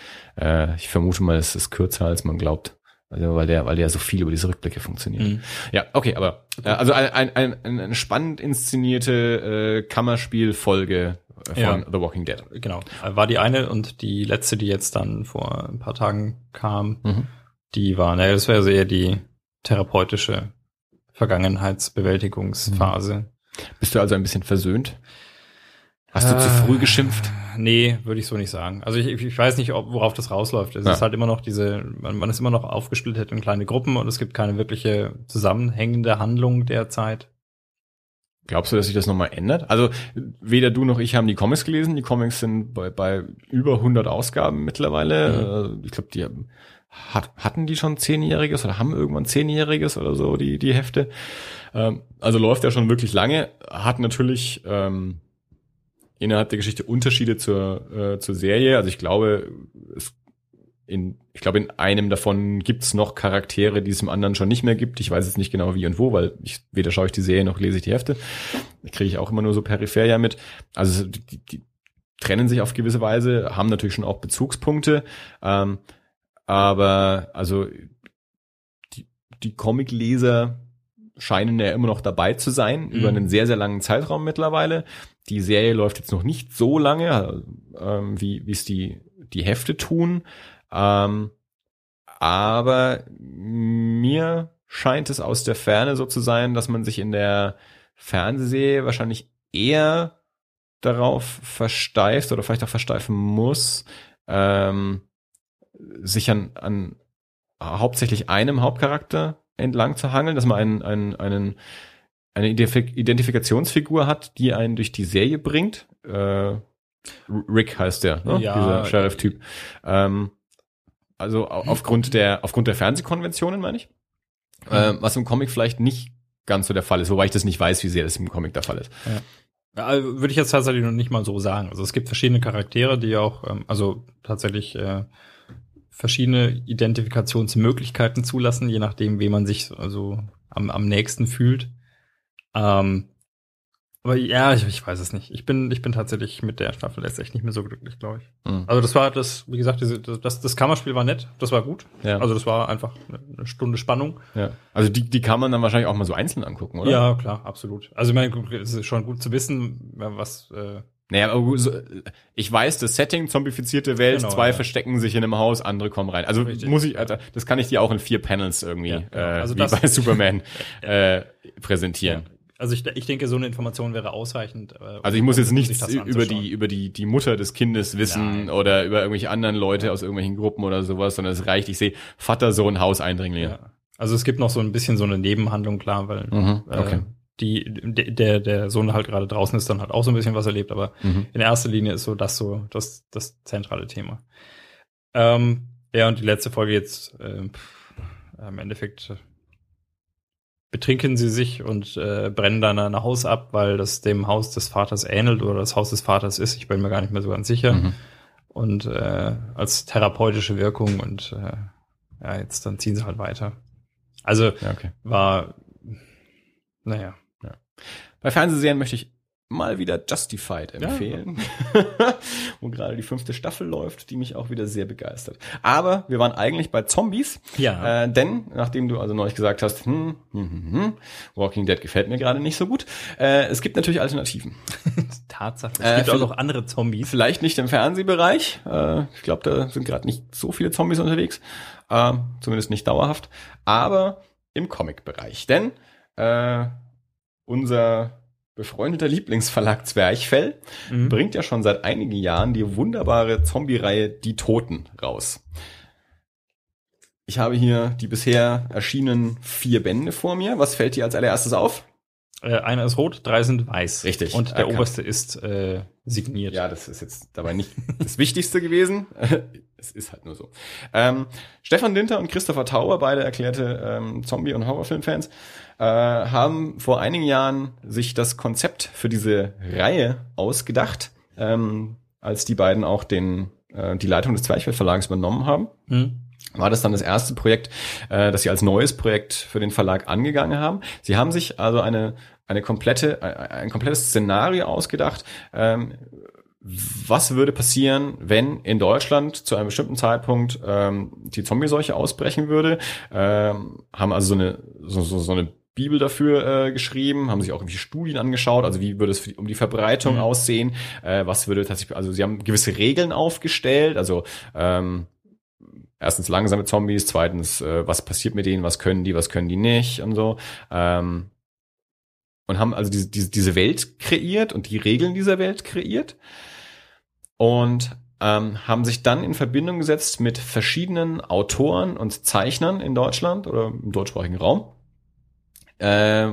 Äh, ich vermute mal, es ist kürzer als man glaubt. Also weil der, weil der so viel über diese Rückblicke funktioniert. Mhm. Ja, okay, aber äh, also ein, ein, ein, ein, eine spannend inszenierte äh, Kammerspielfolge äh, von Ja. The Walking Dead. Genau. War die eine und die letzte, die jetzt dann vor ein paar Tagen kam, Mhm. die war, naja, das wäre so eher die therapeutische Vergangenheitsbewältigungsphase. Bist du also ein bisschen versöhnt? Hast du zu früh geschimpft? Nee, würde ich so nicht sagen. Also ich, ich weiß nicht, ob, worauf das rausläuft. Es Ja. ist halt immer noch diese, man, man ist immer noch aufgesplittet in kleine Gruppen und es gibt keine wirkliche zusammenhängende Handlung derzeit. Glaubst du, dass sich das nochmal ändert? Also weder du noch ich haben die Comics gelesen. Die Comics sind bei, bei über 100 Ausgaben mittlerweile. Äh, Ich glaube, die haben- hat, hatten die schon zehnjähriges oder haben irgendwann zehnjähriges oder so die die Hefte. Ähm, also läuft ja schon wirklich lange. Hat natürlich ähm, innerhalb der Geschichte Unterschiede zur äh, zur Serie. Also ich glaube, es in, ich glaube, in einem davon gibt's noch Charaktere, die es im anderen schon nicht mehr gibt. Ich weiß jetzt nicht genau wie und wo, weil ich weder schaue ich die Serie noch lese ich die Hefte. Kriege ich auch immer nur so peripher ja mit. Also die, die, die trennen sich auf gewisse Weise, haben natürlich schon auch Bezugspunkte. Ähm, aber also die, die Comicleser scheinen ja immer noch dabei zu sein, Mhm. über einen sehr, sehr langen Zeitraum mittlerweile. Die Serie läuft jetzt noch nicht so lange, ähm, wie wie es die, die Hefte tun. Ähm, aber mir scheint es aus der Ferne so zu sein, dass man sich in der Fernsehserie wahrscheinlich eher darauf versteift oder vielleicht auch versteifen muss, ähm, sich an, an hauptsächlich einem Hauptcharakter entlang zu hangeln, dass man einen, einen, einen, eine Identif Identifikationsfigur hat, die einen durch die Serie bringt. Äh, Rick heißt der, ne? Ja. dieser Sheriff-Typ. Ähm, also au- aufgrund der aufgrund der Fernsehkonventionen meine ich, ähm, was im Comic vielleicht nicht ganz so der Fall ist, wobei ich das nicht weiß, wie sehr das im Comic der Fall ist. Ja, also würde ich jetzt tatsächlich noch nicht mal so sagen. Also es gibt verschiedene Charaktere, die auch, ähm, also tatsächlich äh, verschiedene Identifikationsmöglichkeiten zulassen, je nachdem, wie man sich also am, am nächsten fühlt. Ähm, aber ja, ich, ich weiß es nicht. Ich bin, ich bin tatsächlich mit der Staffel jetzt echt nicht mehr so glücklich, glaube ich. Mhm. Also das war das, wie gesagt, diese, das, das Kammerspiel war nett, das war gut. Ja. Also das war einfach eine- Stunde Spannung. Ja. Also die, die kann man dann wahrscheinlich auch mal so einzeln angucken, oder? Ja, klar, absolut. Also ich meine, es ist schon gut zu wissen, was äh, Naja, aber ich weiß, das Setting, zombifizierte Welt, Genau, zwei ja. verstecken sich in einem Haus, andere kommen rein. Also Richtig. muss ich, Alter, das kann ich dir auch in vier Panels irgendwie, Ja, genau. äh, Also wie das- bei (laughs) Superman, äh, präsentieren. Ja. Also ich, ich denke, so eine Information wäre ausreichend. äh, Also ich muss jetzt nichts über die, über die, die Mutter des Kindes wissen Nein. oder über irgendwelche anderen Leute aus irgendwelchen Gruppen oder sowas, sondern es reicht, ich sehe Vater, Sohn, Hauseindringlinge. Ja. Also es gibt noch so ein bisschen so eine Nebenhandlung, klar, weil Mhm, okay. äh, die, de- der, der Sohn halt gerade draußen ist, dann hat auch so ein bisschen was erlebt, aber Mhm. in erster Linie ist so das so das, das zentrale Thema. Ähm, ja, und die letzte Folge jetzt, pff, im Endeffekt äh, betrinken sie sich und äh, brennen dann ein Haus ab, weil das dem Haus des Vaters ähnelt oder das Haus des Vaters ist. Ich bin mir gar nicht mehr so ganz sicher. Mhm. Und äh, als therapeutische Wirkung und äh, ja, jetzt dann ziehen sie halt weiter. Also Ja, okay. war, naja, Bei Fernsehserien möchte ich mal wieder Justified empfehlen, (laughs) wo gerade die fünfte Staffel läuft, die mich auch wieder sehr begeistert. Aber wir waren eigentlich bei Zombies, Ja. äh, denn nachdem du also neulich gesagt hast, hm, hm, hm, hm, Walking Dead gefällt mir gerade nicht so gut, äh, es gibt natürlich Alternativen. (laughs) Tatsache. Es Äh, gibt auch vielleicht- noch andere Zombies. Vielleicht nicht im Fernsehbereich. Äh, ich glaube, da sind gerade nicht so viele Zombies unterwegs. Äh, zumindest nicht dauerhaft. Aber im Comic-Bereich. Denn äh, unser befreundeter Lieblingsverlag Zwerchfell Mhm. bringt ja schon seit einigen Jahren die wunderbare Zombie-Reihe Die Toten raus. Ich habe hier die bisher erschienenen vier Bände vor mir. Was fällt dir als allererstes auf? Äh, einer ist rot, drei sind weiß. Richtig. Und der Erkannt. oberste ist äh, signiert. Ja, das ist jetzt dabei nicht (laughs) das Wichtigste gewesen. (laughs) Es ist halt nur so. Ähm, Stefan Dinter und Christopher Tauber, beide erklärte ähm, Zombie- und Horrorfilmfans, äh, haben vor einigen Jahren sich das Konzept für diese Reihe ausgedacht, ähm, als die beiden auch den, äh, die Leitung des Zwerchfell Verlags übernommen haben Hm? war das dann das erste Projekt, äh, das sie als neues Projekt für den Verlag angegangen haben. Sie haben sich also eine eine komplette ein, ein komplettes Szenario ausgedacht. Ähm, was würde passieren, wenn in Deutschland zu einem bestimmten Zeitpunkt ähm, die Zombie-Seuche ausbrechen würde? Ähm, haben also so eine so, so, so eine Bibel dafür äh, geschrieben, haben sich auch irgendwie Studien angeschaut, also wie würde es die, um die Verbreitung Mhm. aussehen, äh, was würde tatsächlich, also sie haben gewisse Regeln aufgestellt, also ähm, erstens langsame Zombies, zweitens, äh, was passiert mit denen, was können die, was können die nicht und so. Ähm, und haben also diese, diese, diese Welt kreiert und die Regeln dieser Welt kreiert und ähm, haben sich dann in Verbindung gesetzt mit verschiedenen Autoren und Zeichnern in Deutschland oder im deutschsprachigen Raum, äh,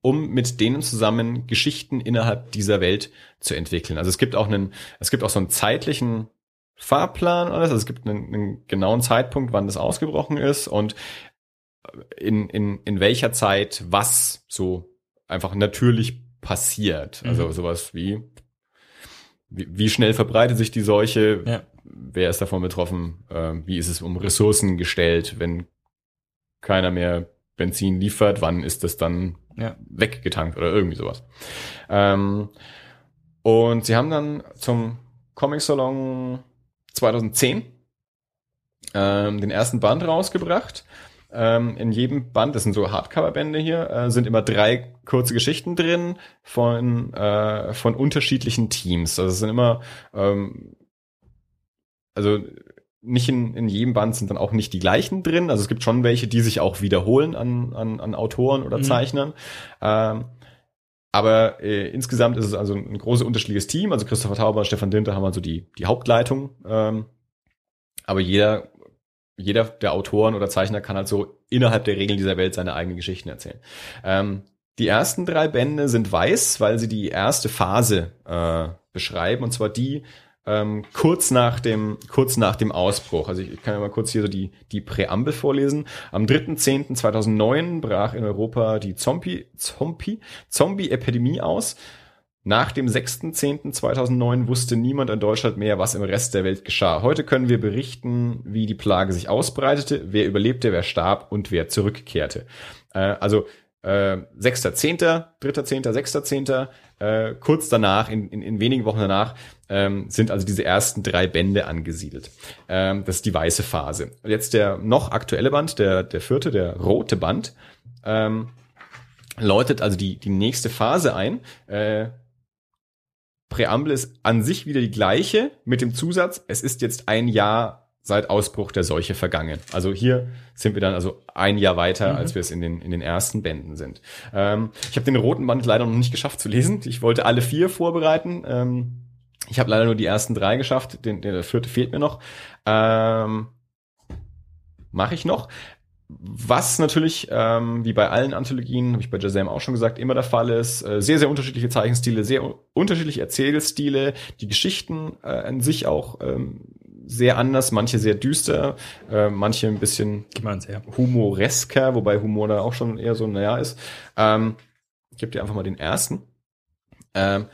um mit denen zusammen Geschichten innerhalb dieser Welt zu entwickeln. Also es gibt auch einen, es gibt auch so einen zeitlichen Fahrplan und alles. Also es gibt einen, einen genauen Zeitpunkt, wann das ausgebrochen ist und in, in, in welcher Zeit was so einfach natürlich passiert. Also Mhm. sowas wie, wie, wie schnell verbreitet sich die Seuche, Ja. wer ist davon betroffen, äh, wie ist es um Ressourcen gestellt, wenn keiner mehr Benzin liefert, wann ist das dann Ja. weggetankt oder irgendwie sowas. Ähm, und sie haben dann zum Comic Salon 2010 ähm, den ersten Band rausgebracht. Ähm, in jedem Band, das sind so Hardcover-Bände hier, äh, sind immer drei kurze Geschichten drin von, äh, von unterschiedlichen Teams. Also es sind immer, ähm, also nicht in, in jedem Band sind dann auch nicht die gleichen drin. Also es gibt schon welche, die sich auch wiederholen an, an, an Autoren oder Mhm. Zeichnern. Ähm, aber äh, insgesamt ist es also ein großes unterschiedliches Team. Also Christopher Tauber und Stefan Dinter haben also die, die Hauptleitung. Ähm, aber jeder, jeder der Autoren oder Zeichner kann halt so innerhalb der Regeln dieser Welt seine eigenen Geschichten erzählen. Ähm, die ersten drei Bände sind weiß, weil sie die erste Phase äh, beschreiben, und zwar die ähm, kurz nach dem kurz nach dem Ausbruch. Also ich, ich kann ja mal kurz hier so die die Präambel vorlesen. Am 3.10.2009 brach in Europa die Zombie Zombie Zombie Epidemie aus. Nach dem 6.10.2009 wusste niemand in Deutschland mehr, was im Rest der Welt geschah. Heute können wir berichten, wie die Plage sich ausbreitete, wer überlebte, wer starb und wer zurückkehrte. Äh, also äh, 6.10., 3.10., 6.10., äh, kurz danach, in, in, in wenigen Wochen danach, ähm, sind also diese ersten drei Bände angesiedelt. Ähm, das ist die weiße Phase. Jetzt der noch aktuelle Band, der, der vierte, der rote Band, ähm, läutet also die, die nächste Phase ein. Äh, Präambel ist an sich wieder die gleiche mit dem Zusatz, es ist jetzt ein Jahr seit Ausbruch der Seuche vergangen. Also hier sind wir dann also ein Jahr weiter, Mhm. als wir es in den, in den ersten Bänden sind. Ähm, ich habe den roten Band leider noch nicht geschafft zu lesen. Ich wollte alle vier vorbereiten. Ähm, ich habe leider nur die ersten drei geschafft. Den, der vierte fehlt mir noch. Ähm, Mache ich noch. was natürlich, ähm, wie bei allen Anthologien, habe ich bei Jazam auch schon gesagt, immer der Fall ist, äh, sehr, sehr unterschiedliche Zeichenstile, sehr unterschiedliche Erzählstile, die Geschichten äh, an sich auch ähm, sehr anders, manche sehr düster, äh, manche ein bisschen humoresker, wobei Humor da auch schon eher so naja ist. Ähm, ich gebe dir einfach mal den ersten. Ähm,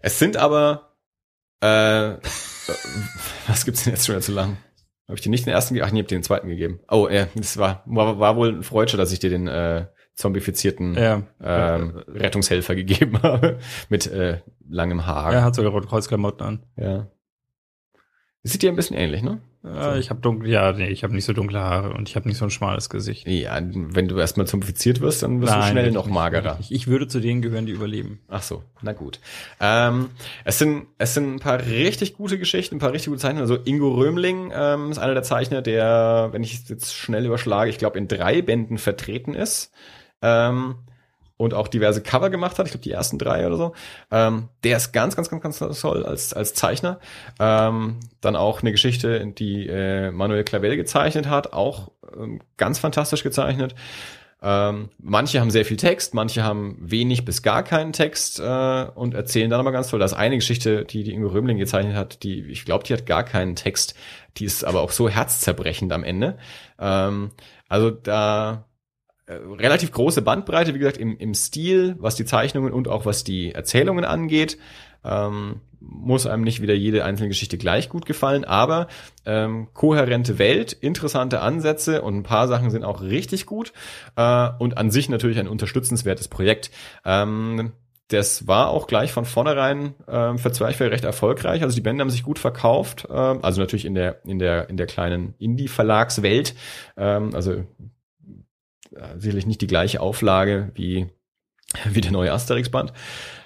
es sind aber äh, (laughs) was gibt's denn jetzt schon zu lang? Habe ich dir nicht den ersten gegeben? Ach, nee, hab dir den zweiten gegeben. Oh, ja, das war, war, war wohl ein Freudscher, dass ich dir den äh, zombifizierten ja. ähm, Rettungshelfer gegeben (laughs) habe. Mit äh, langem Haar. Er hat sogar Rotkreuzklamotten an. Ja. Sieht dir ein bisschen ähnlich, ne? Ja, ich habe dunkle, ja, nee, ich habe nicht so dunkle Haare und ich habe nicht so ein schmales Gesicht. Ja, wenn du erstmal zumfiziert wirst, dann wirst Nein, du schnell noch magerer. Ich, ich, würde zu denen gehören, die überleben. Ach so, na gut. Ähm, es sind es sind ein paar richtig gute Geschichten, ein paar richtig gute Zeichner. Also Ingo Römling ähm, ist einer der Zeichner, der, wenn ich es jetzt schnell überschlage, ich glaube in drei Bänden vertreten ist. Ähm, und auch diverse Cover gemacht hat, ich glaube die ersten drei oder so. Ähm, der ist ganz, ganz, ganz, ganz toll als, als Zeichner. Ähm, dann auch eine Geschichte, die äh, Manuel Clavel gezeichnet hat, auch ähm, ganz fantastisch gezeichnet. Ähm, manche haben sehr viel Text, manche haben wenig bis gar keinen Text äh, und erzählen dann aber ganz toll. Da ist eine Geschichte, die die Ingo Römling gezeichnet hat, die ich glaube, die hat gar keinen Text, die ist aber auch so herzzerbrechend am Ende. Ähm, also da äh, relativ große Bandbreite, wie gesagt, im, im Stil, was die Zeichnungen und auch was die Erzählungen angeht. Ähm, muss einem nicht wieder jede einzelne Geschichte gleich gut gefallen, aber ähm, kohärente Welt, interessante Ansätze und ein paar Sachen sind auch richtig gut äh, und an sich natürlich ein unterstützenswertes Projekt. Ähm, das war auch gleich von vornherein ähm, für Zwerchfell recht erfolgreich. Also die Bände haben sich gut verkauft. Ähm, also natürlich in der in der in der kleinen Indie-Verlagswelt. Ähm, also äh, sicherlich nicht die gleiche Auflage wie, wie der neue Asterix-Band.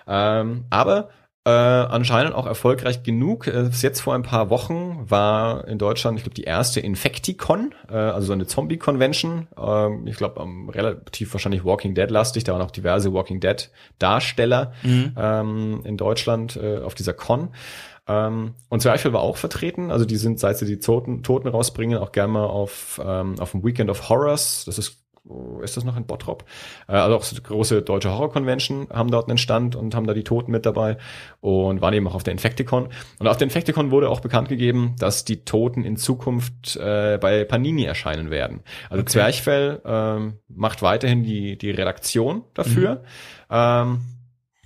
Ähm, aber äh, anscheinend auch erfolgreich genug. Äh, bis jetzt vor ein paar Wochen war in Deutschland, ich glaube, die erste Infecticon, äh, also so eine Zombie-Convention. Äh, ich glaube, ähm, relativ wahrscheinlich Walking Dead-lastig. Da waren auch diverse Walking Dead-Darsteller mhm. ähm, in Deutschland äh, auf dieser Con. Ähm, und Zweifel war auch vertreten. Also die sind, seit sie die Toten, Toten rausbringen, auch gerne mal auf, ähm, auf dem Weekend of Horrors. Das ist ist das noch in Bottrop? Äh, also auch so große deutsche Horror-Convention haben dort einen Stand und haben da die Toten mit dabei und waren eben auch auf der Infecticon. Und auf der Infecticon wurde auch bekannt gegeben, dass die Toten in Zukunft äh, bei Panini erscheinen werden. Also okay. Zwerchfell ähm, macht weiterhin die, die Redaktion dafür. Mhm. Ähm,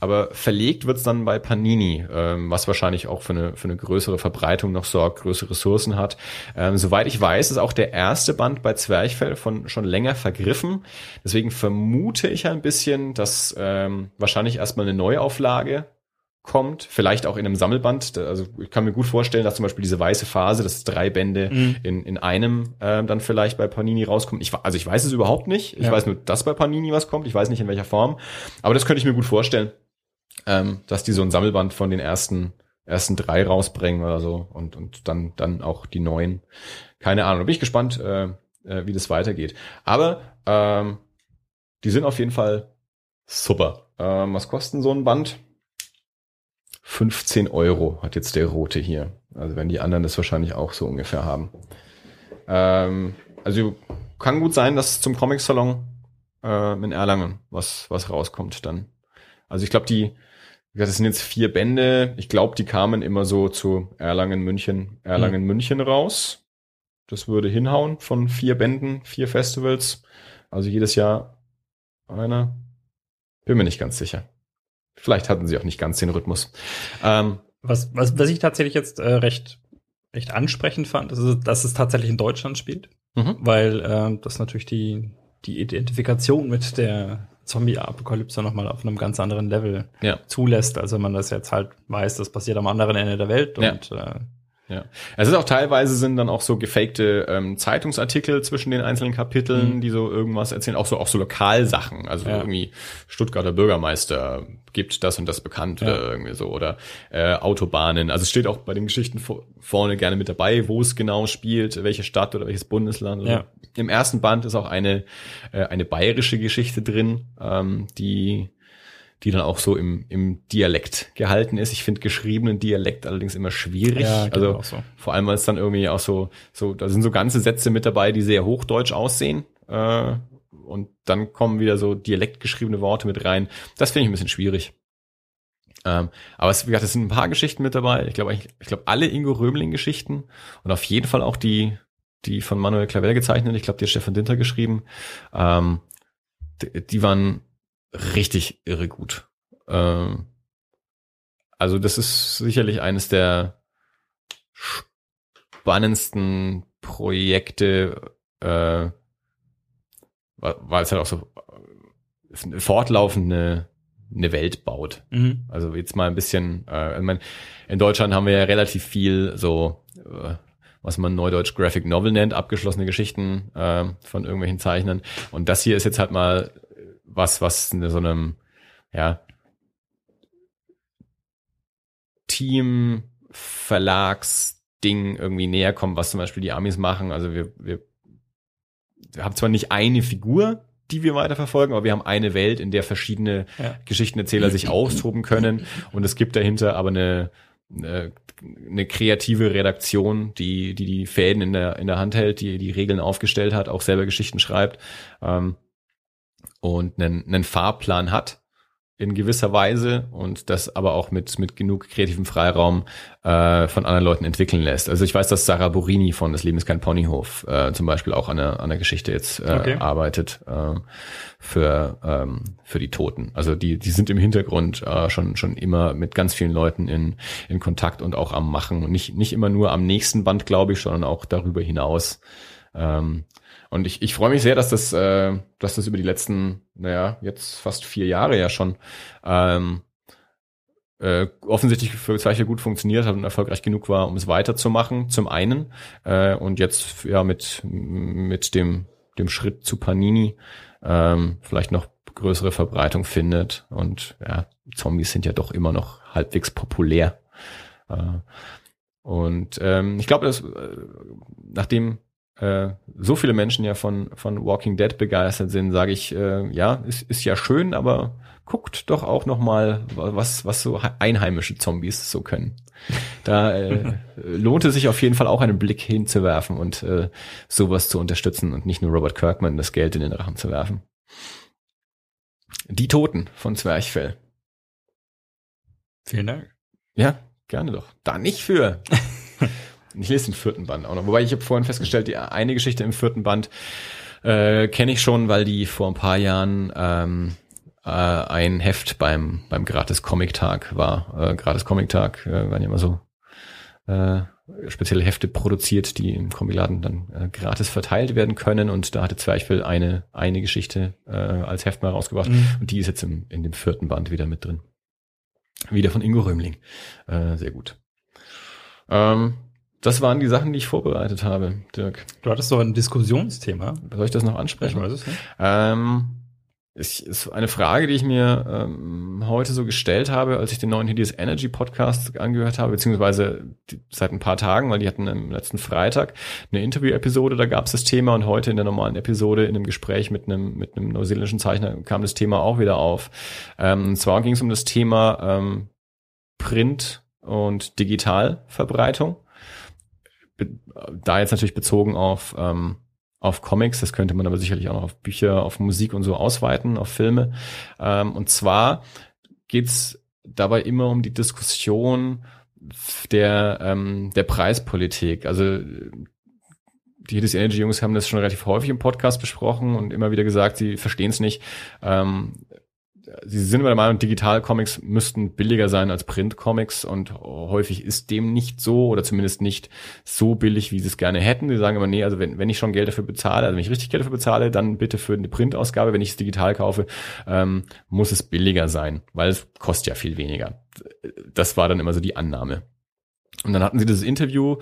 aber verlegt wird's dann bei Panini, ähm, was wahrscheinlich auch für eine, für eine größere Verbreitung noch sorgt, größere Ressourcen hat. Ähm, soweit ich weiß, ist auch der erste Band bei Zwerchfell von schon länger vergriffen. Deswegen vermute ich ein bisschen, dass ähm, wahrscheinlich erstmal eine Neuauflage kommt, vielleicht auch in einem Sammelband. Also ich kann mir gut vorstellen, dass zum Beispiel diese weiße Phase, dass drei Bände mhm. in, in einem ähm, dann vielleicht bei Panini rauskommt. Ich, also ich weiß es überhaupt nicht. Ich ja. weiß nur, dass bei Panini was kommt. Ich weiß nicht in welcher Form. Aber das könnte ich mir gut vorstellen ähm, dass die so ein Sammelband von den ersten ersten drei rausbringen oder so und und dann dann auch die neuen. Keine Ahnung. Da bin ich gespannt, äh, äh, wie das weitergeht. Aber ähm, die sind auf jeden Fall super. Ähm, was kosten so ein Band? 15 Euro hat jetzt der rote hier. Also wenn die anderen das wahrscheinlich auch so ungefähr haben. Ähm, also kann gut sein, dass zum Comic Salon äh, in Erlangen was was rauskommt dann. Also ich glaube die das sind jetzt vier Bände. Ich glaube, die kamen immer so zu Erlangen, München, Erlangen, mhm. München raus. Das würde hinhauen von vier Bänden, vier Festivals. Also jedes Jahr einer. Bin mir nicht ganz sicher. Vielleicht hatten sie auch nicht ganz den Rhythmus. Ähm, was, was, was ich tatsächlich jetzt äh, recht, recht ansprechend fand, ist, dass es tatsächlich in Deutschland spielt. Mhm. Weil äh, das natürlich die, die Identifikation mit der Zombie-Apokalypse nochmal auf einem ganz anderen Level ja. zulässt, als wenn man das jetzt halt weiß, das passiert am anderen Ende der Welt ja. und äh, ja. Es ist auch teilweise sind dann auch so gefakte ähm, Zeitungsartikel zwischen den einzelnen Kapiteln, mhm. die so irgendwas erzählen, auch so auch so Lokalsachen, also ja. irgendwie Stuttgarter Bürgermeister gibt das und das bekannt ja. oder irgendwie so oder äh, Autobahnen. Also es steht auch bei den Geschichten vor, vorne gerne mit dabei, wo es genau spielt, welche Stadt oder welches Bundesland. Ja. Im ersten Band ist auch eine äh, eine bayerische Geschichte drin, ähm, die die dann auch so im, im Dialekt gehalten ist. Ich finde geschriebenen Dialekt allerdings immer schwierig. Ja, also so. vor allem, weil es dann irgendwie auch so, so, da sind so ganze Sätze mit dabei, die sehr hochdeutsch aussehen. äh, und dann kommen wieder so dialektgeschriebene Worte mit rein. Das finde ich ein bisschen schwierig. Ähm, aber es, wie gesagt, es sind ein paar Geschichten mit dabei. Ich glaube, ich, ich glaube alle Ingo Römling-Geschichten und auf jeden Fall auch die, die von Manuel Clavel gezeichnet. Ich glaube, die hat Stefan Dinter geschrieben. Ähm, die, die waren richtig irre gut. Ähm, also das ist sicherlich eines der spannendsten Projekte, äh, weil es halt auch so äh, fortlaufend eine, Welt baut. Mhm. Also jetzt mal ein bisschen, äh, ich meine, in Deutschland haben wir ja relativ viel so, äh, was man neudeutsch Graphic Novel nennt, abgeschlossene Geschichten äh, von irgendwelchen Zeichnern. Und das hier ist jetzt halt mal was, was in so einem, ja, Team, Verlagsding irgendwie näher kommt, was zum Beispiel die Amis machen. Also wir, wir wir haben zwar nicht eine Figur, die wir weiterverfolgen, aber wir haben eine Welt, in der verschiedene ja. Geschichtenerzähler sich austoben können und es gibt dahinter aber eine, eine, eine kreative Redaktion, die, die die Fäden in der, in der Hand hält, die die Regeln aufgestellt hat, auch selber Geschichten schreibt ähm, und einen, einen Fahrplan hat in gewisser Weise und das aber auch mit, mit genug kreativem Freiraum äh, von anderen Leuten entwickeln lässt. Also ich weiß, dass Sarah Borini von Das Leben ist kein Ponyhof äh, zum Beispiel auch an der, an der Geschichte jetzt äh, okay. arbeitet äh, für, ähm, für die Toten. Also die, die sind im Hintergrund äh, schon, schon immer mit ganz vielen Leuten in, in Kontakt und auch am Machen. Und nicht, nicht immer nur am nächsten Band, glaube ich, sondern auch darüber hinaus. Ähm, und ich, ich freue mich sehr, dass das, äh, dass das über die letzten, naja, jetzt fast vier Jahre ja schon ähm, äh, offensichtlich für Zeichner gut funktioniert hat und erfolgreich genug war, um es weiterzumachen, zum einen. Äh, und jetzt ja mit, mit dem, dem Schritt zu Panini ähm, vielleicht noch größere Verbreitung findet. Und ja, Zombies sind ja doch immer noch halbwegs populär. Äh, und ähm, ich glaube, dass äh, nachdem äh, so viele Menschen ja von, von Walking Dead begeistert sind, sage ich, äh, ja, ist, ist ja schön, aber guckt doch auch noch mal, was, was so einheimische Zombies so können. Da äh, (laughs) lohnt es sich auf jeden Fall auch einen Blick hinzuwerfen und äh, sowas zu unterstützen und nicht nur Robert Kirkman das Geld in den Rachen zu werfen. Die Toten von Zwerchfell. Vielen Dank. Ja, gerne doch. Da nicht für. (laughs) Ich lese den vierten Band auch noch. Wobei ich habe vorhin festgestellt, die eine Geschichte im vierten Band äh, kenne ich schon, weil die vor ein paar Jahren ähm, äh, ein Heft beim beim Gratis Comic Tag war. Äh, Gratis Comic Tag äh, waren ja immer so äh, spezielle Hefte produziert, die im Comic-Laden dann äh, gratis verteilt werden können. Und da hatte Zwerchfell eine eine Geschichte äh, als Heft mal rausgebracht mhm. und die ist jetzt im, in dem vierten Band wieder mit drin. Wieder von Ingo Römling. Äh, sehr gut. Ähm, das waren die Sachen, die ich vorbereitet habe, Dirk. Du hattest doch ein Diskussionsthema. Soll ich das noch ansprechen? Ich weiß es nicht. Ähm, es ist eine Frage, die ich mir ähm, heute so gestellt habe, als ich den neuen Hideous Energy Podcast angehört habe, beziehungsweise die, seit ein paar Tagen, weil die hatten am letzten Freitag eine Interview-Episode, da gab es das Thema und heute in der normalen Episode in einem Gespräch mit einem mit einem neuseeländischen Zeichner kam das Thema auch wieder auf. Ähm, und zwar ging es um das Thema ähm, Print und Digitalverbreitung da jetzt natürlich bezogen auf, ähm, auf Comics, das könnte man aber sicherlich auch noch auf Bücher, auf Musik und so ausweiten, auf Filme. Ähm, und zwar geht's dabei immer um die Diskussion der, ähm, der Preispolitik. Also die Hiddes Energy Jungs haben das schon relativ häufig im Podcast besprochen und immer wieder gesagt, sie verstehen es nicht. Ähm, sie sind immer der Meinung, Digital-Comics müssten billiger sein als Print-Comics und häufig ist dem nicht so oder zumindest nicht so billig, wie sie es gerne hätten. Sie sagen immer, nee, also wenn, wenn ich schon Geld dafür bezahle, also wenn ich richtig Geld dafür bezahle, dann bitte für eine Printausgabe, wenn ich es digital kaufe, ähm, muss es billiger sein, weil es kostet ja viel weniger. Das war dann immer so die Annahme. Und dann hatten sie das Interview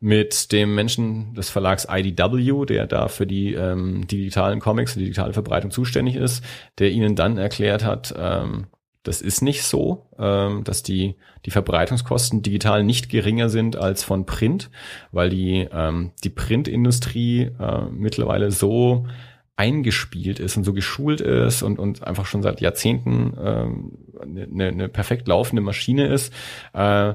mit dem Menschen des Verlags IDW, der da für die ähm, digitalen Comics, die digitale Verbreitung zuständig ist, der ihnen dann erklärt hat, ähm, das ist nicht so, ähm, dass die, die Verbreitungskosten digital nicht geringer sind als von Print, weil die, ähm, die Printindustrie äh, mittlerweile so eingespielt ist und so geschult ist und, und einfach schon seit Jahrzehnten ähm, eine, eine perfekt laufende Maschine ist. Äh,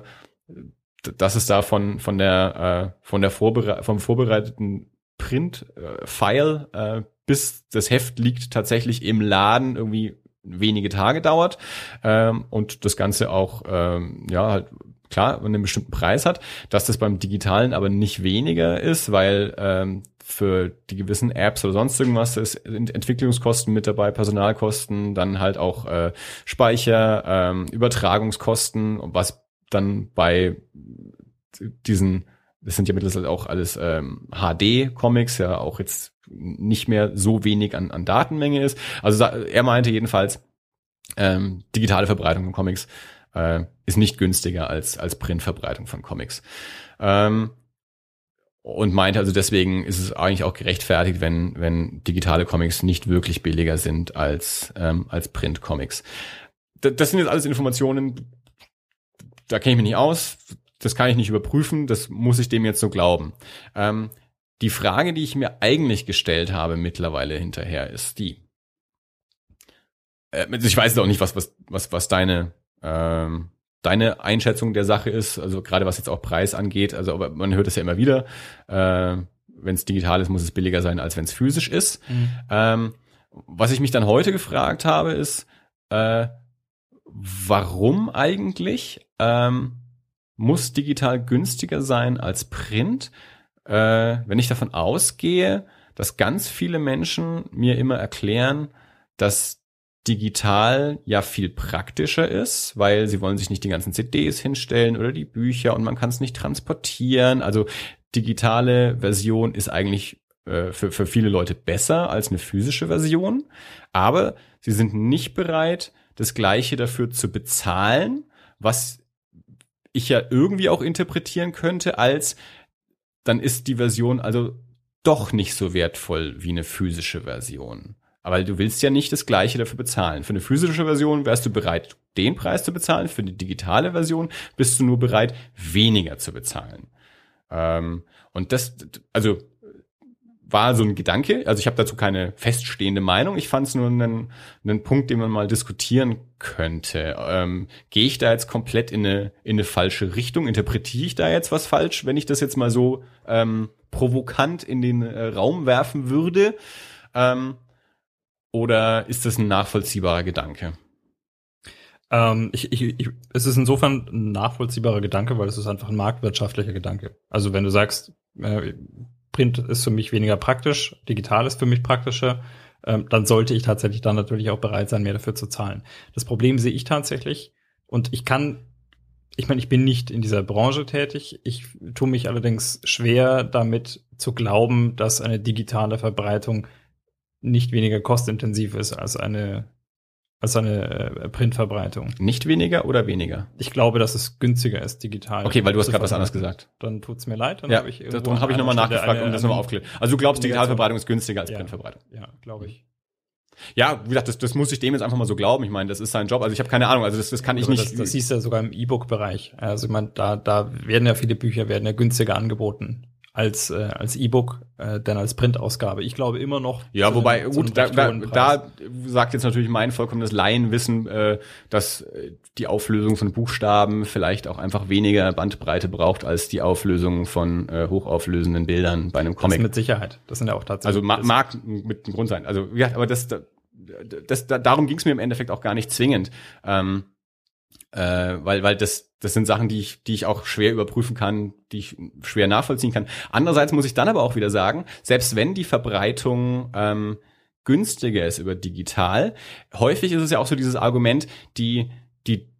dass es da von, von der, äh, von der Vorbere vom vorbereiteten Print-File äh, bis das Heft liegt tatsächlich im Laden irgendwie wenige Tage dauert ähm, und das Ganze auch ähm, ja halt klar einen bestimmten Preis hat, dass das beim Digitalen aber nicht weniger ist, weil ähm, für die gewissen Apps oder sonst irgendwas ist Entwicklungskosten mit dabei, Personalkosten, dann halt auch äh, Speicher, ähm, Übertragungskosten, was dann bei diesen, das sind ja mittlerweile auch alles ähm, HD-Comics, ja auch jetzt nicht mehr so wenig an, an Datenmenge ist. Also er meinte jedenfalls, ähm, digitale Verbreitung von Comics äh, ist nicht günstiger als, als Printverbreitung von Comics. Ähm, und meinte also deswegen ist es eigentlich auch gerechtfertigt, wenn, wenn digitale Comics nicht wirklich billiger sind als, ähm, als Print-Comics. Das sind jetzt alles Informationen, da kenne ich mich nicht aus, das kann ich nicht überprüfen, das muss ich dem jetzt so glauben. Ähm, die Frage, die ich mir eigentlich gestellt habe mittlerweile hinterher, ist die. Äh, also ich weiß auch nicht, was, was, was, was deine, ähm, deine Einschätzung der Sache ist, also gerade was jetzt auch Preis angeht, also aber man hört es ja immer wieder, äh, wenn es digital ist, muss es billiger sein, als wenn es physisch ist. Mhm. Ähm, was ich mich dann heute gefragt habe, ist, äh, warum eigentlich ähm, muss digital günstiger sein als Print? Äh, wenn ich davon ausgehe, dass ganz viele Menschen mir immer erklären, dass digital ja viel praktischer ist, weil sie wollen sich nicht die ganzen CDs hinstellen oder die Bücher und man kann es nicht transportieren. Also digitale Version ist eigentlich äh, für, für viele Leute besser als eine physische Version, aber sie sind nicht bereit, das gleiche dafür zu bezahlen, was ich ja irgendwie auch interpretieren könnte als dann ist die Version also doch nicht so wertvoll wie eine physische Version. Aber du willst ja nicht das Gleiche dafür bezahlen. Für eine physische Version wärst du bereit, den Preis zu bezahlen. Für die digitale Version bist du nur bereit, weniger zu bezahlen. Ähm, und das, also war so ein Gedanke. Also ich habe dazu keine feststehende Meinung. Ich fand es nur einen, einen Punkt, den man mal diskutieren könnte. Ähm, Gehe ich da jetzt komplett in eine, in eine falsche Richtung? Interpretiere ich da jetzt was falsch, wenn ich das jetzt mal so ähm, provokant in den äh, Raum werfen würde? Ähm, oder ist das ein nachvollziehbarer Gedanke? Ähm, ich, ich, ich, es ist insofern ein nachvollziehbarer Gedanke, weil es ist einfach ein marktwirtschaftlicher Gedanke. Also wenn du sagst, äh, Print ist für mich weniger praktisch, digital ist für mich praktischer, ähm, dann sollte ich tatsächlich dann natürlich auch bereit sein, mehr dafür zu zahlen. Das Problem sehe ich tatsächlich und ich kann, ich meine, ich bin nicht in dieser Branche tätig. Ich tue mich allerdings schwer damit zu glauben, dass eine digitale Verbreitung nicht weniger kostintensiv ist als eine als eine äh, Printverbreitung. Nicht weniger oder weniger? Ich glaube, dass es günstiger ist, digital. Okay, weil du hast gerade was anderes gesagt. Dann tut's mir leid. Dann ja, hab ich darum habe ich nochmal nachgefragt, um das nochmal aufklären. Also du glaubst, Digitalverbreitung ist günstiger als ja, Printverbreitung? Ja, glaube ich. Ja, wie gesagt, das, das muss ich dem jetzt einfach mal so glauben. Ich meine, das ist sein Job. Also ich habe keine Ahnung. Also das, das kann ich Aber nicht. Das, das siehst du ja sogar im E-Book-Bereich. Also ich meine, da, da werden ja viele Bücher werden ja günstiger angeboten als äh, als E-Book äh, denn als Printausgabe. Ich glaube immer noch. Ja, wobei einem, gut, da, da, da sagt jetzt natürlich mein vollkommenes Laienwissen, äh, dass äh, die Auflösung von Buchstaben vielleicht auch einfach weniger Bandbreite braucht als die Auflösung von äh, hochauflösenden Bildern bei einem Comic. Das mit Sicherheit. Das sind ja auch tatsächlich. Also ma mag mit dem Grund sein. Also ja, aber das, das, das darum ging es mir im Endeffekt auch gar nicht zwingend. Ähm, äh, weil weil das das sind Sachen, die ich die ich auch schwer überprüfen kann, die ich schwer nachvollziehen kann. Andererseits muss ich dann aber auch wieder sagen, selbst wenn die Verbreitung ähm, günstiger ist über digital, häufig ist es ja auch so dieses Argument, die die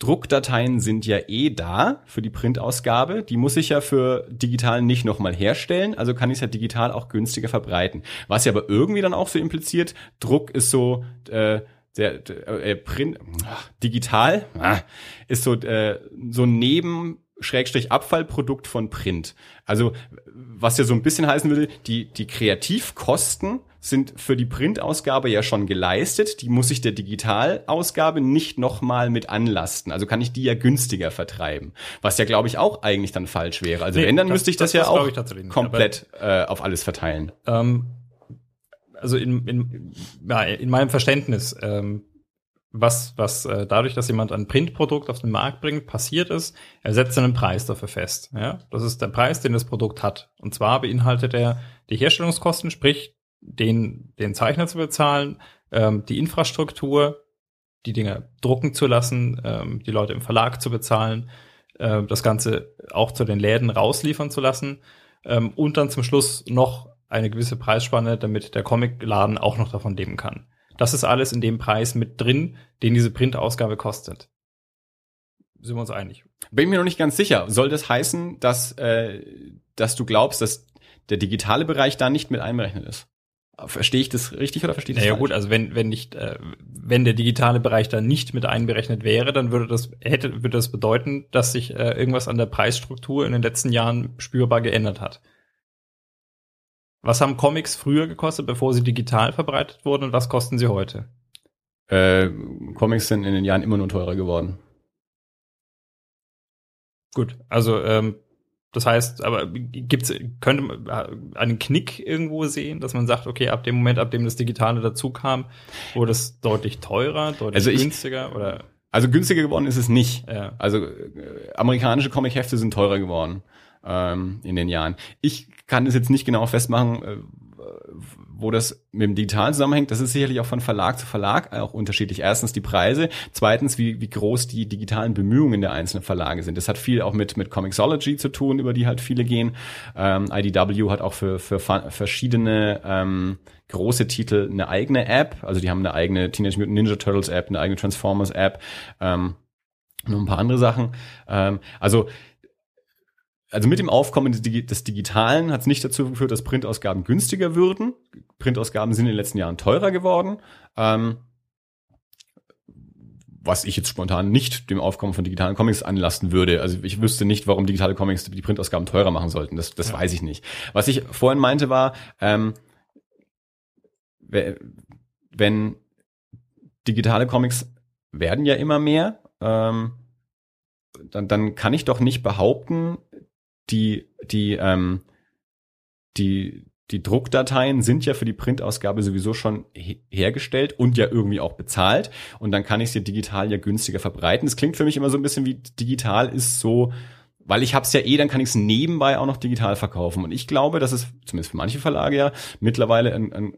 Druckdateien sind ja eh da für die Printausgabe. Die muss ich ja für digital nicht nochmal herstellen. Also kann ich es ja digital auch günstiger verbreiten. Was ja aber irgendwie dann auch so impliziert, Druck ist so äh, der, der äh, Print, ach, digital ah, ist so äh, so neben Schrägstrich Abfallprodukt von Print. Also was ja so ein bisschen heißen würde, die die Kreativkosten sind für die Printausgabe ja schon geleistet. Die muss ich der Digitalausgabe nicht nochmal mit anlasten. Also kann ich die ja günstiger vertreiben. Was ja, glaube ich, auch eigentlich dann falsch wäre. Also nee, wenn, dann das, müsste ich das, das ja auch komplett äh, auf alles verteilen. Ähm, also in, in, ja, in meinem Verständnis, ähm, was, was äh, dadurch, dass jemand ein Printprodukt auf den Markt bringt, passiert ist, er setzt einen Preis dafür fest. Ja? Das ist der Preis, den das Produkt hat. Und zwar beinhaltet er die Herstellungskosten, sprich den, den Zeichner zu bezahlen, ähm, die Infrastruktur, die Dinge drucken zu lassen, ähm, die Leute im Verlag zu bezahlen, äh, das Ganze auch zu den Läden rausliefern zu lassen ähm, und dann zum Schluss noch eine gewisse Preisspanne, damit der Comicladen auch noch davon leben kann. Das ist alles in dem Preis mit drin, den diese Printausgabe kostet. Sind wir uns einig? Bin mir noch nicht ganz sicher. Soll das heißen, dass, äh, dass du glaubst, dass der digitale Bereich da nicht mit einberechnet ist? Verstehe ich das richtig oder verstehe ich das naja, falsch? gut, also wenn, wenn nicht, äh, wenn der digitale Bereich da nicht mit einberechnet wäre, dann würde das, hätte, würde das bedeuten, dass sich äh, irgendwas an der Preisstruktur in den letzten Jahren spürbar geändert hat. Was haben Comics früher gekostet, bevor sie digital verbreitet wurden und was kosten sie heute? Äh, Comics sind in den Jahren immer nur teurer geworden. Gut, also ähm, das heißt, aber gibt's könnte man einen Knick irgendwo sehen, dass man sagt, okay, ab dem Moment, ab dem das Digitale dazu kam, wurde es deutlich teurer, deutlich Also ich- günstiger oder Also günstiger geworden ist es nicht. ja. Also äh, amerikanische Comichefte sind teurer geworden ähm, in den Jahren. Ich kann es jetzt nicht genau festmachen, äh, wo das mit dem Digitalen zusammenhängt. Das ist sicherlich auch von Verlag zu Verlag auch unterschiedlich. Erstens die Preise, zweitens wie, wie groß die digitalen Bemühungen der einzelnen Verlage sind. Das hat viel auch mit mit Comixology zu tun, über die halt viele gehen. Ähm, IDW hat auch für für verschiedene ähm, große Titel eine eigene App. Also die haben eine eigene Teenage Mutant Ninja Turtles App, eine eigene Transformers App. Ähm, noch ein paar andere Sachen. Ähm, also also mit dem Aufkommen des, Digi- des Digitalen hat es nicht dazu geführt, dass Printausgaben günstiger würden. Printausgaben sind in den letzten Jahren teurer geworden. Ähm, was ich jetzt spontan nicht dem Aufkommen von digitalen Comics anlasten würde. Also ich wüsste nicht, warum digitale Comics die Printausgaben teurer machen sollten. Das, das Ja. weiß ich nicht. Was ich vorhin meinte war, ähm, we- wenn digitale Comics werden ja immer mehr, ähm, dann, dann kann ich doch nicht behaupten, die, die, ähm, die, die Druckdateien sind ja für die Printausgabe sowieso schon he hergestellt und ja irgendwie auch bezahlt. Und dann kann ich sie digital ja günstiger verbreiten. Das klingt für mich immer so ein bisschen wie digital ist so, weil ich hab's ja eh, dann kann ich es nebenbei auch noch digital verkaufen. Und ich glaube, dass es zumindest für manche Verlage ja mittlerweile ein, ein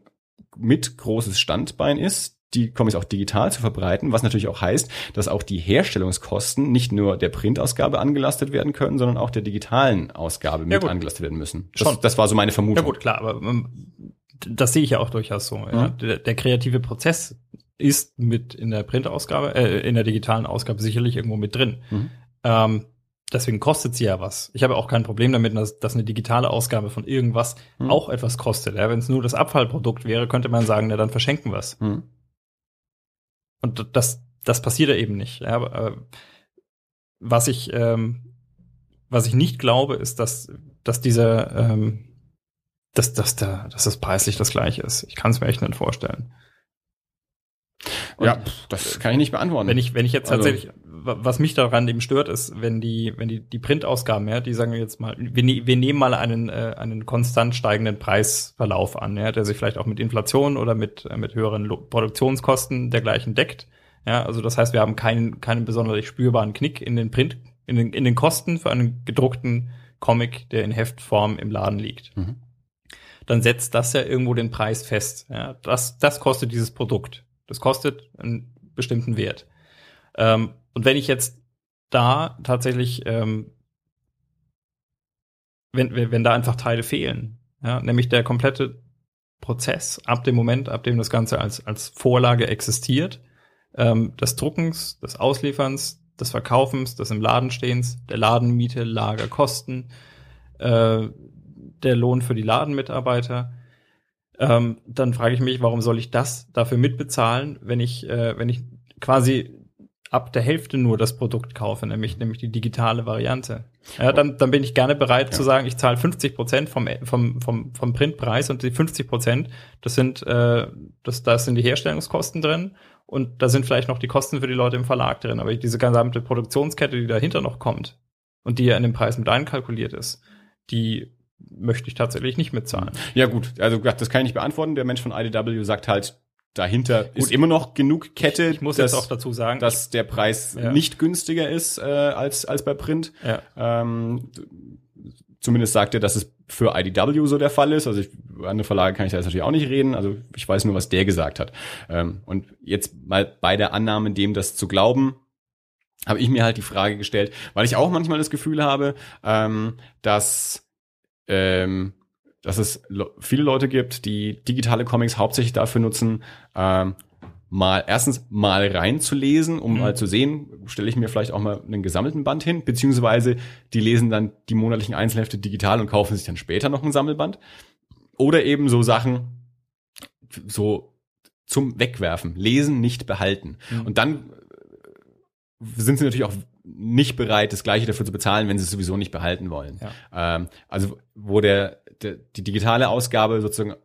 mit großes Standbein ist, die Comics auch digital zu verbreiten, was natürlich auch heißt, dass auch die Herstellungskosten nicht nur der Printausgabe angelastet werden können, sondern auch der digitalen Ausgabe mit gut. angelastet werden müssen. Das, Schon. das war so meine Ja Vermutung. gut, klar, aber ähm, das sehe ich ja auch durchaus so. Ja. Mhm. Der, der kreative Prozess ist mit in der Printausgabe, äh, in der digitalen Ausgabe sicherlich irgendwo mit drin. Mhm. Ähm, deswegen kostet sie ja was. Ich habe auch kein Problem damit, dass, dass eine digitale Ausgabe von irgendwas Mhm. auch etwas kostet. Ja, Wenn es nur das Abfallprodukt wäre, könnte man sagen, na dann verschenken wir es. Hm. Und das, das passiert ja eben nicht. Ja, äh, was ich, ähm, was ich nicht glaube, ist, dass, dass dieser, ähm, dass, dass, der, dass das preislich das gleiche ist. Ich kann es mir echt nicht vorstellen. Und Ja, das kann ich nicht beantworten. wenn ich, wenn ich jetzt Also- tatsächlich, wa- was mich daran eben stört, ist, wenn die, wenn die, die Printausgaben, ja, die sagen wir jetzt mal, wir, ne- wir nehmen mal einen, äh, einen konstant steigenden Preisverlauf an, ja, der sich vielleicht auch mit Inflation oder mit, äh, mit höheren Lo Produktionskosten dergleichen deckt. Ja, also das heißt, wir haben keinen, keinen besonders spürbaren Knick in den Print, in den, in den Kosten für einen gedruckten Comic, der in Heftform im Laden liegt. Mhm. Dann setzt das ja irgendwo den Preis fest. Ja, das, das kostet dieses Produkt. Das kostet einen bestimmten Wert. Ähm, und wenn ich jetzt da tatsächlich, ähm, wenn, wenn da einfach Teile fehlen, ja, nämlich der komplette Prozess ab dem Moment, ab dem das Ganze als, als Vorlage existiert, ähm, des Druckens, des Auslieferns, des Verkaufens, des im Laden stehens, der Ladenmiete, Lagerkosten, äh, der Lohn für die Ladenmitarbeiter, ähm, dann frage ich mich, warum soll ich das dafür mitbezahlen, wenn ich, äh, wenn ich quasi ab der Hälfte nur das Produkt kaufe, nämlich, nämlich die digitale Variante. Ja, dann, dann bin ich gerne bereit Ja. zu sagen, ich zahle 50 Prozent vom, vom, vom, vom Printpreis und die 50 Prozent, das sind, äh, das, da sind die Herstellungskosten drin und da sind vielleicht noch die Kosten für die Leute im Verlag drin, aber diese gesamte Produktionskette, die dahinter noch kommt und die ja in den Preis mit einkalkuliert ist, die möchte ich tatsächlich nicht mitzahlen. Ja gut, also das kann ich nicht beantworten. Der Mensch von IDW sagt halt, dahinter ist immer noch genug Kette, Ich muss dass, jetzt auch dazu sagen, dass der Preis Ja. nicht günstiger ist äh, als, als bei Print. ja, Ähm, zumindest sagt er, dass es für IDW so der Fall ist. Also ich andere Verlage kann ich da jetzt natürlich auch nicht reden. Also ich weiß nur, was der gesagt hat. Ähm, und jetzt mal bei der Annahme, dem das zu glauben, habe ich mir halt die Frage gestellt, weil ich auch manchmal das Gefühl habe, ähm, dass ähm, dass es viele Leute gibt, die digitale Comics hauptsächlich dafür nutzen, ähm, mal erstens mal reinzulesen, um mhm. mal zu sehen, stelle ich mir vielleicht auch mal einen gesammelten Band hin, beziehungsweise die lesen dann die monatlichen Einzelhefte digital und kaufen sich dann später noch ein Sammelband. Oder eben so Sachen, so zum Wegwerfen, lesen, nicht behalten. Mhm. Und dann sind sie natürlich auch nicht bereit, das Gleiche dafür zu bezahlen, wenn sie es sowieso nicht behalten wollen. Ja. Ähm, also wo der, der die digitale Ausgabe sozusagen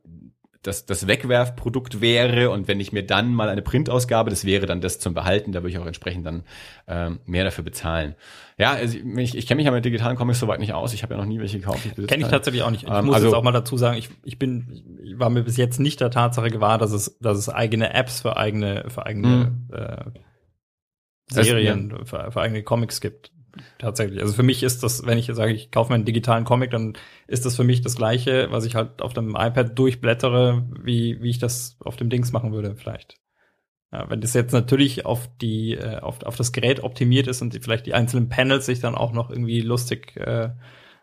das, das Wegwerfprodukt wäre und wenn ich mir dann mal eine Printausgabe, das wäre dann das zum Behalten, da würde ich auch entsprechend dann ähm, mehr dafür bezahlen. Ja, also ich, ich kenne mich ja mit digitalen Comics soweit nicht aus. Ich habe ja noch nie welche gekauft. Kenne ich tatsächlich auch nicht. Ich ähm, muss also, jetzt auch mal dazu sagen, ich, ich bin, ich war mir bis jetzt nicht der Tatsache gewahr, dass es, dass es eigene Apps für eigene, für eigene mhm. äh, Serien, ja. für, für eigene Comics gibt tatsächlich. Also für mich ist das, wenn ich sage, ich kaufe mir einen digitalen Comic, dann ist das für mich das gleiche, was ich halt auf dem iPad durchblättere, wie, wie ich das auf dem Dings machen würde, vielleicht. Ja, wenn das jetzt natürlich auf die, äh, auf, auf das Gerät optimiert ist und die, vielleicht die einzelnen Panels sich dann auch noch irgendwie lustig äh,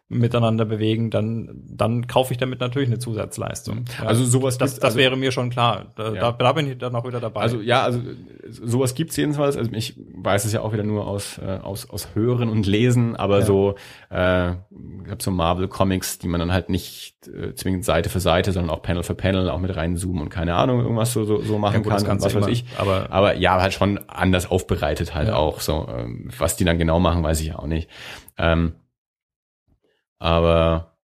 miteinander bewegen, dann, dann kaufe ich damit natürlich eine Zusatzleistung. Ja, also sowas das, das also, wäre mir schon klar. Da, ja. da, bin ich dann auch wieder dabei. Also ja, also sowas gibt's jedenfalls. Also ich weiß es ja auch wieder nur aus äh, aus aus Hören und Lesen, aber ja. so äh, ich habe so Marvel Comics, die man dann halt nicht äh, zwingend Seite für Seite, sondern auch Panel für Panel auch mit reinzoomen und keine Ahnung irgendwas so so, so machen ja, gut, kann, was weiß ich. Aber aber ja, halt schon anders aufbereitet halt auch so. Ähm, was die dann genau machen, weiß ich auch nicht. Ähm, aber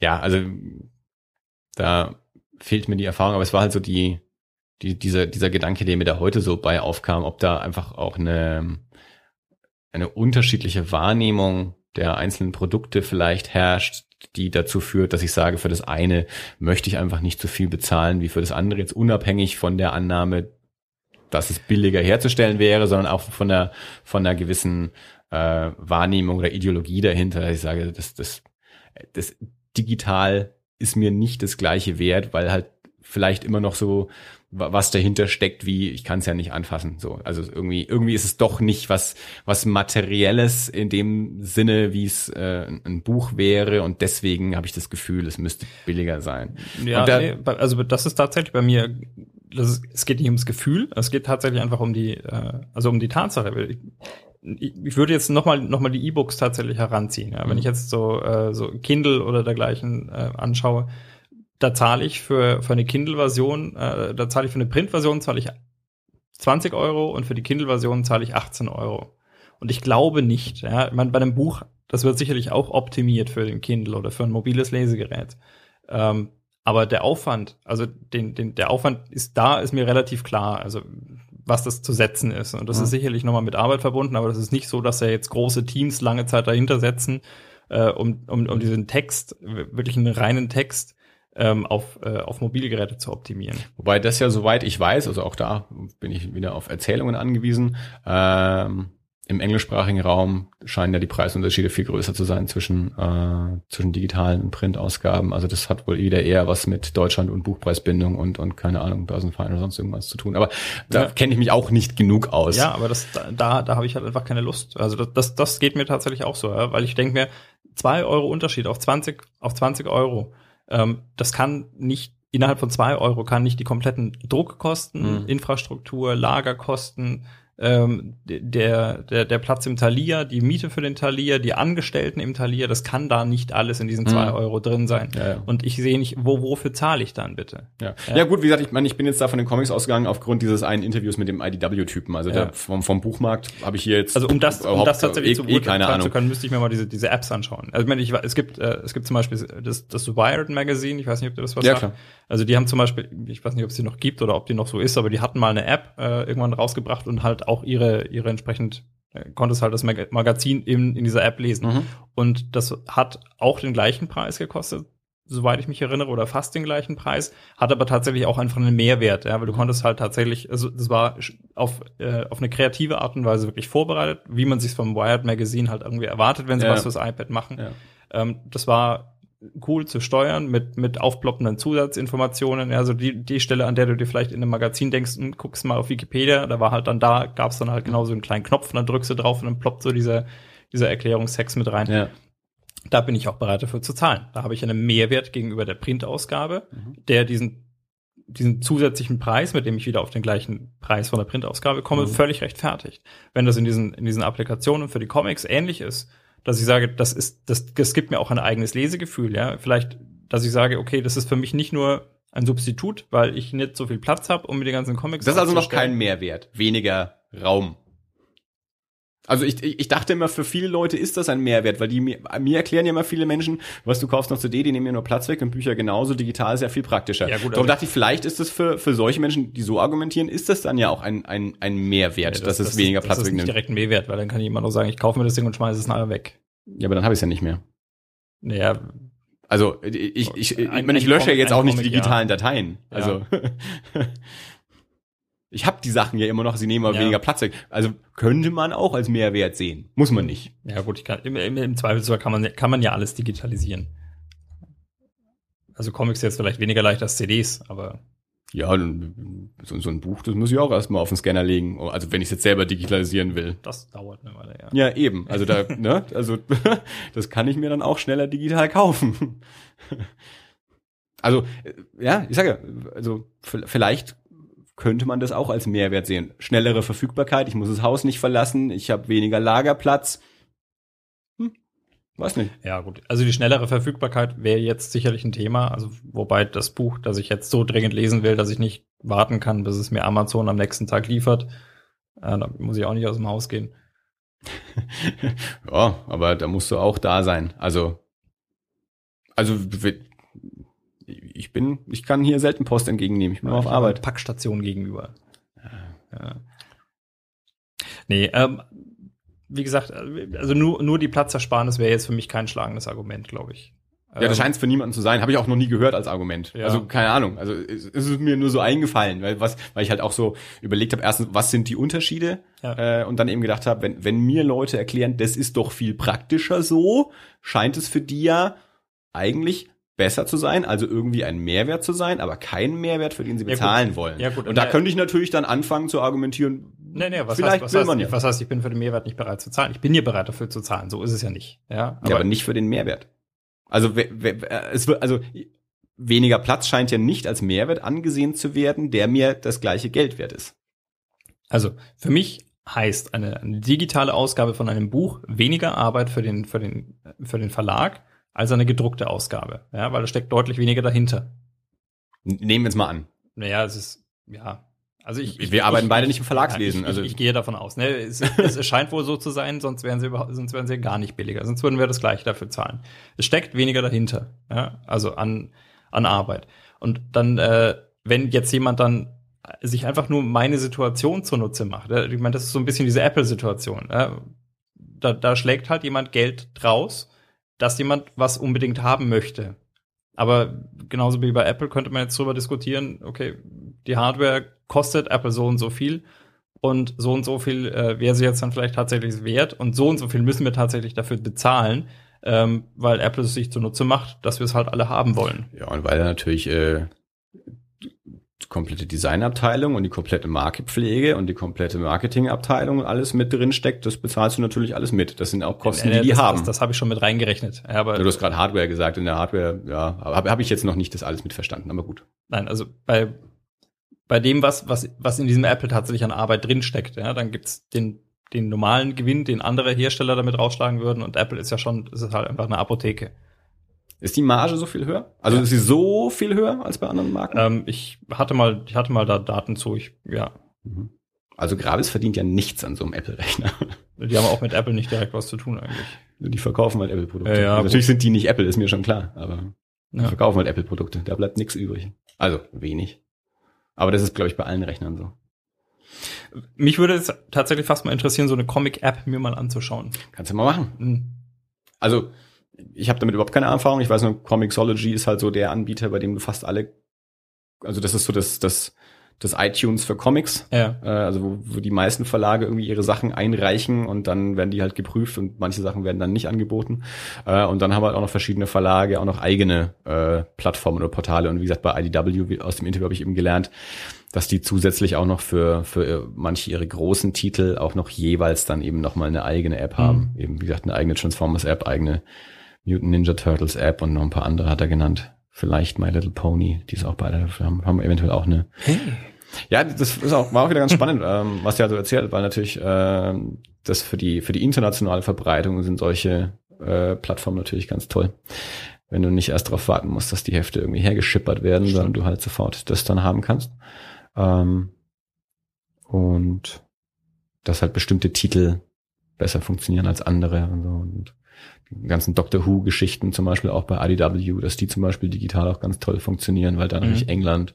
ja, also da fehlt mir die Erfahrung, aber es war halt so die, die dieser, dieser Gedanke, der mir da heute so bei aufkam, ob da einfach auch eine, eine unterschiedliche Wahrnehmung der einzelnen Produkte vielleicht herrscht, die dazu führt, dass ich sage, für das eine möchte ich einfach nicht so viel bezahlen wie für das andere, jetzt unabhängig von der Annahme, dass es billiger herzustellen wäre, sondern auch von der, von einer gewissen äh, Wahrnehmung oder Ideologie dahinter. Ich sage, das, das, das digital ist mir nicht das gleiche wert, weil halt vielleicht immer noch so was dahinter steckt, wie ich kann es ja nicht anfassen. So, also irgendwie irgendwie ist es doch nicht was was materielles in dem Sinne, wie es äh, ein Buch wäre und deswegen habe ich das Gefühl, es müsste billiger sein. Ja, da, nee, also das ist tatsächlich bei mir. Ist, es geht nicht ums Gefühl, es geht tatsächlich einfach um die, äh, also um die Tatsache ich würde jetzt nochmal noch mal die E-Books tatsächlich heranziehen. Ja. Wenn mhm. ich jetzt so, äh, so Kindle oder dergleichen äh, anschaue, da zahle ich für, für eine Kindle-Version, äh, da zahle ich für eine Print-Version zahle ich 20 Euro und für die Kindle-Version zahle ich 18 Euro. Und ich glaube nicht, ja, ich meine, bei einem Buch, das wird sicherlich auch optimiert für den Kindle oder für ein mobiles Lesegerät. Ähm, aber der Aufwand, also den, den, der Aufwand ist da, ist mir relativ klar. Also was das zu setzen ist. Und das ja. ist sicherlich nochmal mit Arbeit verbunden, aber das ist nicht so, dass ja jetzt große Teams lange Zeit dahinter setzen, äh, um, um, um diesen Text, wirklich einen reinen Text, ähm, auf, äh, auf Mobilgeräte zu optimieren. Wobei das ja soweit ich weiß, also auch da bin ich wieder auf Erzählungen angewiesen, ähm, im englischsprachigen Raum scheinen ja die Preisunterschiede viel größer zu sein zwischen, äh, zwischen digitalen und Printausgaben. Also das hat wohl wieder eher was mit Deutschland und Buchpreisbindung und, und keine Ahnung, Börsenverein oder sonst irgendwas zu tun. Aber da ja. kenne ich mich auch nicht genug aus. Ja, aber das, da, da habe ich halt einfach keine Lust. Also das, das, das geht mir tatsächlich auch so, ja? weil ich denke mir, zwei Euro Unterschied auf 20, auf 20 Euro, ähm, das kann nicht innerhalb von zwei Euro kann nicht die kompletten Druckkosten, mhm. Infrastruktur, Lagerkosten, ähm, der, der, der Platz im Talier, die Miete für den Talier, die Angestellten im Talier, das kann da nicht alles in diesen zwei mhm. Euro drin sein. Ja, ja. Und ich sehe nicht, wo, wofür zahle ich dann bitte? Ja. ja. ja, gut, wie gesagt, ich meine, ich bin jetzt da von den Comics ausgegangen aufgrund dieses einen Interviews mit dem IDW-Typen. Also der, vom, vom Buchmarkt habe ich hier jetzt. Also um das, um das tatsächlich eh, zu eh keine Ahnung. zu können, müsste ich mir mal diese, diese Apps anschauen. Also ich meine, ich, es gibt, äh, es gibt zum Beispiel das, das Wired Magazine, ich weiß nicht, ob du das was ja, sagt. Klar. Also die haben zum Beispiel, ich weiß nicht, ob es die noch gibt oder ob die noch so ist, aber die hatten mal eine App äh, irgendwann rausgebracht und halt auch ihre, ihre entsprechend äh, konntest halt das Mag Magazin in, in dieser App lesen. Mhm. Und das hat auch den gleichen Preis gekostet, soweit ich mich erinnere, oder fast den gleichen Preis, hat aber tatsächlich auch einfach einen Mehrwert, ja, weil du konntest halt tatsächlich, also das war auf, äh, auf eine kreative Art und Weise wirklich vorbereitet, wie man sich vom Wired Magazine halt irgendwie erwartet, wenn sie ja. was fürs iPad machen. Ja. Ähm, das war cool zu steuern mit, mit aufploppenden Zusatzinformationen. Also die, die Stelle, an der du dir vielleicht in einem Magazin denkst, hm, guckst mal auf Wikipedia, da war halt dann da, gab es dann halt genau so einen kleinen Knopf und dann drückst du drauf und dann ploppt so dieser, dieser Erklärungstext mit rein. Ja. Da bin ich auch bereit dafür zu zahlen. Da habe ich einen Mehrwert gegenüber der Printausgabe, Mhm. der diesen diesen zusätzlichen Preis, mit dem ich wieder auf den gleichen Preis von der Printausgabe komme, Mhm. völlig rechtfertigt. Wenn das in diesen, in diesen Applikationen für die Comics ähnlich ist, dass ich sage, das ist, das, das gibt mir auch ein eigenes Lesegefühl, ja. Vielleicht, dass ich sage, okay, das ist für mich nicht nur ein Substitut, weil ich nicht so viel Platz habe, um mir die ganzen Comics Das ist also noch kein Mehrwert. Weniger Raum. Also ich, ich dachte immer, für viele Leute ist das ein Mehrwert, weil die mir, mir erklären ja immer viele Menschen, was du kaufst noch CD, die nehmen ja nur Platz weg und Bücher genauso, digital ist ja viel praktischer. Ja, gut, Darum also- dachte ich, vielleicht ist das für, für solche Menschen, die so argumentieren, ist das dann ja auch ein, ein, ein Mehrwert, Ja, dass es weniger Platz Das ist nicht wegnimmt. direkt ein Mehrwert, weil dann kann ich immer noch sagen, ich kaufe mir das Ding und schmeiße es nachher weg. Ja, aber dann habe ich es ja nicht mehr. Naja, Also ich, ich, ich, ich, Ein- meine, ich lösche ja jetzt auch nicht die digitalen Dateien. Also (laughs) ich habe die Sachen ja immer noch, sie nehmen aber Ja. weniger Platz weg. Also könnte man auch als Mehrwert sehen. Muss man nicht. ja gut, ich kann, im, im, im Zweifelsfall kann man, kann man ja alles digitalisieren. Also Comics jetzt vielleicht weniger leicht als CDs, aber Ja, so, so ein Buch, das muss ich auch erstmal auf den Scanner legen. Also wenn ich es jetzt selber digitalisieren will. das dauert eine Weile, ja. Ja, eben. Also da, (laughs) ne, also (laughs) das kann ich mir dann auch schneller digital kaufen. (laughs) Also, äh, ja, ich sage, also vielleicht könnte man das auch als Mehrwert sehen. Schnellere Verfügbarkeit, ich muss das Haus nicht verlassen, ich habe weniger Lagerplatz. Hm, weiß nicht. Ja, gut. Also die schnellere Verfügbarkeit wäre jetzt sicherlich ein Thema. Also, wobei das Buch, das ich jetzt so dringend lesen will, dass ich nicht warten kann, bis es mir Amazon am nächsten Tag liefert. Äh, da muss ich auch nicht aus dem Haus gehen. (laughs) Ja, aber da musst du auch da sein. Also, also ich bin, ich kann hier selten Post entgegennehmen. Ich bin auf Ich habe Arbeit. Packstation gegenüber. Ja. Nee, ähm, wie gesagt, also nur, nur die Platzersparnis wäre jetzt für mich kein schlagendes Argument, glaube ich. Ja, das Ähm, scheint es für niemanden zu sein. Habe ich auch noch nie gehört als Argument. Ja. Also keine Ahnung. Also es, es ist mir nur so eingefallen, weil was, weil ich halt auch so überlegt habe, erstens, was sind die Unterschiede? Ja. Äh, und dann eben gedacht habe, wenn, wenn mir Leute erklären, das ist doch viel praktischer so, scheint es für die ja eigentlich besser zu sein, also irgendwie ein Mehrwert zu sein, aber kein Mehrwert, für den sie Ja, bezahlen wollen. Ja, gut. Und da Und, äh, könnte ich natürlich dann anfangen zu argumentieren. Nee, nee, was vielleicht heißt, was, will heißt, man ja. was heißt, ich bin für den Mehrwert nicht bereit zu zahlen? Ich bin hier bereit dafür zu zahlen, so ist es ja nicht. Ja, Aber, ja, aber nicht für den Mehrwert. Also äh, es wird also weniger Platz scheint ja nicht als Mehrwert angesehen zu werden, der mir das gleiche Geld wert ist. Also für mich heißt eine, eine digitale Ausgabe von einem Buch weniger Arbeit für den, für den, für den Verlag als eine gedruckte Ausgabe. Ja, weil da steckt deutlich weniger dahinter. Nehmen wir es mal an. Naja, es ist, ja. Also ich, Wir arbeiten beide nicht im Ja, Verlagslesen, Ich, also- ich, ich gehe davon aus. Ne? Es, es scheint wohl so zu sein, sonst wären sie überhaupt, sonst wären sie gar nicht billiger. Sonst würden wir das gleiche dafür zahlen. Es steckt weniger dahinter, ja? also an an Arbeit. Und dann, äh, wenn jetzt jemand dann sich einfach nur meine Situation zunutze macht, ja? ich meine, das ist so ein bisschen diese Apple-Situation. Ja? Da, da schlägt halt jemand Geld draus, dass jemand was unbedingt haben möchte. Aber genauso wie bei Apple könnte man jetzt drüber diskutieren, okay, die Hardware kostet Apple so und so viel und so und so viel äh, wäre sie jetzt dann vielleicht tatsächlich wert und so und so viel müssen wir tatsächlich dafür bezahlen, ähm, weil Apple es sich zunutze macht, dass wir es halt alle haben wollen. Ja, und weil da natürlich äh, komplette Designabteilung und die komplette Markepflege und die komplette Marketingabteilung und alles mit drin steckt, das bezahlst du natürlich alles mit. Das sind auch Kosten, Äh, die die das, haben. Das, das habe ich schon mit reingerechnet. Ja, aber Ja, du hast gerade Hardware gesagt. In der Hardware, ja, habe hab ich jetzt noch nicht das alles mitverstanden, aber gut. Nein, also bei, bei dem, was, was, was in diesem Apple tatsächlich an Arbeit drinsteckt, ja, dann gibt's den, den normalen Gewinn, den andere Hersteller damit rausschlagen würden und Apple ist ja schon, ist es halt einfach eine Apotheke. Ist die Marge so viel höher? Also Ja. ist sie so viel höher als bei anderen Marken? Ähm, ich hatte mal, ich hatte mal da Daten zu, ich, ja. Mhm. Also Gravis verdient ja nichts an so einem Apple-Rechner. (laughs) Die haben auch mit Apple nicht direkt was zu tun eigentlich. Die verkaufen halt Apple-Produkte. Ja, ja, Also natürlich sind die nicht Apple, ist mir schon klar, aber die verkaufen halt Apple-Produkte. Da bleibt nichts übrig. Also wenig. Aber das ist, glaube ich, bei allen Rechnern so. Mich würde es tatsächlich fast mal interessieren, so eine Comic-App mir mal anzuschauen. Kannst du mal machen. Hm. Also ich habe damit überhaupt keine Erfahrung. Ich weiß nur, Comixology ist halt so der Anbieter, bei dem du fast alle, also das ist so das, das das iTunes für Comics. Ja. Äh, also wo, wo die meisten Verlage irgendwie ihre Sachen einreichen und dann werden die halt geprüft und manche Sachen werden dann nicht angeboten. Äh, und dann haben wir halt auch noch verschiedene Verlage, auch noch eigene äh, Plattformen oder Portale. Und wie gesagt, bei IDW, aus dem Interview habe ich eben gelernt, dass die zusätzlich auch noch für, für manche ihre großen Titel auch noch jeweils dann eben nochmal eine eigene App haben. Eben, wie gesagt, eine eigene Transformers-App, eigene Mutant Ninja Turtles App und noch ein paar andere hat er genannt. Vielleicht My Little Pony, die ist auch beide, haben, haben eventuell auch eine. Ja, das ist auch, war auch wieder ganz spannend, ähm, was er so erzählt, weil natürlich ähm, das für die, für die internationale Verbreitung sind solche äh, Plattformen natürlich ganz toll. Wenn du nicht erst darauf warten musst, dass die Hefte irgendwie hergeschippert werden, Stimmt. sondern du halt sofort das dann haben kannst. Ähm, und dass halt bestimmte Titel besser funktionieren als andere und so. Und ganzen Doctor Who-Geschichten zum Beispiel auch bei IDW, dass die zum Beispiel digital auch ganz toll funktionieren, weil da Mhm. natürlich England,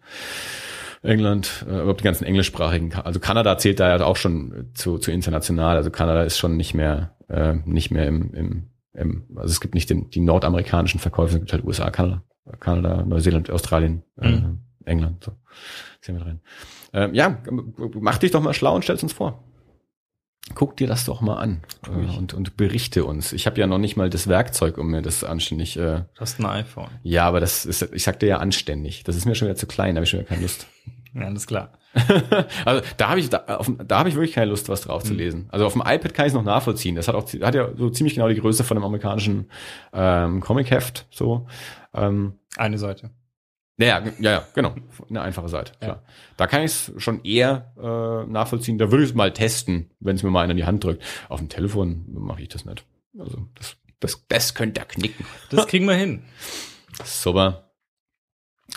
England, äh, überhaupt die ganzen englischsprachigen, also Kanada zählt da ja auch schon zu, zu international, also Kanada ist schon nicht mehr, äh, nicht mehr im, im, im, also es gibt nicht den, die nordamerikanischen Verkäufe, es gibt halt USA, Kanada, Kanada, Neuseeland, Australien, äh, Mhm. England, so. Sehen wir drin. Ähm, ja, mach dich doch mal schlau und stell's uns vor. Guck dir das doch mal an äh, und, und berichte uns. Ich habe ja noch nicht mal das Werkzeug, um mir das anständig. Äh, Du hast ein iPhone. ja, aber das ist, ich sagte ja anständig. Das ist mir schon wieder zu klein, da habe ich schon wieder keine Lust. Ja, alles klar. (laughs) also da habe ich da, auf, da habe ich wirklich keine Lust, was drauf zu Mhm. lesen. Also auf dem iPad kann ich es noch nachvollziehen. Das hat auch hat ja so ziemlich genau die Größe von einem amerikanischen ähm, Comic-Heft. So. Ähm, Eine Seite. Ja, ja, ja, ja, genau. Eine einfache Seite, klar. Da kann ich es schon eher äh, nachvollziehen. Da würde ich es mal testen, wenn es mir mal einer in die Hand drückt. Auf dem Telefon mache ich das nicht. Also das, das, das könnte er knicken. Das kriegen wir hin. Super.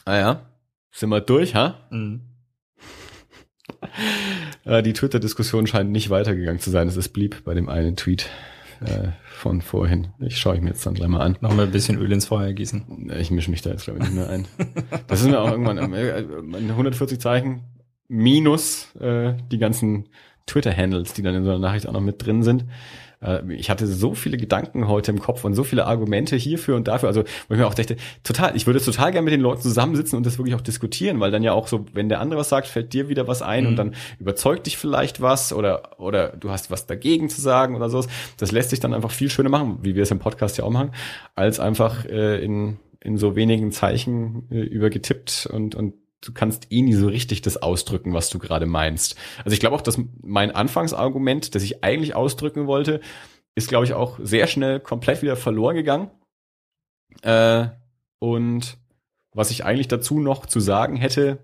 Ah ja, sind wir durch, ha? Mhm. Äh, die Twitter-Diskussion scheint nicht weitergegangen zu sein. Es blieb bei dem einen Tweet äh, von vorhin. Ich schaue ich mir jetzt dann gleich mal an. Noch mal ein bisschen Öl ins Feuer gießen. Ich mische mich da jetzt glaube ich nicht mehr ein. Das ist mir auch irgendwann äh, äh, 140 Zeichen minus äh, die ganzen Twitter-Handles, die dann in so einer Nachricht auch noch mit drin sind. Äh, ich hatte so viele Gedanken heute im Kopf und so viele Argumente hierfür und dafür. Also wo ich mir auch dachte, total, ich würde total gerne mit den Leuten zusammensitzen und das wirklich auch diskutieren, weil dann ja auch so, wenn der andere was sagt, fällt dir wieder was ein Mhm. und dann überzeugt dich vielleicht was oder oder du hast was dagegen zu sagen oder sowas. Das lässt sich dann einfach viel schöner machen, wie wir es im Podcast ja auch machen, als einfach äh, in in so wenigen Zeichen äh, übergetippt und und du kannst eh nie so richtig das ausdrücken, was du gerade meinst. Also ich glaube auch, dass mein Anfangsargument, das ich eigentlich ausdrücken wollte, ist, glaube ich, auch sehr schnell komplett wieder verloren gegangen. Äh, und was ich eigentlich dazu noch zu sagen hätte,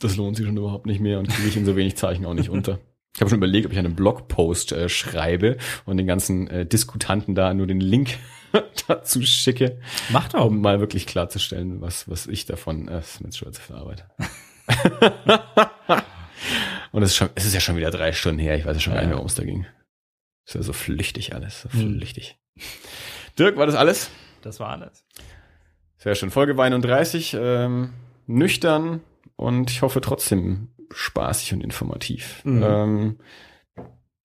das lohnt sich schon überhaupt nicht mehr und kriege ich in so wenig Zeichen auch nicht unter. (laughs) Ich habe schon überlegt, ob ich einen Blogpost äh, schreibe und den ganzen äh, Diskutanten da nur den Link (laughs) dazu schicke, Mach doch. um mal wirklich klarzustellen, was, was ich davon, äh, das ist mir schon zu Arbeit. (laughs) und es ist, schon, es ist ja schon wieder drei Stunden her, ich weiß ja schon gar nicht mehr, worum es da ging. Ist ja so flüchtig alles, so Hm. flüchtig. Dirk, war das alles? Das war alles. Sehr schön. Folge 31, ähm, nüchtern und ich hoffe trotzdem spaßig und informativ. Mhm. Ähm,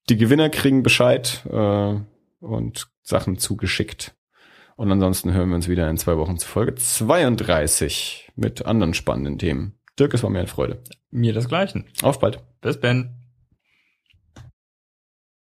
die Gewinner kriegen Bescheid äh, und Sachen zugeschickt. Und ansonsten hören wir uns wieder in zwei Wochen zu Folge 32 mit anderen spannenden Themen. Dirk, es war mir eine Freude. Mir desgleichen. Auf bald. Bis Ben.